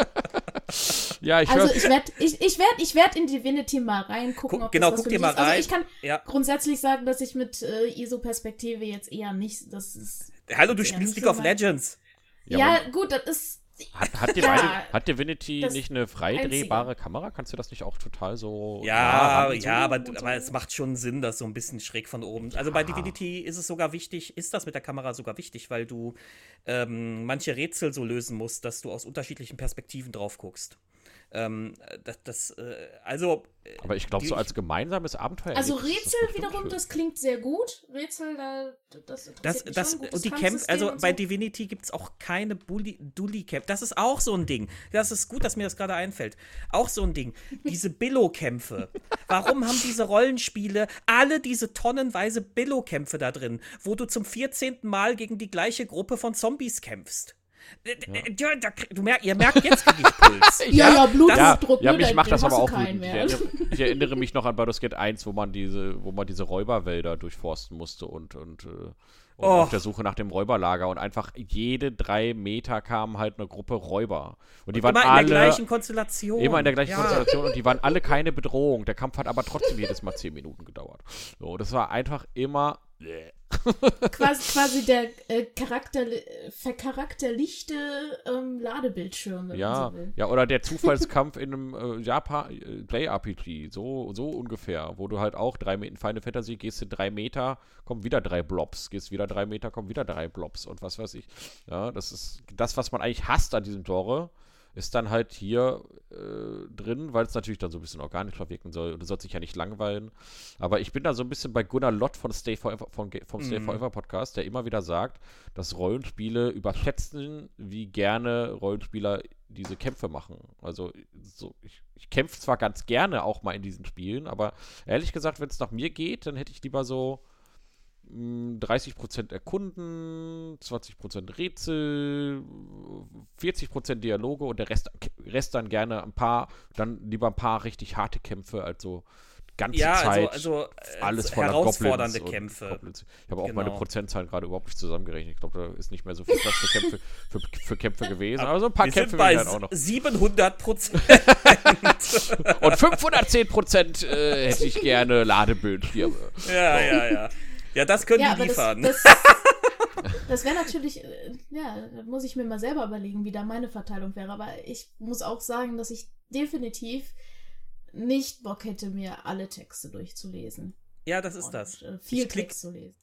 Ja, ich Also ich werde ich, ich werd, ich werd in Divinity mal reingucken. Guck- ob genau, das was guck für dir mal ist. rein. Also ich kann Ja. grundsätzlich sagen, dass ich mit äh, ISO-Perspektive jetzt eher nicht, das ist... Hallo, du spielst League of. Legends. Ja, Ja, gut, das ist... Hat, hat, Ja, Divinity, hat Divinity das nicht eine freidrehbare Kamera? Kannst du das nicht auch total so. Ja, ja, aber, so. aber es macht schon Sinn, das so ein bisschen schräg von oben. Also bei Ja. Divinity ist es sogar wichtig, ist das mit der Kamera sogar wichtig, weil du ähm, manche Rätsel so lösen musst, dass du aus unterschiedlichen Perspektiven drauf guckst. Ähm, das, das äh, also. äh, Aber ich glaube, so als gemeinsames Abenteuer. Also ist das Rätsel bestimmt wiederum, schön. das klingt sehr gut. Rätsel, da, das interessiert Das, mich das, schon. Gutes und die Kämpfe, Kampfsystem also bei so. Divinity gibt es auch keine Dulli-Kämpfe. Das ist auch so ein Ding. Das ist gut, dass mir das gerade einfällt. Auch so ein Ding. Diese Billo-Kämpfe. Warum haben diese Rollenspiele alle diese tonnenweise Billo-Kämpfe da drin, wo du zum 14. Mal gegen die gleiche Gruppe von Zombies kämpfst? Äh, äh, ja, da krieg- Du merk, ihr merkt, jetzt ich Puls. Ja, ja, Ja, Bluthochdruck, ja mich da- macht den das aber auch wütend. Ich erinnere, ich erinnere mich noch an Baldur's Gate 1, wo man diese, wo man diese Räuberwälder durchforsten musste und, und, äh, und Oh. auf der Suche nach dem Räuberlager und einfach jede drei Meter kam halt eine Gruppe Räuber. Und die waren Immer in alle der gleichen Konstellation. immer in der gleichen ja. Konstellation und die waren alle keine Bedrohung. Der Kampf hat aber trotzdem jedes Mal zehn Minuten gedauert. So, das war einfach immer. Quasi, quasi der äh, Charakter, vercharakterlichte ähm, Ladebildschirm, wenn Ja, man so will. ja, oder der Zufallskampf in einem äh, Japan äh, Play RPG, so, so ungefähr, wo du halt auch drei Meter in Final Fantasy gehst du drei Meter, kommen wieder drei Blobs, gehst wieder drei Meter, kommen wieder drei Blobs und was weiß ich. Ja, das ist das, was man eigentlich hasst an diesem Genre, ist dann halt hier äh, drin, weil es natürlich dann so ein bisschen organischer wirken soll und du sollst dich ja nicht langweilen. Aber ich bin da so ein bisschen bei Gunnar Lott von Stay Forever, von, vom Stay Mhm. Forever Podcast, der immer wieder sagt, dass Rollenspiele überschätzen, wie gerne Rollenspieler diese Kämpfe machen. Also so, ich, ich kämpfe zwar ganz gerne auch mal in diesen Spielen, aber ehrlich gesagt, wenn es nach mir geht, dann hätte ich lieber so 30% erkunden, 20% Rätsel, 40% Dialoge und der Rest, Rest dann gerne ein paar, dann lieber ein paar richtig harte Kämpfe, also ganze Ja, Zeit. also, also alles voller herausfordernde Goblins Kämpfe. Goblins. Ich habe auch meine Genau. Prozentzahlen gerade überhaupt nicht zusammengerechnet. Ich glaube, da ist nicht mehr so viel Platz für Kämpfe, für, für Kämpfe gewesen. Aber so ein paar Wir Kämpfe sind bei auch noch. 700 Prozent. Und 510 Prozent äh, hätte ich gerne Ladebildschirme. ja, ja, ja. Ja, das können Ja, die aber das, liefern. das, das wäre natürlich, äh, ja, da muss ich mir mal selber überlegen, wie da meine Verteilung wäre. Aber ich muss auch sagen, dass ich definitiv nicht Bock hätte, mir alle Texte durchzulesen. Ja, das ist Und, das. Äh, viel Ich Text zu lesen.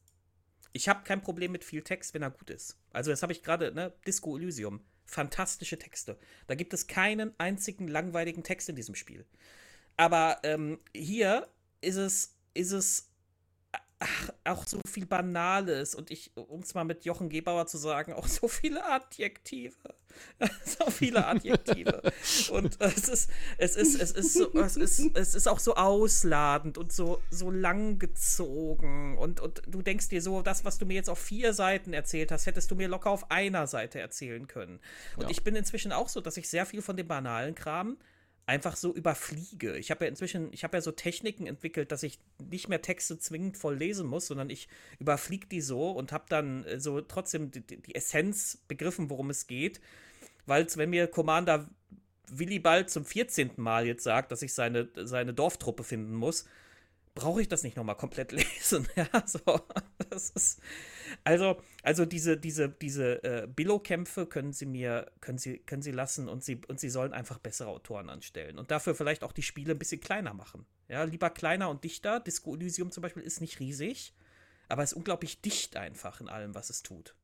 Ich habe kein Problem mit viel Text, wenn er gut ist. Also, das habe ich gerade, ne? Disco Elysium. Fantastische Texte. Da gibt es keinen einzigen langweiligen Text in diesem Spiel. Aber ähm, hier ist es, ist es ach, auch so viel Banales und ich, um es mal mit Jochen Gebauer zu sagen, auch so viele Adjektive. so viele Adjektive. und es ist, es ist, es ist, so, es ist, es ist auch so ausladend und so, so langgezogen. Und, und du denkst dir so, das, was du mir jetzt auf vier Seiten erzählt hast, hättest du mir locker auf einer Seite erzählen können. Und Ja. ich bin inzwischen auch so, dass ich sehr viel von dem banalen Kram einfach so überfliege. Ich habe ja inzwischen, ich habe ja so Techniken entwickelt, dass ich nicht mehr Texte zwingend voll lesen muss, sondern ich überfliege die so und habe dann äh, so trotzdem die, die Essenz begriffen, worum es geht. Weil wenn mir Commander Willibald zum 14. Mal jetzt sagt, dass ich seine, seine Dorftruppe finden muss, brauche ich das nicht nochmal komplett lesen. Ja, so. Ist. Also, also diese, diese, diese äh, Billo-Kämpfe können sie mir, können sie, können sie lassen und sie, und sie sollen einfach bessere Autoren anstellen. Und dafür vielleicht auch die Spiele ein bisschen kleiner machen. Ja, lieber kleiner und dichter. Disco Elysium zum Beispiel ist nicht riesig, aber ist unglaublich dicht einfach in allem, was es tut.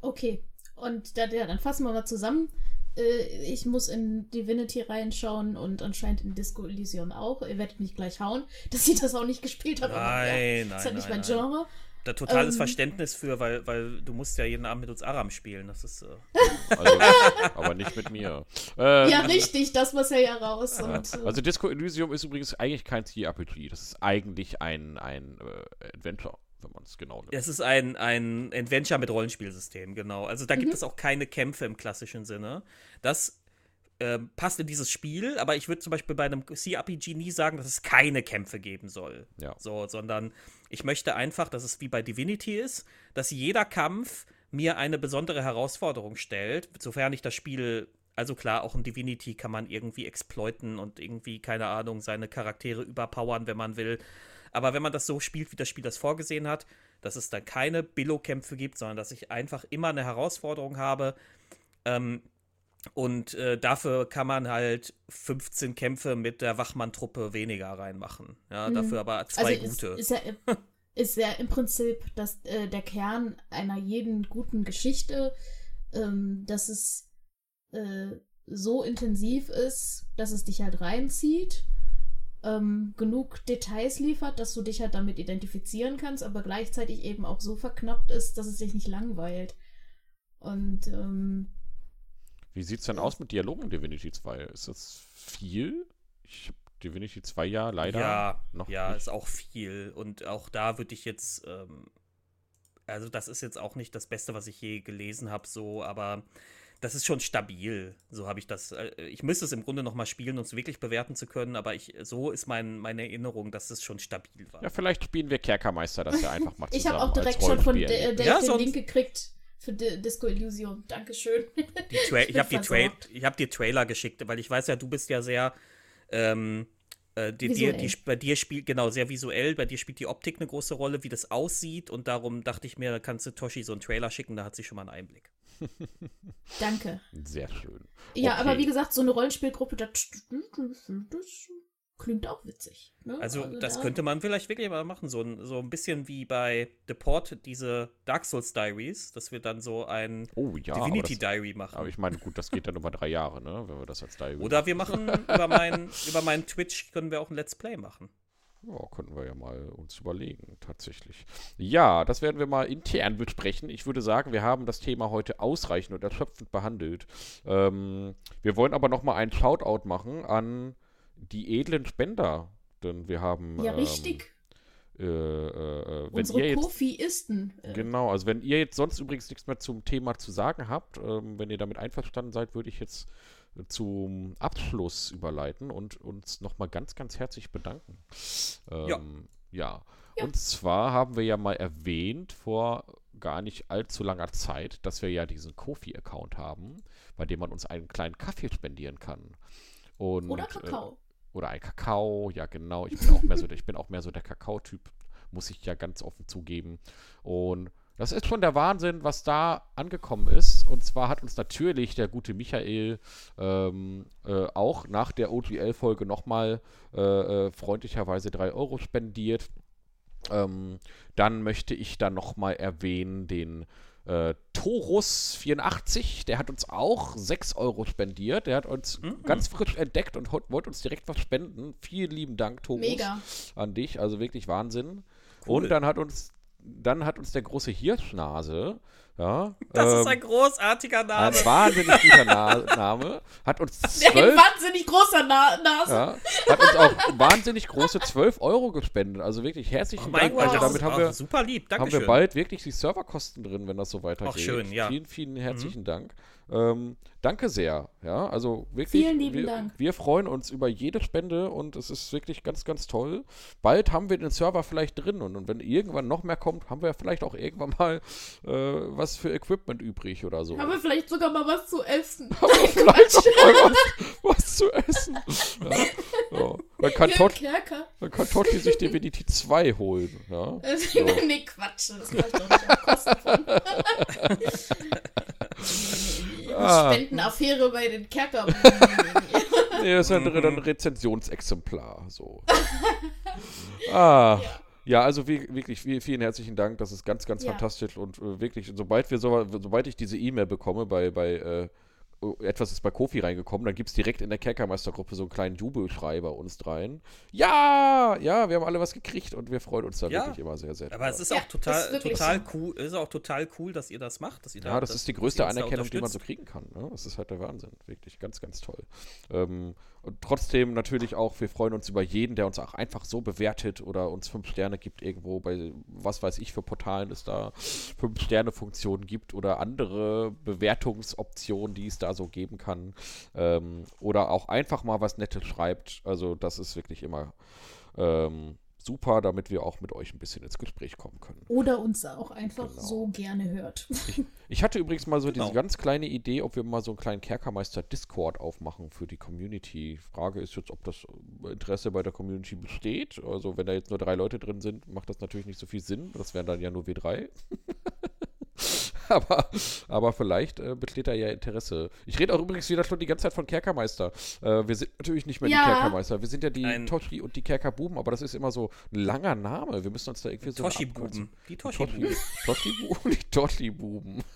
Okay, und da, dann fassen wir mal zusammen. Äh, ich muss in Divinity reinschauen und anscheinend in Disco Elysium auch. Ihr werdet mich gleich hauen, dass ich das auch nicht gespielt habe. aber ja, Nein, nein, ist ja nicht nein, mein nein. Genre. Da totales Ähm. Verständnis für, weil, weil du musst ja jeden Abend mit uns Aram spielen. Das ist. Äh, Also, aber nicht mit mir. Äh, Ja, richtig, das muss ja ja raus. Ja, Und, äh, Also Disco Elysium ist übrigens eigentlich kein CRPG. Das ist eigentlich ein, ein äh, Adventure, wenn man es genau nimmt. Es ist ein, ein Adventure mit Rollenspielsystem, genau. Also da gibt Mhm. es auch keine Kämpfe im klassischen Sinne. Das ähm, passt in dieses Spiel, aber ich würde zum Beispiel bei einem CRPG nie sagen, dass es keine Kämpfe geben soll. Ja. So, sondern ich möchte einfach, dass es wie bei Divinity ist, dass jeder Kampf mir eine besondere Herausforderung stellt, sofern ich das Spiel. Also klar, auch in Divinity kann man irgendwie exploiten und irgendwie, keine Ahnung, seine Charaktere überpowern, wenn man will. Aber wenn man das so spielt, wie das Spiel das vorgesehen hat, dass es dann keine Billo-Kämpfe gibt, sondern dass ich einfach immer eine Herausforderung habe. Ähm, und äh, dafür kann man halt 15 Kämpfe mit der Wachmann-Truppe weniger reinmachen. Ja, Mhm. dafür aber zwei also gute. Ist, ist, ja, ist ja im Prinzip das, äh, der Kern einer jeden guten Geschichte, ähm, dass es äh, so intensiv ist, dass es dich halt reinzieht, ähm, genug Details liefert, dass du dich halt damit identifizieren kannst, aber gleichzeitig eben auch so verknappt ist, dass es dich nicht langweilt. Und ähm, Wie sieht es denn aus mit Dialogen in Divinity 2? Ist das viel? Ich habe Divinity 2 ja leider ja, noch ja, nicht. ist auch viel. Und auch da würde ich jetzt, ähm, also das ist jetzt auch nicht das Beste, was ich je gelesen habe, so, aber das ist schon stabil. So habe ich das. Äh, ich müsste es im Grunde noch mal spielen, um es wirklich bewerten zu können, aber ich, so ist mein, meine Erinnerung, dass es schon stabil war. Ja, vielleicht spielen wir Kerkermeister das ja einfach mal zusammen. ich habe auch direkt schon von Rollenspiel. D- Dave Ja, den Link gekriegt für D Disco Elysium. Dankeschön. Die Tra ich bin habe die, ich hab dir Trailer geschickt, weil ich weiß ja, du bist ja sehr. Ähm, äh, die, die, bei dir spielt, genau, sehr visuell, bei dir spielt die Optik eine große Rolle, wie das aussieht und darum dachte ich mir, da kannst du Toshi so einen Trailer schicken, da hat sie schon mal einen Einblick. Danke. Sehr schön. Ja, Okay. aber wie gesagt, so eine Rollenspielgruppe, das, das klingt auch witzig. Ne? Also, das da- könnte man vielleicht wirklich mal machen, so ein, so ein bisschen wie bei The Port, diese Dark Souls Diaries, dass wir dann so ein Oh ja, aber, Divinity das, Diary machen. aber ich meine, gut, das geht dann über drei Jahre, ne? Wenn wir das als Diary Oder wir machen über meinen über meinen Twitch können wir auch ein Let's Play machen. Ja, könnten wir ja mal uns überlegen, tatsächlich. Ja, das werden wir mal intern besprechen. Ich würde sagen, wir haben das Thema heute ausreichend und erschöpfend behandelt. Ähm, wir wollen aber noch mal einen Shoutout machen an die edlen Spender. Denn wir haben. Ja, ähm, richtig. Äh, äh, äh, Unsere. Kofi-Isten. Äh, Genau, also wenn ihr jetzt sonst übrigens nichts mehr zum Thema zu sagen habt, ähm, wenn ihr damit einverstanden seid, würde ich jetzt zum Abschluss überleiten und uns nochmal ganz, ganz herzlich bedanken. Ähm, Ja. ja. Und zwar haben wir ja mal erwähnt vor gar nicht allzu langer Zeit, dass wir ja diesen Kofi-Account haben, bei dem man uns einen kleinen Kaffee spendieren kann. Und, Oder äh, Kakao. oder ein Kakao, ja genau. Ich bin auch mehr so, der- ich bin auch mehr so der Kakao-Typ, muss ich ja ganz offen zugeben. Und Das ist schon der Wahnsinn, was da angekommen ist. Und zwar hat uns natürlich der gute Michael ähm, äh, auch nach der OGL-Folge nochmal äh, äh, freundlicherweise 3 Euro spendiert. Ähm, dann möchte ich dann nochmal erwähnen den äh, Torus84, der hat uns auch 6 Euro spendiert. Der hat uns Mhm. ganz frisch entdeckt und wollte uns direkt was spenden. Vielen lieben Dank, Torus, Mega. an dich. Also wirklich Wahnsinn. Cool. Und dann hat uns, dann hat uns der große Hirschnase, ja, Das ist ähm, ein großartiger Name. ein wahnsinnig guter Na Name, hat uns zwölf, wahnsinnig großer Na Nase. ja, hat uns auch wahnsinnig große 12 Euro gespendet. Also wirklich herzlichen Oh Dank. Gott, Also damit ist haben wir, super lieb. haben Dankeschön. wir bald wirklich die Serverkosten drin, wenn das so weitergeht. schön, ja. Mhm. Vielen, vielen herzlichen Dank. Ähm, danke sehr. Ja, also wirklich. Vielen lieben wir, Dank. Wir freuen uns über jede Spende und es ist wirklich ganz, ganz toll. Bald haben wir den Server vielleicht drin und, und wenn irgendwann noch mehr kommt, haben wir vielleicht auch irgendwann mal äh, was für Equipment übrig oder so. Haben wir vielleicht sogar mal was zu essen. vielleicht auch mal was, was zu essen. Ja. So. Dann, kann Hier Tot, dann kann Totti sich Divinity 2 holen. Ja. Äh, nee, Quatsch. Das mach ich doch nicht auf Kosten von. Ah. Spendenaffäre bei den Kerker. Nee, das ist ja drin ein Rezensionsexemplar. So. ah. Ja, also wie, wirklich viel, vielen herzlichen Dank. Das ist ganz, ganz Ja. fantastisch und äh, wirklich, sobald wir so, sobald ich diese E-Mail bekomme bei, bei äh, etwas ist bei Kofi reingekommen, dann gibt es direkt in der Kerkermeistergruppe so einen kleinen Jubelschrei bei uns dreien. Ja, ja, wir haben alle was gekriegt und wir freuen uns da Ja. wirklich immer sehr, sehr. Aber es ist Ja, auch total, ist total so. cool, ist auch total cool, dass ihr das macht, dass ihr da, Ja, das dass- ist die größte Anerkennung, die man so kriegen kann. Ne? Das ist halt der Wahnsinn. Wirklich ganz, ganz toll. Ähm, und trotzdem natürlich auch, wir freuen uns über jeden, der uns auch einfach so bewertet oder uns fünf Sterne gibt irgendwo bei, was weiß ich, für Portalen es da fünf Sterne-Funktionen gibt oder andere Bewertungsoptionen, die es da so geben kann. Ähm, oder auch einfach mal was Nettes schreibt. Also das ist wirklich immer ähm, super, damit wir auch mit euch ein bisschen ins Gespräch kommen können. Oder uns auch einfach Genau. so gerne hört. Ich hatte übrigens mal so diese Genau. ganz kleine Idee, ob wir mal so einen kleinen Kerkermeister Discord aufmachen für die Community. Frage ist jetzt, ob das Interesse bei der Community besteht. Also wenn da jetzt nur drei Leute drin sind, macht das natürlich nicht so viel Sinn. Das wären dann ja nur wir drei. aber, aber vielleicht äh, besteht da ja Interesse. Ich rede auch übrigens wieder schon die ganze Zeit von Kerkermeister. Äh, wir sind natürlich nicht mehr Ja. die Kerkermeister. Wir sind ja die Ein- Toshi und die Kerkerbuben, aber das ist immer so ein langer Name. Wir müssen uns da irgendwie so Toshi-Buben. Die Toshi-Buben. Toshi-Buben, die Toshi-Buben.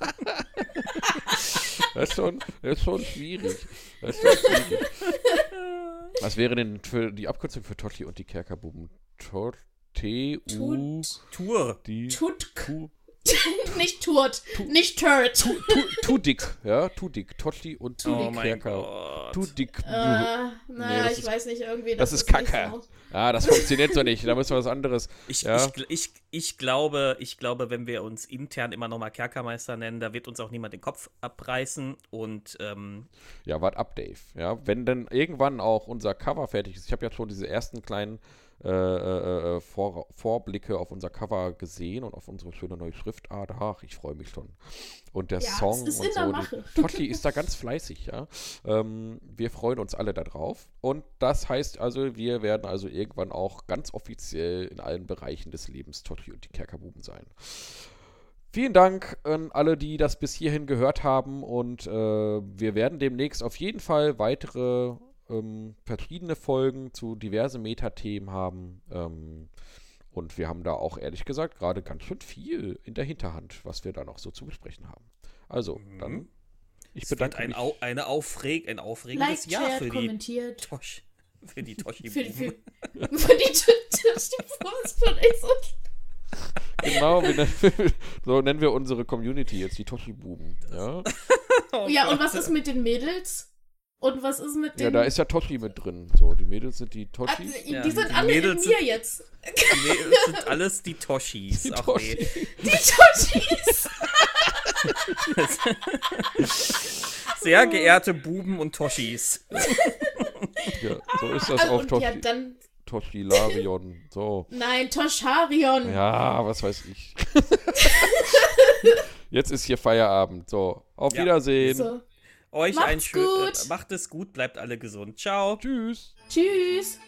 das, ist schon, das ist schon schwierig. Das ist schon schwierig. Was wäre denn für die Abkürzung für Toshi und die Kerkerbuben? Tor- T-U... Tut, Uh, Die... tut, Tu, nicht tut, nicht turt. tu, tu dick, ja, tu dick. Toshi und die Oh mein Kerker. Gott. Tu dick. Äh, naja, das ich ist- weiß nicht, irgendwie. das Das, ist Kacke. so- Ja, das funktioniert so nicht. Da müssen wir was anderes. Ich, Ja. ich, ich, ich, glaube, ich glaube, wenn wir uns intern immer noch mal Kerkermeister nennen, da wird uns auch niemand den Kopf abreißen. Und ähm, Ja, wart ab, Dave. Ja, wenn dann irgendwann auch unser Cover fertig ist. Ich habe ja schon diese ersten kleinen äh, äh, äh, Vor Vorblicke auf unser Cover gesehen und auf unsere schöne neue Schriftart. Ach, ich freue mich schon. Und der Ja, Song ist und in der so. Mache. Totti ist da ganz fleißig, ja. Ähm, wir freuen uns alle darauf. Und das heißt also, wir werden also irgendwann auch ganz offiziell in allen Bereichen des Lebens Totti und die Kerkerbuben sein. Vielen Dank an alle, die das bis hierhin gehört haben und äh, wir werden demnächst auf jeden Fall weitere ähm, verschiedene Folgen zu diverse Metathemen haben. Ähm, und wir haben da auch ehrlich gesagt gerade ganz schön viel in der Hinterhand, was wir da noch so zu besprechen haben. Also, Mhm. dann, ich es bedanke ein, mich. Au, eine Aufreg, ein aufregendes Liked, Jahr shared, für die kommentiert. Tosh. Für die Toshi. Für, die- für, für die. Das von echt so. Genau, wir nennen, so nennen wir unsere Community jetzt die Toshi-Buben. Ja? Oh Ja, und was ist mit den Mädels? Und was ist mit den. ja, da ist ja Toshi mit drin. So, die Mädels sind die Toshis. die, Ja, die die sind alle Mädels in mir jetzt. Nee, es sind alles die Toshis. Die Ach Toshi. nee. Die Toshis. Sehr geehrte Buben und Toshis. Ja, so ist das Also, auf und Toshi. ja, dann. Toshi Larion. So. Nein, Tosharion. Ja, was weiß ich. Jetzt ist hier Feierabend. So, auf Ja. Wiedersehen. So. Euch Macht's ein schön. gut. Äh, macht es gut, bleibt alle gesund. Ciao. Tschüss. Tschüss.